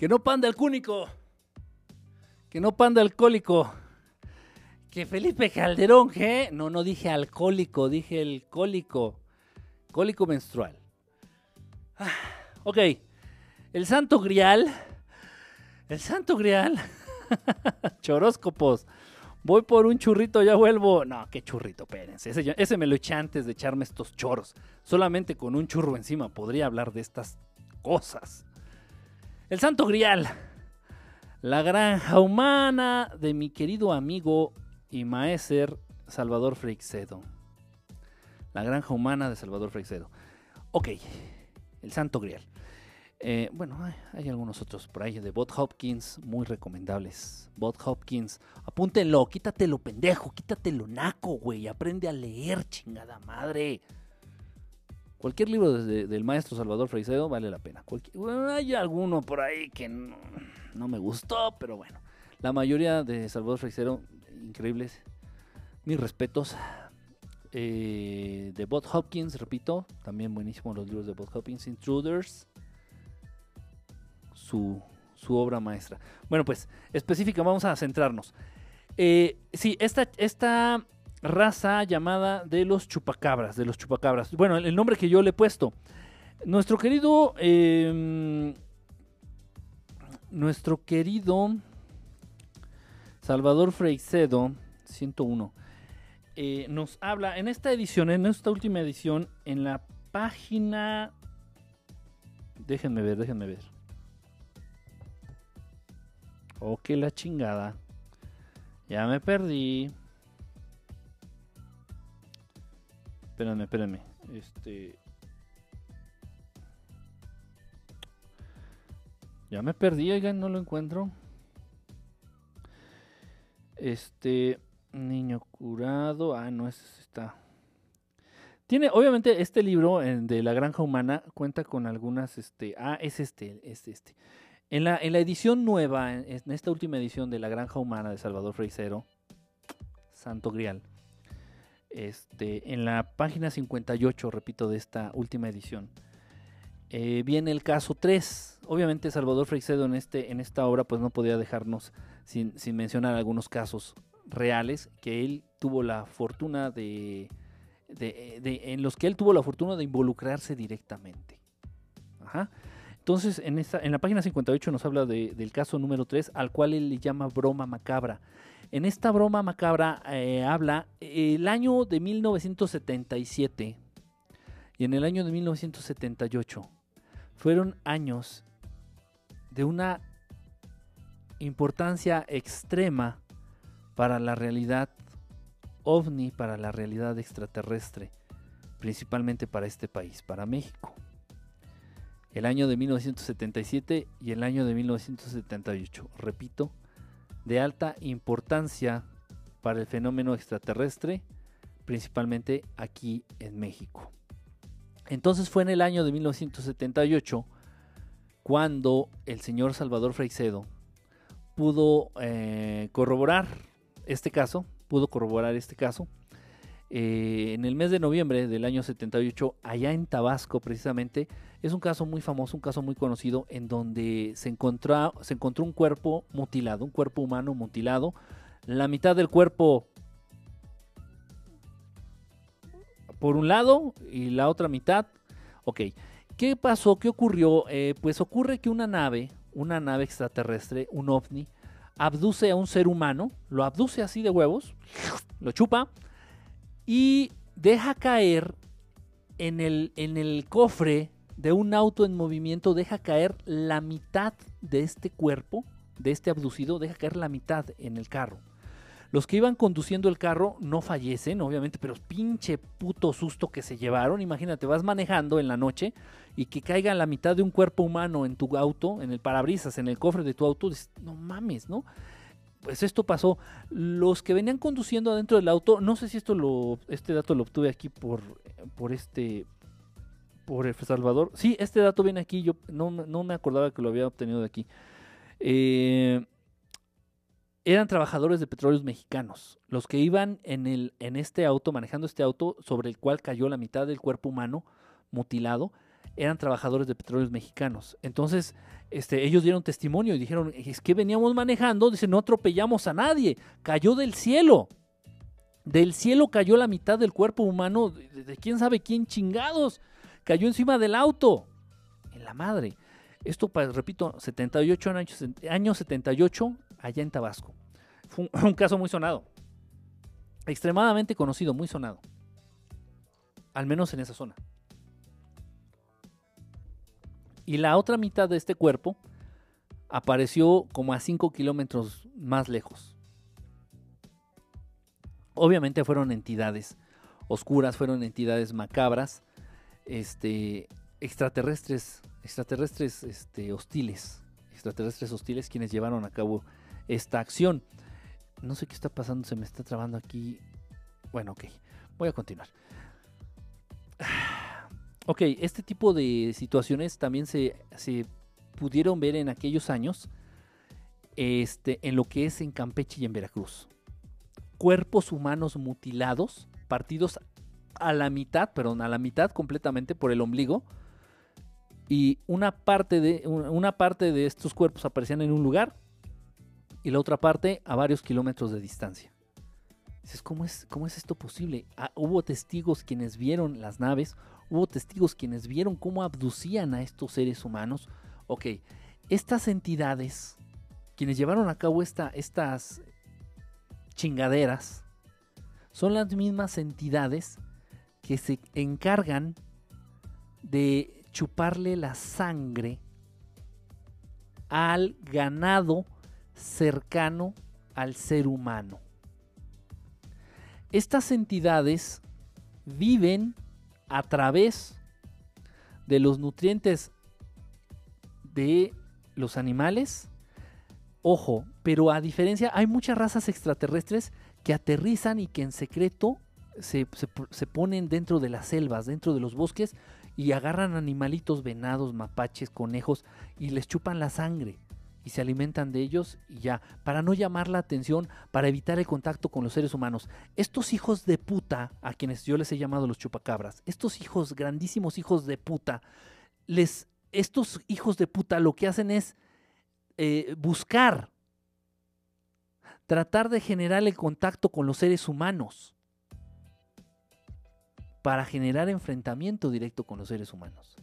Que no panda el cúnico. Que no panda alcohólico. Que Felipe Calderón, ¿qué? No, no dije alcohólico, dije el cólico. Cólico menstrual. Ah, ok. El santo grial. El santo grial. Choróscopos. Voy por un churrito, ya vuelvo. No, qué churrito, espérense. Ese, ese me lo eché antes de echarme estos choros. Solamente con un churro encima podría hablar de estas cosas. El Santo Grial. La granja humana de mi querido amigo y maestro Salvador Freixedo. La granja humana de Salvador Freixedo. Ok, el Santo Grial. Eh, bueno, hay, hay algunos otros por ahí de Bob Hopkins, muy recomendables. Bob Hopkins, apúntenlo, quítatelo pendejo, quítatelo naco, güey. Aprende a leer, chingada madre. Cualquier libro de- del maestro Salvador Freixedo vale la pena. Hay alguno por ahí que no, me gustó, pero bueno. La mayoría de Salvador Freixedo, increíbles. Mis respetos. Eh, de Bob Hopkins, repito, también buenísimos los libros de Bob Hopkins. Intruders, su, su obra maestra. Bueno, pues específica, vamos a centrarnos. Eh, sí, esta, esta raza llamada de los chupacabras, de los chupacabras. Bueno, el, nombre que yo le he puesto. Nuestro querido, eh, nuestro querido Salvador Freixedo, 101, eh, nos habla en esta edición, en esta última edición, en la página... Déjenme ver, déjenme ver. Oh, que la chingada. Ya me perdí. Espérenme, espérenme. Este. Ya me perdí, oigan, no lo encuentro. Este. Niño curado. Ah, no, ese está. Tiene, obviamente, este libro de La Granja Humana cuenta con algunas. Este, ah, es este, es este. En la, en la edición nueva, en, en esta última edición de La Granja Humana de Salvador Freisero, Santo Grial, este, en la página 58, repito, de esta última edición, eh, viene el caso 3. Obviamente Salvador Freixedo en, este, en esta obra pues no podía dejarnos sin, mencionar algunos casos reales que él tuvo la fortuna de, en los que él tuvo la fortuna de involucrarse directamente. Ajá. Entonces, en, esta, en la página 58 nos habla de- del caso número 3, al cual él le llama broma macabra. En esta broma macabra eh, habla el año de 1977 y en el año de 1978 fueron años de una importancia extrema para la realidad ovni, para la realidad extraterrestre principalmente para este país, para México. El año de 1977 y el año de 1978, repito, de alta importancia para el fenómeno extraterrestre, principalmente aquí en México. Entonces fue en el año de 1978 cuando el señor Salvador Freixedo pudo eh, corroborar este caso, pudo corroborar este caso. Eh, en el mes de noviembre del año 78, allá en Tabasco precisamente, es un caso muy famoso, un caso muy conocido, en donde se encontró, un cuerpo mutilado, un cuerpo humano mutilado, la mitad del cuerpo por un lado y la otra mitad. Ok, ¿qué pasó? ¿Qué ocurrió? Eh, pues ocurre que una nave, una nave extraterrestre, un ovni, abduce a un ser humano, lo abduce así de huevos, lo chupa y deja caer en el, en el cofre de un auto en movimiento, deja caer la mitad de este cuerpo, de este abducido, deja caer la mitad en el carro. Los que iban conduciendo el carro no fallecen, obviamente, pero pinche puto susto que se llevaron. Imagínate, vas manejando en la noche y que caiga la mitad de un cuerpo humano en tu auto, en el parabrisas, en el cofre de tu auto. no mames, ¿no? Pues esto pasó. Los que venían conduciendo adentro del auto, no sé si esto lo, este dato lo obtuve aquí por, por este, por El Salvador. Sí, este dato viene aquí. Yo no, no me acordaba que lo había obtenido de aquí. Eh, eran trabajadores de petróleos mexicanos, los que iban en, el, en este auto, manejando este auto sobre el cual cayó la mitad del cuerpo humano mutilado, eran trabajadores de petróleos mexicanos. Entonces, este, ellos dieron testimonio y dijeron, es que veníamos manejando, dice, no atropellamos a nadie, cayó del cielo. Del cielo cayó la mitad del cuerpo humano, de, quién sabe quién chingados, cayó encima del auto. En la madre. Esto, repito, 78 años, año 78, allá en Tabasco. Fue un, caso muy sonado. Extremadamente conocido, muy sonado. Al menos en esa zona. Y la otra mitad de este cuerpo apareció como a 5 kilómetros más lejos. Obviamente fueron entidades oscuras, fueron entidades macabras, este, extraterrestres, extraterrestres este, hostiles, extraterrestres hostiles quienes llevaron a cabo esta acción. No sé qué está pasando, se me está trabando aquí. Bueno, ok, voy a continuar. Ok, este tipo de situaciones también se, se pudieron ver en aquellos años este, en lo que es en Campeche y en Veracruz. Cuerpos humanos mutilados, partidos a la mitad, perdón, a la mitad completamente por el ombligo, y una parte de, una parte de estos cuerpos aparecían en un lugar y la otra parte a varios kilómetros de distancia. Dices, ¿cómo es, cómo es esto posible? Ah, hubo testigos quienes vieron las naves, hubo testigos quienes vieron cómo abducían a estos seres humanos. Ok, estas entidades, quienes llevaron a cabo esta, estas chingaderas, son las mismas entidades que se encargan de chuparle la sangre al ganado cercano al ser humano. Estas entidades viven a través de los nutrientes de los animales. Ojo, pero a diferencia, hay muchas razas extraterrestres que aterrizan y que en secreto se, se, ponen dentro de las selvas, dentro de los bosques y agarran animalitos, venados, mapaches, conejos y les chupan la sangre y se alimentan de ellos y ya, para no llamar la atención, para evitar el contacto con los seres humanos. Estos hijos de puta, a quienes yo les he llamado los chupacabras, estos hijos, grandísimos hijos de puta, les, estos hijos de puta lo que hacen es eh, buscar, tratar de generar el contacto con los seres humanos para generar enfrentamiento directo con los seres humanos.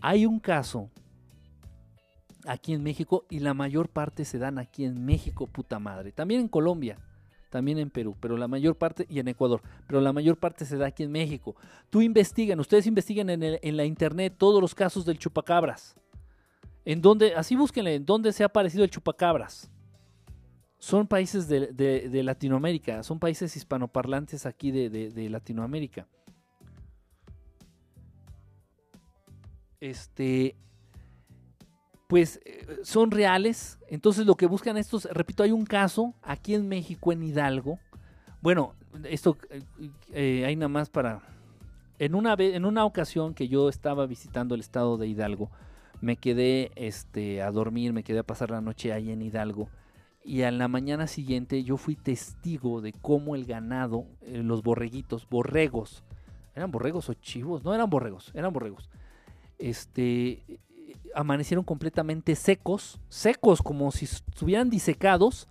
Hay un caso aquí en México y la mayor parte se dan aquí en México, puta madre. También en Colombia, también en Perú, pero la mayor parte, y en Ecuador, pero la mayor parte se da aquí en México. Tú investigan, ustedes investigan en, la internet todos los casos del chupacabras. En donde, así búsquenle, en dónde se ha aparecido el chupacabras. Son países de, Latinoamérica, son países hispanoparlantes aquí de Latinoamérica. Este, pues eh, son reales. Entonces lo que buscan estos, repito, hay un caso aquí en México, en Hidalgo. Bueno, esto eh, eh, hay nada más para... En una, vez, en una ocasión que yo estaba visitando el estado de Hidalgo, me quedé este, a dormir, me quedé a pasar la noche ahí en Hidalgo. Y a la mañana siguiente yo fui testigo de cómo el ganado, los borreguitos, borregos, eran borregos o chivos, no eran borregos, eran borregos. Este, amanecieron completamente secos, secos como si estuvieran disecados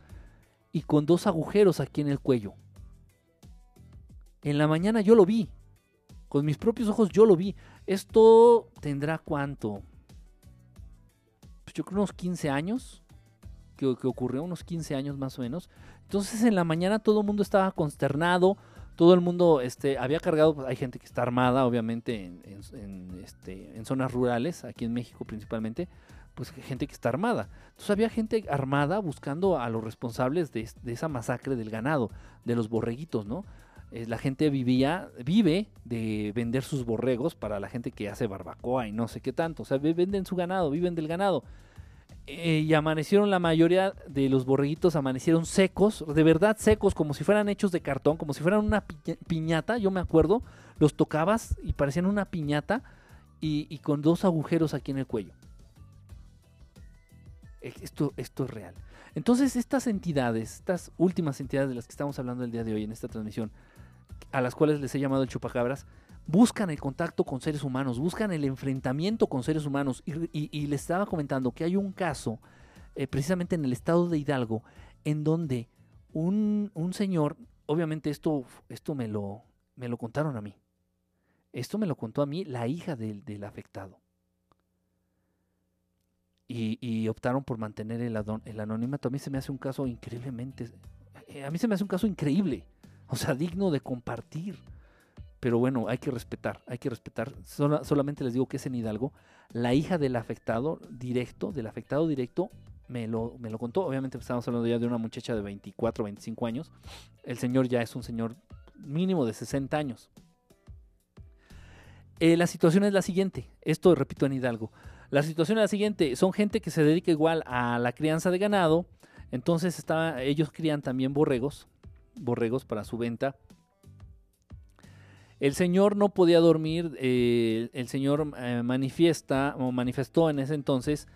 y con dos agujeros aquí en el cuello. En la mañana yo lo vi, con mis propios ojos yo lo vi. Esto tendrá cuánto? Pues yo creo unos 15 años que, que, ocurrió, unos 15 años más o menos. Entonces en la mañana todo el mundo estaba consternado, todo el mundo este, había cargado, pues, hay gente que está armada, obviamente, en, este, en zonas rurales, aquí en México principalmente, pues gente que está armada. Entonces había gente armada buscando a los responsables de, esa masacre del ganado, de los borreguitos, ¿no? Eh, la gente vivía, vive de vender sus borregos para la gente que hace barbacoa y no sé qué tanto. O sea, venden su ganado, viven del ganado. Eh, y amanecieron la mayoría de los borreguitos amanecieron secos, de verdad secos, como si fueran hechos de cartón, como si fueran una piñata, yo me acuerdo, los tocabas y parecían una piñata y, con dos agujeros aquí en el cuello. Esto, esto es real. Entonces estas entidades, estas últimas entidades de las que estamos hablando el día de hoy en esta transmisión, a las cuales les he llamado el chupacabras, buscan el contacto con seres humanos, buscan el enfrentamiento con seres humanos. Y, les estaba comentando que hay un caso, eh, precisamente en el estado de Hidalgo, en donde un, señor, obviamente esto, esto me, lo, me lo contaron a mí. Esto me lo contó a mí la hija del, afectado. Y, y, optaron por mantener el, el anonimato. A mí se me hace un caso increíblemente... A mí se me hace un caso increíble. O sea, digno de compartir pero bueno, hay que respetar, hay que respetar. solamente les digo que es en Hidalgo. La hija del afectado directo, del afectado directo, me lo, me lo contó. Obviamente estamos hablando ya de una muchacha de 24, 25 años. El señor ya es un señor mínimo de 60 años. Eh, la situación es la siguiente. Esto repito en Hidalgo. La situación es la siguiente. Son gente que se dedica igual a la crianza de ganado. Entonces ellos crían también borregos, borregos para su venta el señor no podía dormir, eh, el señor eh, manifiesta o manifestó en ese entonces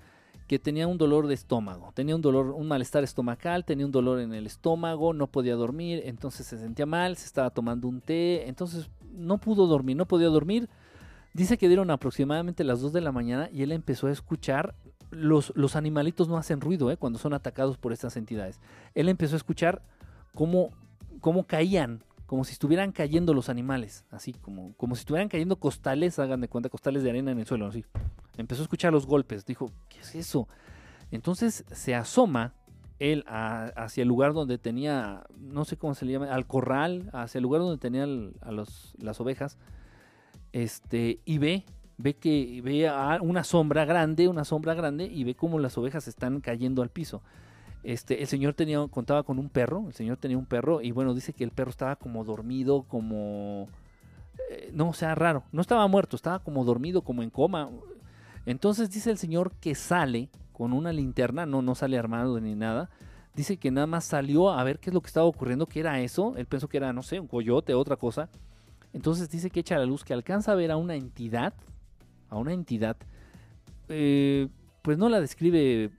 que tenía un dolor de estómago, tenía un dolor, un malestar estomacal, tenía un dolor en el estómago, no podía dormir, entonces se sentía mal, se estaba tomando un té, entonces no pudo dormir, no podía dormir. Dice que dieron aproximadamente las 2 de la mañana y él empezó a escuchar, los, los animalitos no hacen ruido ¿eh? cuando son atacados por estas entidades. Él empezó a escuchar cómo, cómo caían, como si estuvieran cayendo los animales, así como, como si estuvieran cayendo costales, hagan de cuenta, costales de arena en el suelo, así. Empezó a escuchar los golpes, dijo, ¿qué es eso? Entonces se asoma él hacia el lugar donde tenía, no sé cómo se le llama, al corral, hacia el lugar donde tenía a los, las ovejas, este, y ve, ve que ve una sombra grande, una sombra grande, y ve cómo las ovejas están cayendo al piso. Este, el señor tenía, contaba con un perro, el señor tenía un perro y bueno, dice que el perro estaba como dormido, como... Eh, no, o sea, raro, no estaba muerto, estaba como dormido, como en coma. Entonces dice el señor que sale con una linterna, no, no sale armado ni nada. Dice que nada más salió a ver qué es lo que estaba ocurriendo, qué era eso. Él pensó que era, no sé, un coyote, otra cosa. Entonces dice que echa la luz, que alcanza a ver a una entidad, a una entidad, eh, pues no la describe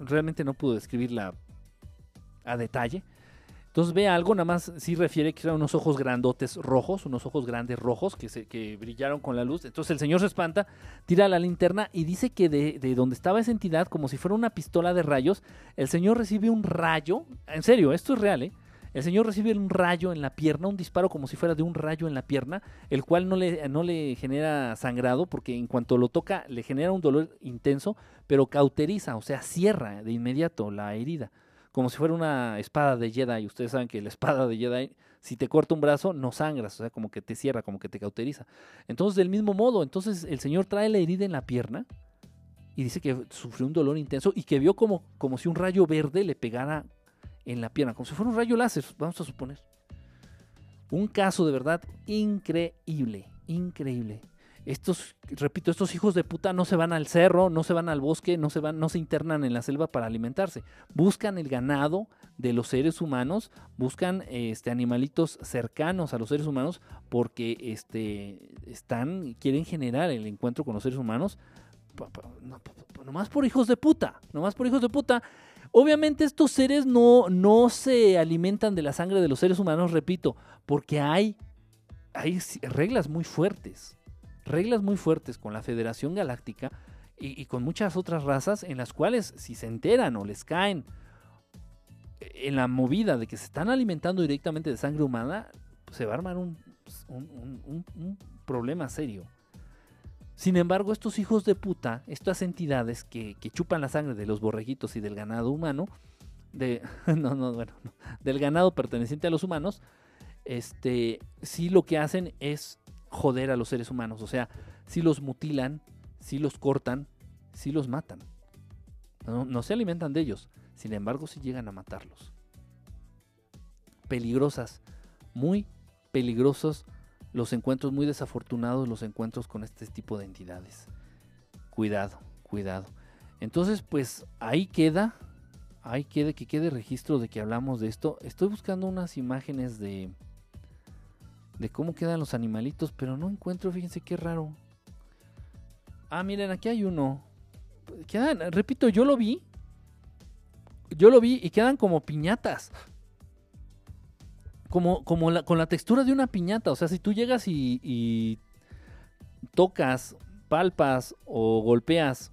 realmente no pudo describirla a detalle. Entonces ve algo, nada más sí refiere que eran unos ojos grandotes rojos, unos ojos grandes rojos que, se, que brillaron con la luz. Entonces el señor se espanta, tira la linterna y dice que de, de, donde estaba esa entidad, como si fuera una pistola de rayos, el señor recibe un rayo. En serio, esto es real, ¿eh? El señor recibe un rayo en la pierna, un disparo como si fuera de un rayo en la pierna, el cual no le, no le genera sangrado porque en cuanto lo toca le genera un dolor intenso, pero cauteriza, o sea, cierra de inmediato la herida, como si fuera una espada de Jedi. Ustedes saben que la espada de Jedi, si te corta un brazo, no sangras, o sea, como que te cierra, como que te cauteriza. Entonces, del mismo modo, entonces el señor trae la herida en la pierna y dice que sufrió un dolor intenso y que vio como, como si un rayo verde le pegara en la pierna, como si fuera un rayo láser, vamos a suponer. Un caso de verdad increíble, increíble. estos, repito, estos hijos de puta no se van al cerro, no se van al bosque, no se van, no se internan en la selva para alimentarse. Buscan el ganado de los seres humanos, buscan este, animalitos cercanos a los seres humanos porque este, están, quieren generar el encuentro con los seres humanos, nomás por hijos de puta, nomás por hijos de puta. Obviamente estos seres no, no se alimentan de la sangre de los seres humanos, repito, porque hay, hay reglas muy fuertes reglas muy fuertes con la Federación Galáctica y, con muchas otras razas en las cuales si se enteran o les caen en la movida de que se están alimentando directamente de sangre humana, se va a armar un, problema serio. Sin embargo, estos hijos de puta, estas entidades que, chupan la sangre de los borreguitos y del ganado humano, de, no, no, bueno, del ganado perteneciente a los humanos, este, sí lo que hacen es joder a los seres humanos. O sea, si los mutilan, si los cortan, si los matan. No, se alimentan de ellos. Sin embargo, si llegan a matarlos. Peligrosas, muy peligrosos los encuentros, muy desafortunados los encuentros con este tipo de entidades. Cuidado, cuidado. Entonces, pues ahí queda, ahí quede que quede registro de que hablamos de esto. Estoy buscando unas imágenes de, de cómo quedan los animalitos, pero no encuentro, fíjense qué raro. Ah, miren, aquí hay uno. Quedan, repito, yo lo vi. Yo lo vi y quedan como piñatas. Como, como con la textura de una piñata. O sea, si tú llegas y, tocas, palpas o golpeas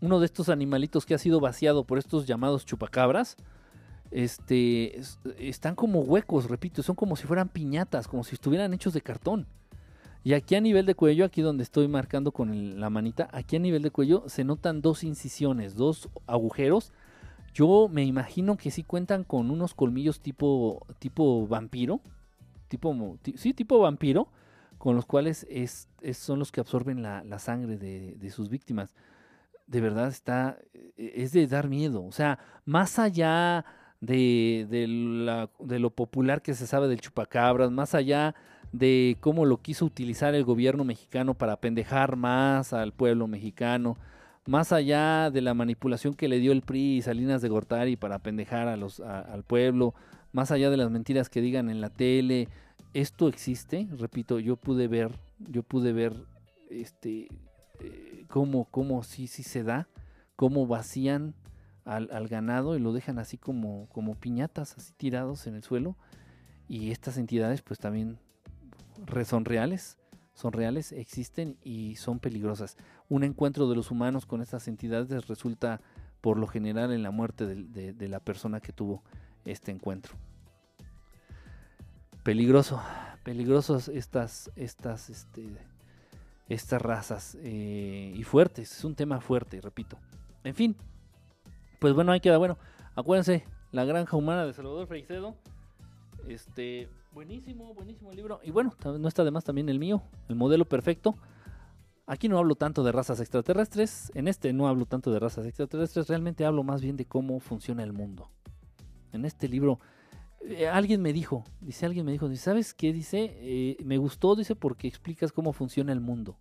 uno de estos animalitos que ha sido vaciado por estos llamados chupacabras, este, están como huecos, repito, son como si fueran piñatas, como si estuvieran hechos de cartón. Y aquí a nivel de cuello, aquí donde estoy marcando con la manita, aquí a nivel de cuello se notan dos incisiones, dos agujeros. Yo me imagino que sí cuentan con unos colmillos tipo, tipo vampiro, tipo, sí, tipo vampiro, con los cuales es, son los que absorben la, sangre de, sus víctimas. De verdad está, e, es de dar miedo. O sea, más allá de, de, lo popular que se sabe del chupacabras, más allá de cómo lo quiso utilizar el gobierno mexicano para pendejar más al pueblo mexicano, más allá de la manipulación que le dio el PRI y Salinas de Gortari para pendejar a los, al pueblo, más allá de las mentiras que digan en la tele, esto existe, repito, yo pude ver, yo pude ver este eh, cómo, cómo sí, sí se da, cómo vacían al, ganado y lo dejan así como, como piñatas, así tirados en el suelo. Y estas entidades pues también son reales, son reales, existen y son peligrosas. Un encuentro de los humanos con estas entidades resulta por lo general en la muerte de, la persona que tuvo este encuentro. Peligroso, peligrosos estas, estas, este, estas razas eh, y fuertes. Es un tema fuerte, repito. En fin, pues bueno, ahí queda. Bueno, acuérdense, La Granja Humana de Salvador Freixedo. Este, buenísimo, buenísimo el libro. Y bueno, no está de más también el mío, El Modelo Perfecto. Aquí no hablo tanto de razas extraterrestres. En este no hablo tanto de razas extraterrestres. Realmente hablo más bien de cómo funciona el mundo. En este libro, eh, alguien me dijo, dice alguien me dijo, ¿sabes qué? Dice, eh, me gustó, dice, porque explicas cómo funciona el mundo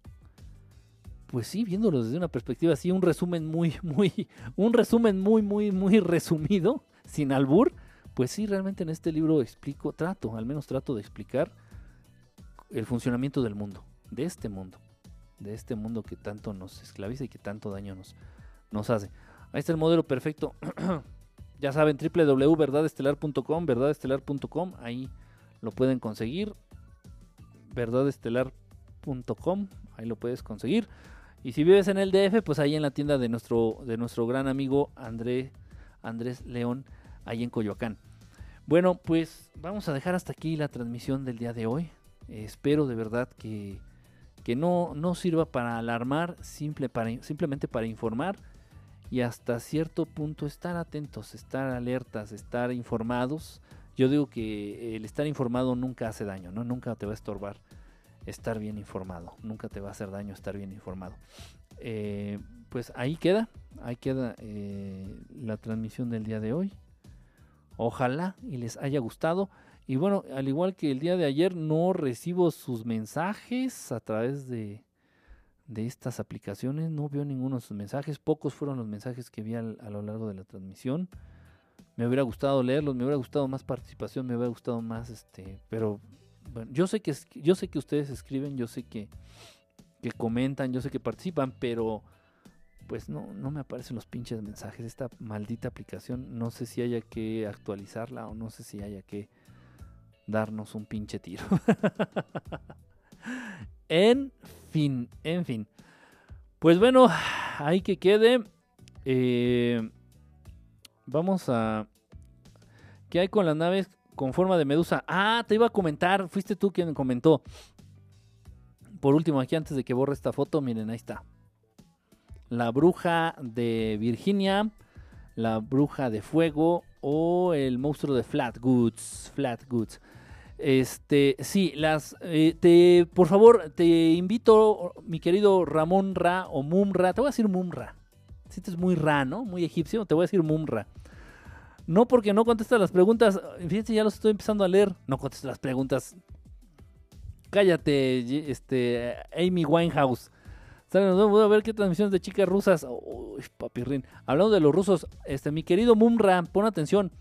pues sí, viéndolo desde una perspectiva así, un resumen muy, muy, un resumen muy, muy, muy resumido, sin albur, pues sí, realmente en este libro explico, trato, al menos trato de explicar el funcionamiento del mundo, de este mundo, de este mundo que tanto nos esclaviza y que tanto daño nos, nos hace. Ahí está el modelo perfecto. ya saben, www.verdadestelar.com, verdadestelar.com, ahí lo pueden conseguir. verdadestelar.com, ahí lo puedes conseguir. Y si vives en el DF, pues ahí en la tienda de nuestro, de nuestro gran amigo André, Andrés León, ahí en Coyoacán. Bueno, pues vamos a dejar hasta aquí la transmisión del día de hoy. espero de verdad que, que no, no sirva para alarmar, simple para, simplemente para informar y hasta cierto punto estar atentos, estar alertas, estar informados. Yo digo que el estar informado nunca hace daño, ¿no? Nunca te va a estorbar estar bien informado. Nunca te va a hacer daño estar bien informado. Eh, pues ahí queda, ahí queda eh, la transmisión del día de hoy. Ojalá y les haya gustado. Y bueno, al igual que el día de ayer, no recibo sus mensajes a través de, de estas aplicaciones. No veo ninguno de sus mensajes. Pocos fueron los mensajes que vi a lo largo de la transmisión. Me hubiera gustado leerlos, me hubiera gustado más participación, me hubiera gustado más este, pero bueno, yo sé que yo sé que ustedes escriben, yo sé que, que comentan, yo sé que participan, pero pues no, no me aparecen los pinches mensajes. Esta maldita aplicación, no sé si haya que actualizarla o no sé si haya que darnos un pinche tiro. en fin, en fin. Pues bueno, ahí que quede. Eh, vamos a... ¿Qué hay con las naves con forma de medusa? Ah, te iba a comentar. Fuiste tú quien comentó. Por último, aquí antes de que borre esta foto, miren, ahí está la bruja de Virginia, la bruja de fuego o el monstruo de Flat Goods. Flat Goods. Este, sí, las, eh, te, por favor, te invito, mi querido Ramón Ra o Mumra, te voy a decir Mumra. Sientes muy Ra, ¿no? Muy egipcio, te voy a decir Mumra. No porque no contestas las preguntas, fíjense, ya los estoy empezando a leer. No contestas las preguntas. Cállate, este, Amy Winehouse. Voy a ver qué transmisiones de chicas rusas. Uy, papirrín. Hablando de los rusos, este, mi querido Mumra, pon atención.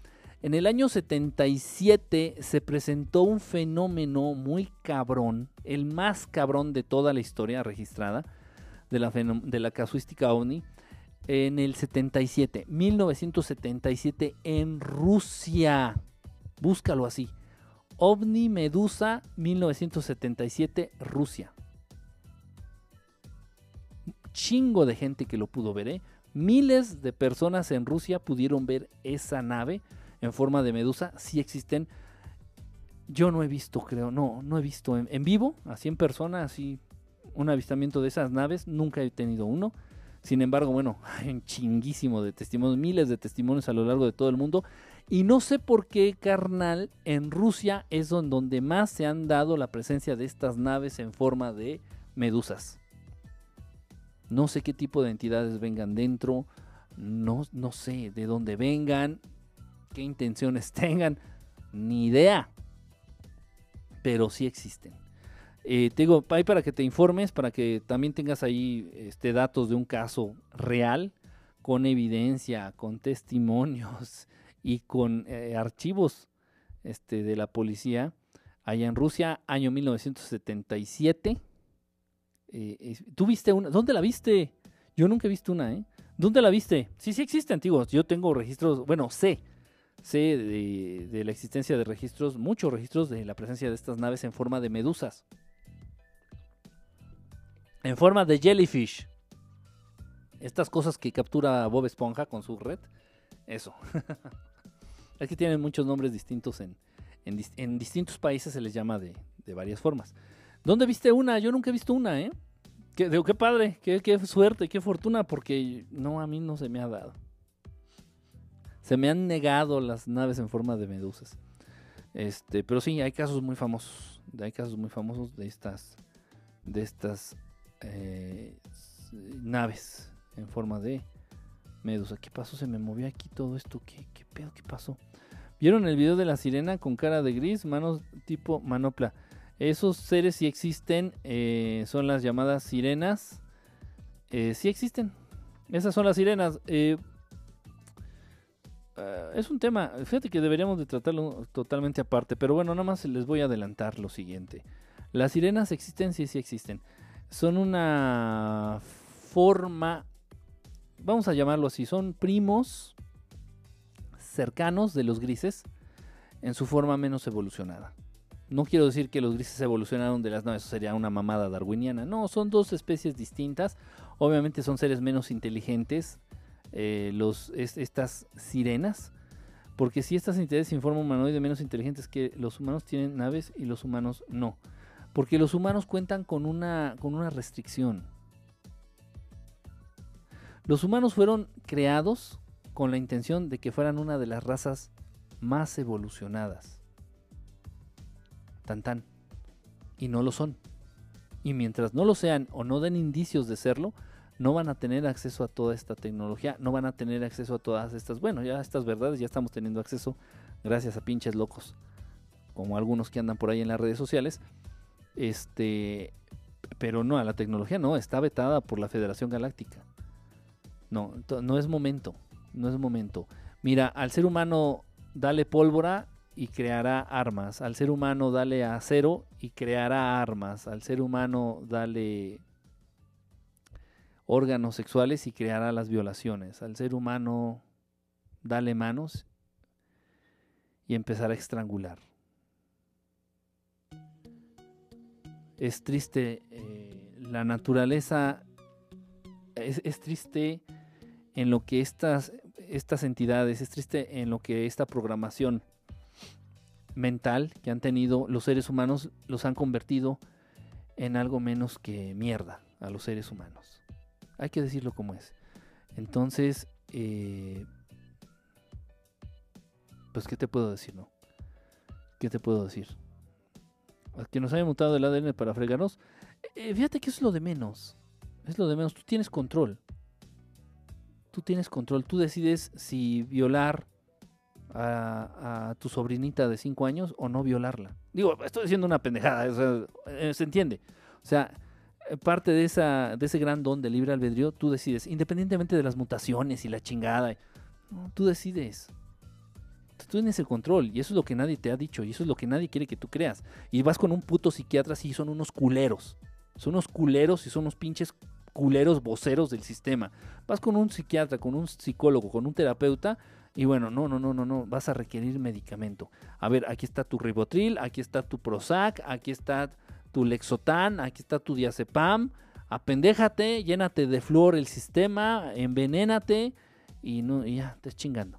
En el año 77 se presentó un fenómeno muy cabrón, el más cabrón de toda la historia registrada de la, de la casuística OVNI. En el 77, 1977 en Rusia. Búscalo así. OVNI Medusa 1977 Rusia chingo de gente que lo pudo ver. ¿eh? Miles de personas en Rusia pudieron ver esa nave en forma de medusa. Sí existen. Yo no he visto, creo, no, no he visto en, vivo, así en persona, así un avistamiento de esas naves. Nunca he tenido uno. Sin embargo, bueno, un chinguísimo de testimonios, miles de testimonios a lo largo de todo el mundo. Y no sé por qué, carnal, en Rusia es donde más se han dado la presencia de estas naves en forma de medusas. No sé qué tipo de entidades vengan dentro, no, no sé de dónde vengan, qué intenciones tengan, ni idea. Pero sí existen. Eh, te digo, ahí para que te informes, para que también tengas ahí este, datos de un caso real, con evidencia, con testimonios y con eh, archivos este, de la policía. Allá en Rusia, año 1977, eh, ¿Tú viste una? ¿Dónde la viste? Yo nunca he visto una, ¿eh? ¿Dónde la viste? Sí, sí existe, antiguos. Yo tengo registros, bueno, sé, sé de, la existencia de registros, muchos registros de la presencia de estas naves en forma de medusas. En forma de jellyfish. Estas cosas que captura Bob Esponja con su red. Eso. es que tienen muchos nombres distintos en, en, distintos países se les llama de, de varias formas. ¿Dónde viste una? Yo nunca he visto una, ¿eh? Qué, digo, qué padre, qué, qué suerte, qué fortuna, porque no, a mí no se me ha dado. Se me han negado las naves en forma de medusas. Este, pero sí, hay casos muy famosos. Hay casos muy famosos de estas, de estas eh, naves en forma de medusa. ¿Qué pasó? Se me movió aquí todo esto. ¿Qué, qué pedo? ¿Qué pasó? ¿Vieron el video de la sirena con cara de gris, manos tipo manopla? Esos seres sí existen, eh, son las llamadas sirenas. Eh, sí existen. Esas son las sirenas. Eh, ah, es un tema, fíjate que deberíamos de tratarlo totalmente aparte, pero bueno, nada más les voy a adelantar lo siguiente. Las sirenas existen, sí, sí existen. Son una forma, vamos a llamarlo así, son primos cercanos de los grises en su forma menos evolucionada. No quiero decir que los grises evolucionaron de las naves, eso sería una mamada darwiniana. No, son dos especies distintas. Obviamente son seres menos inteligentes, eh, estas sirenas. Porque si estas entidades informan humanoides menos inteligentes que los humanos tienen naves y los humanos no. Porque los humanos cuentan con una, con una restricción. Los humanos fueron creados con la intención de que fueran una de las razas más evolucionadas tan tan. Y no lo son. Y mientras no lo sean o no den indicios de serlo, no van a tener acceso a toda esta tecnología, no van a tener acceso a todas estas, bueno, ya estas verdades ya estamos teniendo acceso gracias a pinches locos, como algunos que andan por ahí en las redes sociales. Este, Pero no, a la tecnología no, está vetada por la Federación Galáctica. No, no es momento, no es momento. Mira, al ser humano dale pólvora y creará armas. Al ser humano dale acero y creará armas. Al ser humano dale órganos sexuales y creará las violaciones. Al ser humano dale manos y empezará a estrangular. Es triste, eh, la naturaleza es, es, triste en lo que estas, estas entidades, es triste en lo que esta programación mental que han tenido los seres humanos los han convertido en algo menos que mierda a los seres humanos. Hay que decirlo como es. Entonces, eh, pues, ¿qué te puedo decir, no? ¿Qué te puedo decir? Que nos haya mutado el ADN para fregarnos. Eh, fíjate que es lo de menos. Es lo de menos. Tú tienes control. Tú tienes control. Tú decides si violar a, tu sobrinita de 5 años o no violarla. Digo, estoy diciendo una pendejada, eh, se entiende. O sea, eh, parte de, esa, de ese gran don de libre albedrío, tú decides, independientemente de las mutaciones y la chingada, tú decides. Tú tienes el control y eso es lo que nadie te ha dicho y eso es lo que nadie quiere que tú creas. Y vas con un puto psiquiatra y son unos culeros. Son unos culeros y son unos pinches culeros voceros del sistema. Vas con un psiquiatra, con un psicólogo, con un terapeuta y bueno, no, no, no, no, no, vas a requerir medicamento. A ver, aquí está tu ribotril, aquí está tu Prozac, aquí está tu Lexotan, aquí está tu diazepam. Apendéjate, llénate de flor el sistema, envenénate y, no, y ya, estás chingando.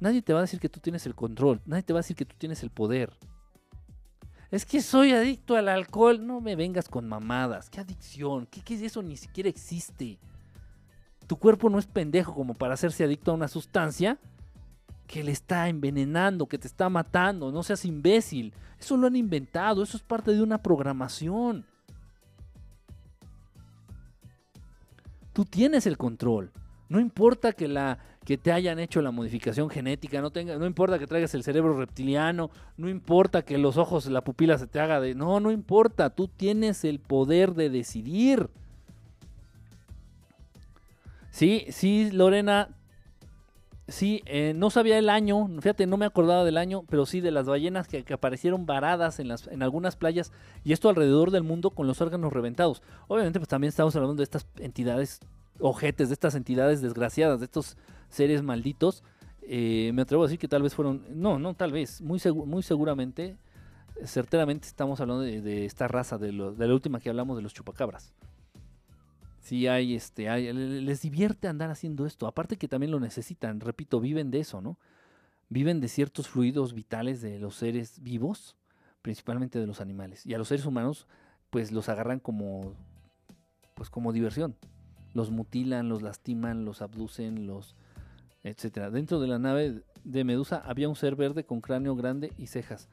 Nadie te va a decir que tú tienes el control, nadie te va a decir que tú tienes el poder. Es que soy adicto al alcohol. No me vengas con mamadas. ¿Qué adicción? ¿Qué, qué es eso? Ni siquiera existe. Tu cuerpo no es pendejo como para hacerse adicto a una sustancia que le está envenenando, que te está matando, no seas imbécil. Eso lo han inventado, eso es parte de una programación. Tú tienes el control. No importa que la que te hayan hecho la modificación genética, no tenga, no importa que traigas el cerebro reptiliano, no importa que los ojos, la pupila se te haga de, no, no importa, tú tienes el poder de decidir. Sí, sí, Lorena, Sí, eh, no sabía el año, fíjate, no me acordaba del año, pero sí de las ballenas que, aparecieron varadas en, las, en algunas playas y esto alrededor del mundo con los órganos reventados. Obviamente, pues también estamos hablando de estas entidades ojetes, de estas entidades desgraciadas, de estos seres malditos. Eh, me atrevo a decir que tal vez fueron, no, no, tal vez, muy, muy seguramente, certeramente estamos hablando de, esta raza, de, de la última que hablamos de los chupacabras sí hay, este, hay, les divierte andar haciendo esto. Aparte que también lo necesitan, repito, viven de eso, ¿no? Viven de ciertos fluidos vitales de los seres vivos, principalmente de los animales. Y a los seres humanos, pues los agarran como, pues como diversión. Los mutilan, los lastiman, los abducen, los, etcétera. Dentro de la nave de Medusa había un ser verde con cráneo grande y cejas.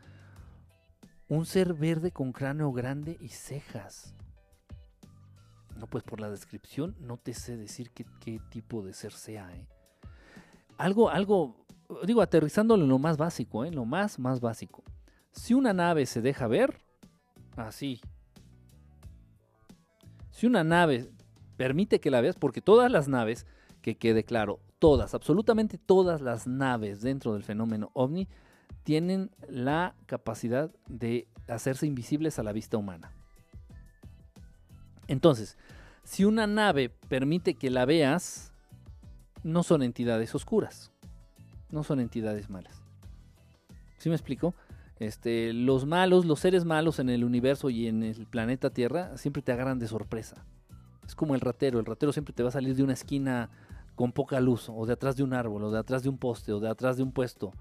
Un ser verde con cráneo grande y cejas. Pues por la descripción no te sé decir qué, tipo de ser sea. ¿eh? Algo, algo, digo, aterrizándolo en lo más básico, ¿eh? lo más, más básico. Si una nave se deja ver, así. Si una nave permite que la veas, porque todas las naves, que quede claro, todas, absolutamente todas las naves dentro del fenómeno ovni tienen la capacidad de hacerse invisibles a la vista humana. Entonces, si una nave permite que la veas, no son entidades oscuras, no son entidades malas. ¿Sí me explico? Este, los malos, los seres malos en el universo y en el planeta Tierra siempre te agarran de sorpresa. Es como el ratero, el ratero siempre te va a salir de una esquina con poca luz, o de atrás de un árbol, o de atrás de un poste, o de atrás de un puesto,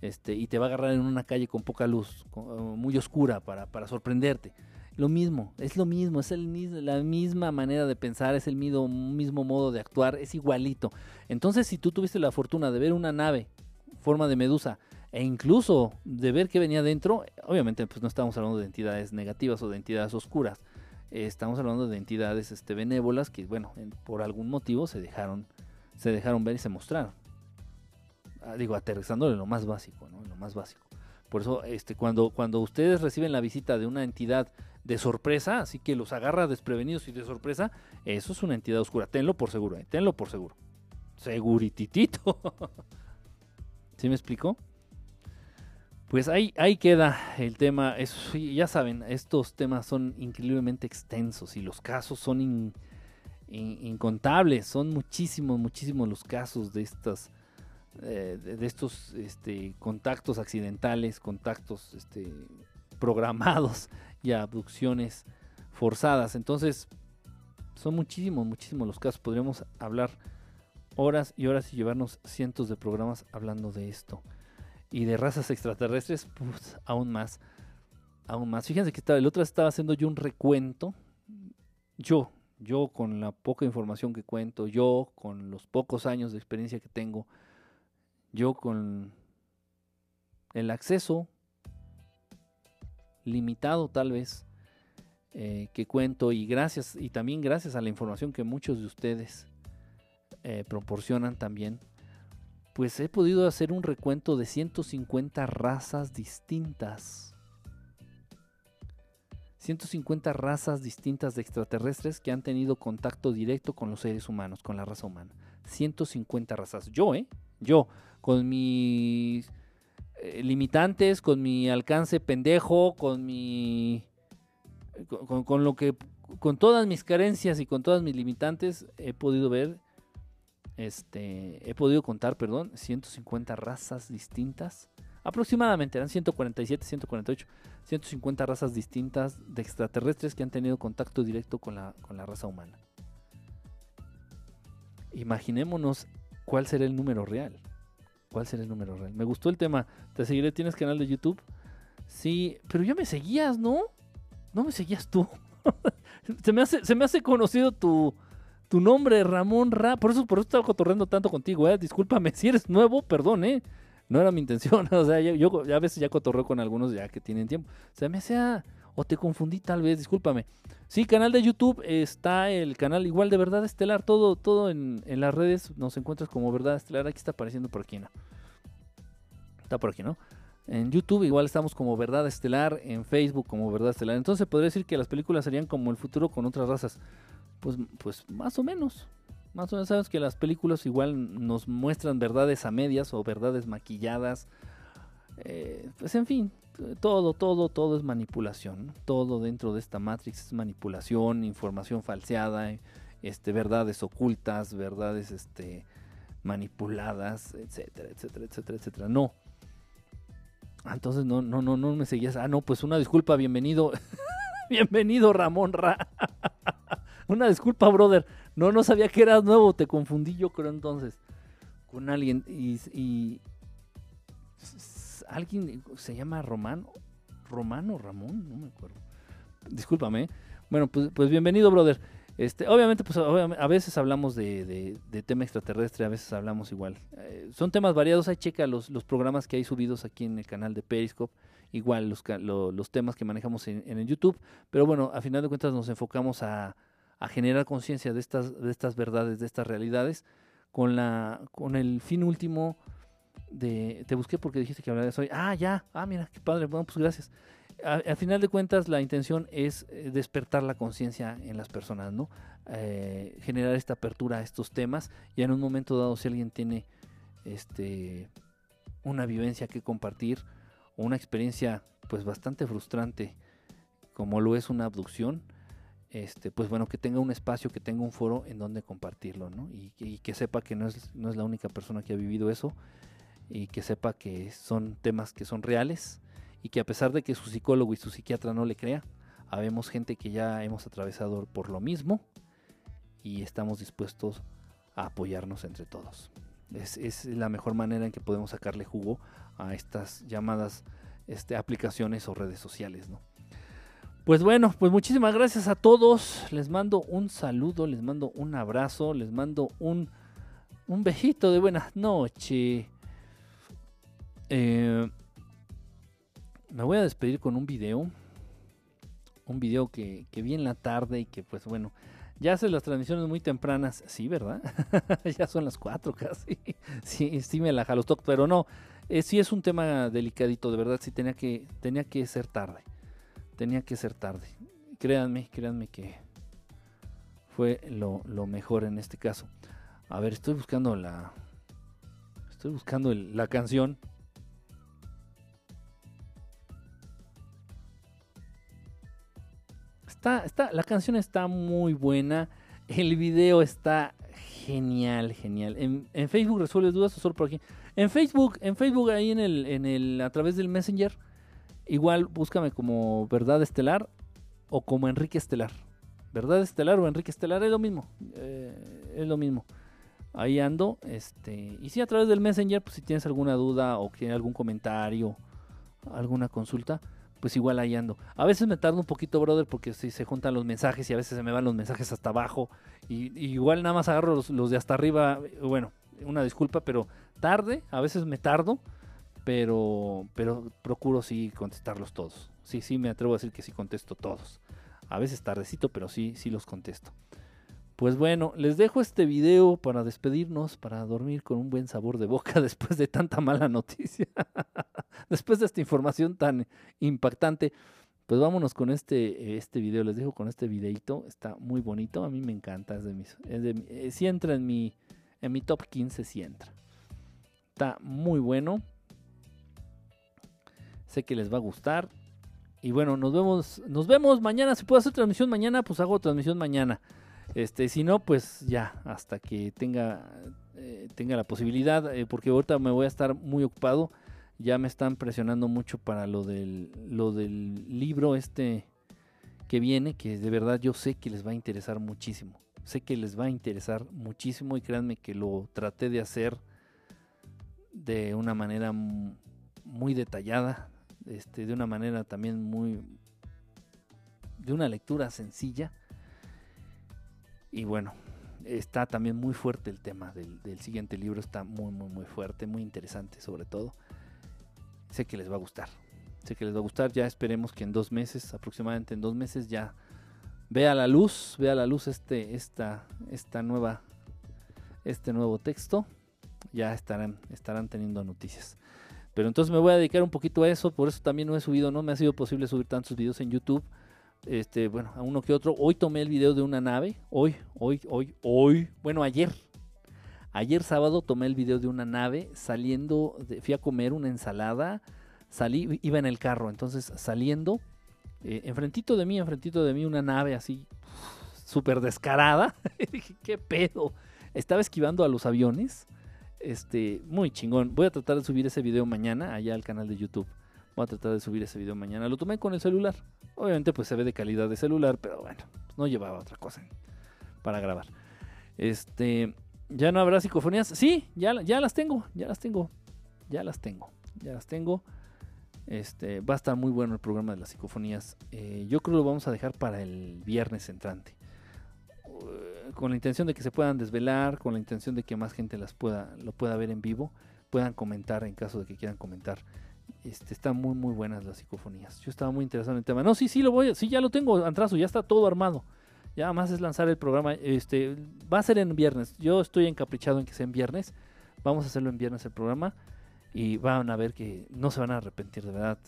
este, y te va a agarrar en una calle con poca luz, muy oscura para, para sorprenderte. Lo mismo, es lo mismo, es el, la misma manera de pensar, es el mismo, mismo modo de actuar, es igualito. Entonces, si tú tuviste la fortuna de ver una nave, forma de medusa, e incluso de ver qué venía dentro, obviamente pues no estamos hablando de entidades negativas o de entidades oscuras, estamos hablando de entidades este, benévolas que, bueno, por algún motivo se dejaron, se dejaron ver y se mostraron. Ah, digo, aterrizando en lo más básico, ¿no? Lo más básico. Por eso, este, cuando, cuando ustedes reciben la visita de una entidad de sorpresa, así que los agarra desprevenidos y de sorpresa, eso es una entidad oscura. Tenlo por seguro, eh, tenlo por seguro. Segurititito. ¿Sí me explicó? Pues ahí, ahí queda el tema. ya saben, estos temas son increíblemente extensos y los casos son incontables. Son muchísimos, muchísimos los casos de estas. Eh, de, estos este, contactos accidentales, contactos este, programados y abducciones forzadas. Entonces, son muchísimos, muchísimos los casos. Podríamos hablar horas y horas y llevarnos cientos de programas hablando de esto. Y de razas extraterrestres, pues aún más. Aún más. Fíjense que el otro estaba haciendo yo un recuento. Yo, yo con la poca información que cuento, yo con los pocos años de experiencia que tengo, yo con el acceso limitado tal vez eh, que cuento y gracias y también gracias a la información que muchos de ustedes eh, proporcionan también, pues he podido hacer un recuento de 150 razas distintas. 150 razas distintas de extraterrestres que han tenido contacto directo con los seres humanos, con la raza humana. 150 razas. Yo, ¿eh? Yo, con mis eh, limitantes, con mi alcance pendejo, con mi... con, lo que... con todas mis carencias y con todas mis limitantes, he podido ver este, he podido contar, perdón, 150 razas distintas. Aproximadamente, eran 147, 148, 150 razas distintas de extraterrestres que han tenido contacto directo con la, con la raza humana. Imaginémonos cuál será el número real. ¿Cuál será el número real? Me gustó el tema. Te seguiré, ¿tienes canal de YouTube? Sí, pero ya me seguías, ¿no? No me seguías tú. se, me hace, se me hace conocido tu, tu nombre, Ramón Ra. Por eso, por eso estaba cotorreando tanto contigo, ¿eh? Discúlpame, si eres nuevo, perdón, ¿eh? No era mi intención. o sea, yo, a veces ya cotorreo con algunos ya que tienen tiempo. O sea, me sea. O te confundí tal vez, discúlpame. Sí, canal de YouTube, está el canal igual de Verdad Estelar, todo, todo en, en las redes nos encuentras como Verdad Estelar, aquí está apareciendo por aquí, ¿no? Está por aquí, ¿no? En YouTube igual estamos como Verdad Estelar, en Facebook como Verdad Estelar. Entonces podría decir que las películas serían como el futuro con otras razas. Pues, pues más o menos. Más o menos sabes que las películas igual nos muestran verdades a medias o verdades maquilladas. Eh, pues en fin, todo, todo, todo es manipulación. Todo dentro de esta Matrix es manipulación, información falseada, este, verdades ocultas, verdades este, manipuladas, etcétera, etcétera, etcétera, etcétera. No. Entonces no, no, no, no me seguías. Ah, no, pues una disculpa, bienvenido. bienvenido Ramón Ra. Una disculpa, brother. No, no sabía que eras nuevo. Te confundí yo creo entonces con alguien. Y, alguien se llama Romano. Romano Ramón, no me acuerdo. Discúlpame. Bueno, pues, pues bienvenido, brother. Este, obviamente, pues a veces hablamos de, tema extraterrestre, a veces hablamos igual. Eh, son temas variados. Ahí checa los, los programas que hay subidos aquí en el canal de Periscope. Igual los, los temas que manejamos en, en el YouTube. Pero bueno, a final de cuentas nos enfocamos a, a generar conciencia de estas, de estas verdades, de estas realidades, con, la, con el fin último de... Te busqué porque dijiste que hablarías hoy. Ah, ya. Ah, mira, qué padre. Bueno, pues gracias. Al final de cuentas, la intención es eh, despertar la conciencia en las personas, ¿no? Eh, generar esta apertura a estos temas y en un momento dado, si alguien tiene este, una vivencia que compartir una experiencia pues bastante frustrante como lo es una abducción, este, pues bueno, que tenga un espacio, que tenga un foro en donde compartirlo, ¿no? Y, que sepa que no es, no es la única persona que ha vivido eso y que sepa que son temas que son reales y que a pesar de que su psicólogo y su psiquiatra no le crea, habemos gente que ya hemos atravesado por lo mismo y estamos dispuestos a apoyarnos entre todos. Es, la mejor manera en que podemos sacarle jugo a estas llamadas este, aplicaciones o redes sociales, ¿no? Pues bueno, pues muchísimas gracias a todos. Les mando un saludo, les mando un abrazo, les mando un, un besito de buenas noches. Eh, me voy a despedir con un video. Un video que, vi en la tarde y que pues bueno, ya hace las transmisiones muy tempranas. Sí, ¿verdad? ya son las cuatro casi. sí, sí me la jalo, pero no. Eh, sí es un tema delicadito, de verdad, sí tenía que, tenía que ser tarde tenía que ser tarde. créanme, créanme que fue lo, mejor en este caso. A ver, estoy buscando la. Estoy buscando la canción. Está, está, la canción está muy buena. El video está genial, genial. En, Facebook resuelves dudas o solo por aquí. En Facebook, en Facebook ahí en el, en el, a través del Messenger, igual búscame como Verdad Estelar o como Enrique Estelar. Verdad Estelar o Enrique Estelar es lo mismo. eh, es lo mismo. Ahí ando. Este, y si a través del Messenger, pues si tienes alguna duda o tienes algún comentario, alguna consulta, pues igual ahí ando. A veces me tardo un poquito, brother, porque si se juntan los mensajes y a veces se me van los mensajes hasta abajo. Y, igual nada más agarro los, los de hasta arriba. Bueno, una disculpa, pero tarde, a veces me tardo, pero, pero procuro sí contestarlos todos. Sí, sí, me atrevo a decir que sí contesto todos. A veces tardecito, pero sí, sí los contesto. Pues bueno, les dejo este video para despedirnos, para dormir con un buen sabor de boca después de tanta mala noticia. después de esta información tan impactante. Pues vámonos con este, este video, les dejo con este videito, está muy bonito, a mí me encanta, es de mis, es de mi- eh, si entra en mi, en mi top 15, si entra. Está muy bueno, sé que les va a gustar. Y bueno, nos vemos, nos vemos mañana, si puedo hacer transmisión mañana, pues hago transmisión mañana. Este, si no, pues ya, hasta que tenga, eh, tenga la posibilidad, eh, porque ahorita me voy a estar muy ocupado. Ya me están presionando mucho para lo del, lo del libro este que viene, que de verdad yo sé que les va a interesar muchísimo. Sé que les va a interesar muchísimo y créanme que lo traté de hacer de una manera muy detallada, este, de una manera también muy, de una lectura sencilla. Y bueno, está también muy fuerte el tema del, siguiente libro, está muy, muy, muy fuerte, muy interesante sobre todo. Sé que les va a gustar, sé que les va a gustar, ya esperemos que en dos meses, aproximadamente en dos meses ya vea la luz, vea la luz este, esta, esta nueva, este nuevo texto, ya estarán, estarán teniendo noticias. Pero entonces me voy a dedicar un poquito a eso, por eso también no he subido, no me ha sido posible subir tantos videos en YouTube. Este, bueno, a uno que otro. Hoy tomé el video de una nave. Hoy, hoy, hoy, hoy. Bueno, ayer. Ayer sábado tomé el video de una nave saliendo, de- fui a comer una ensalada, salí, iba en el carro, entonces saliendo, eh, enfrentito de mí, enfrentito de mí una nave así, súper descarada. Dije, ¿qué pedo? Estaba esquivando a los aviones. Este, muy chingón. Voy a tratar de subir ese video mañana allá al canal de YouTube. Voy a tratar de subir ese video mañana. Lo tomé con el celular. Obviamente pues se ve de calidad de celular, pero bueno, pues, no llevaba otra cosa para grabar. Este, ¿ya no habrá psicofonías? Sí, ya, ya las tengo, ya las tengo. Ya las tengo, ya las tengo. Este, va a estar muy bueno el programa de las psicofonías. Eh, yo creo que lo vamos a dejar para el viernes entrante. Uh, con la intención de que se puedan desvelar, con la intención de que más gente las pueda, lo pueda ver en vivo, puedan comentar en caso de que quieran comentar. Este, están muy muy buenas las psicofonías. Yo estaba muy interesado en el tema. No, sí, sí lo voy, sí ya lo tengo, Antrazo, ya está todo armado. Ya más es lanzar el programa. Este, va a ser en viernes. Yo estoy encaprichado en que sea en viernes. Vamos a hacerlo en viernes el programa y van a ver que no se van a arrepentir de verdad.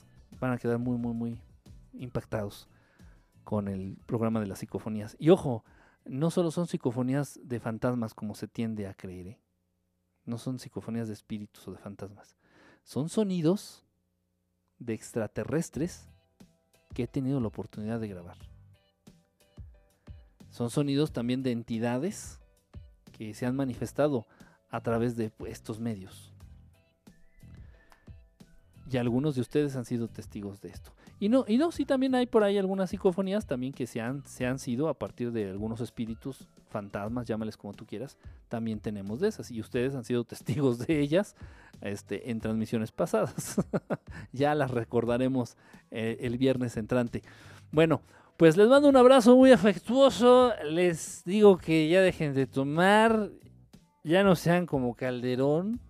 Van a quedar muy muy muy impactados con el programa de las psicofonías. Y ojo, no solo son psicofonías de fantasmas como se tiende a creer. ¿eh? No son psicofonías de espíritus o de fantasmas. Son sonidos de extraterrestres que he tenido la oportunidad de grabar. Son sonidos también de entidades que se han manifestado a través de pues, estos medios. Y algunos de ustedes han sido testigos de esto. Y no, y no, sí también hay por ahí algunas psicofonías también que se han, se han sido a partir de algunos espíritus, fantasmas, llámales como tú quieras, también tenemos de esas. Y ustedes han sido testigos de ellas este, en transmisiones pasadas. ya las recordaremos eh, el viernes entrante. Bueno, pues les mando un abrazo muy afectuoso. Les digo que ya dejen de tomar. Ya no sean como Calderón.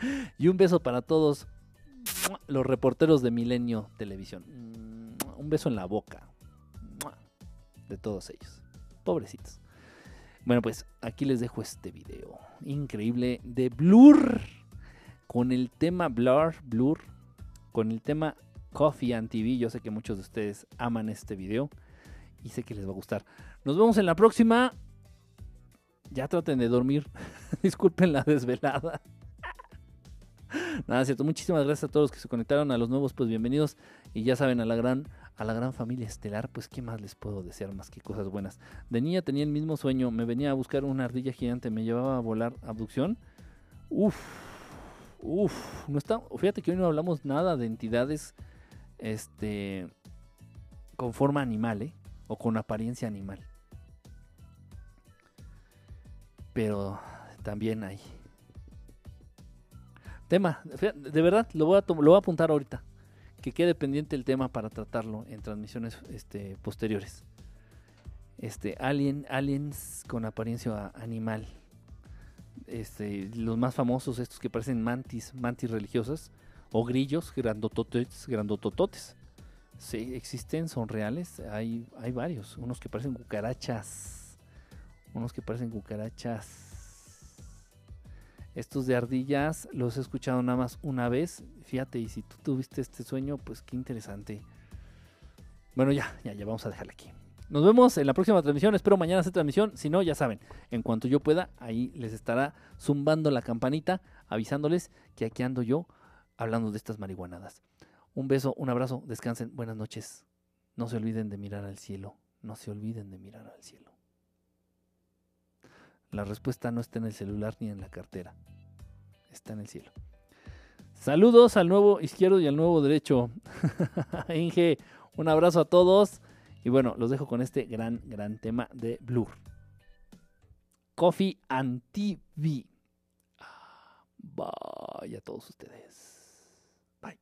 Y un beso para todos los reporteros de Milenio Televisión. Un beso en la boca de todos ellos. Pobrecitos. Bueno, pues aquí les dejo este video increíble de Blur con el tema Blur, Blur, con el tema Coffee and TV. Yo sé que muchos de ustedes aman este video y sé que les va a gustar. Nos vemos en la próxima. Ya traten de dormir. Disculpen la desvelada. Nada, cierto. Muchísimas gracias a todos los que se conectaron. A los nuevos, pues bienvenidos. Y ya saben, a la gran, a la gran familia estelar, pues qué más les puedo desear más que cosas buenas. De niña tenía el mismo sueño. Me venía a buscar una ardilla gigante, me llevaba a volar abducción. Uf, uf. No está, fíjate que hoy no hablamos nada de entidades, este, con forma animal, ¿eh? O con apariencia animal. Pero también hay Tema, de verdad, lo voy, a lo voy a apuntar ahorita. Que quede pendiente el tema para tratarlo en transmisiones este, posteriores. Este, alien, aliens con apariencia animal. Este, los más famosos, estos que parecen mantis, mantis religiosas, o grillos grandototes, grandotototes. Sí, existen, son reales. Hay, hay varios. Unos que parecen cucarachas. Unos que parecen cucarachas estos de ardillas los he escuchado nada más una vez. Fíjate, y si tú tuviste este sueño, pues qué interesante. Bueno, ya, ya, ya vamos a dejarle aquí. Nos vemos en la próxima transmisión. Espero mañana hacer transmisión. Si no, ya saben, en cuanto yo pueda, ahí les estará zumbando la campanita, avisándoles que aquí ando yo hablando de estas marihuanadas. Un beso, un abrazo, descansen, buenas noches. No se olviden de mirar al cielo. No se olviden de mirar al cielo. La respuesta no está en el celular ni en la cartera. Está en el cielo. Saludos al nuevo izquierdo y al nuevo derecho. Inge, un abrazo a todos. Y bueno, los dejo con este gran, gran tema de Blur. Coffee and TV. Bye ah, a todos ustedes. Bye.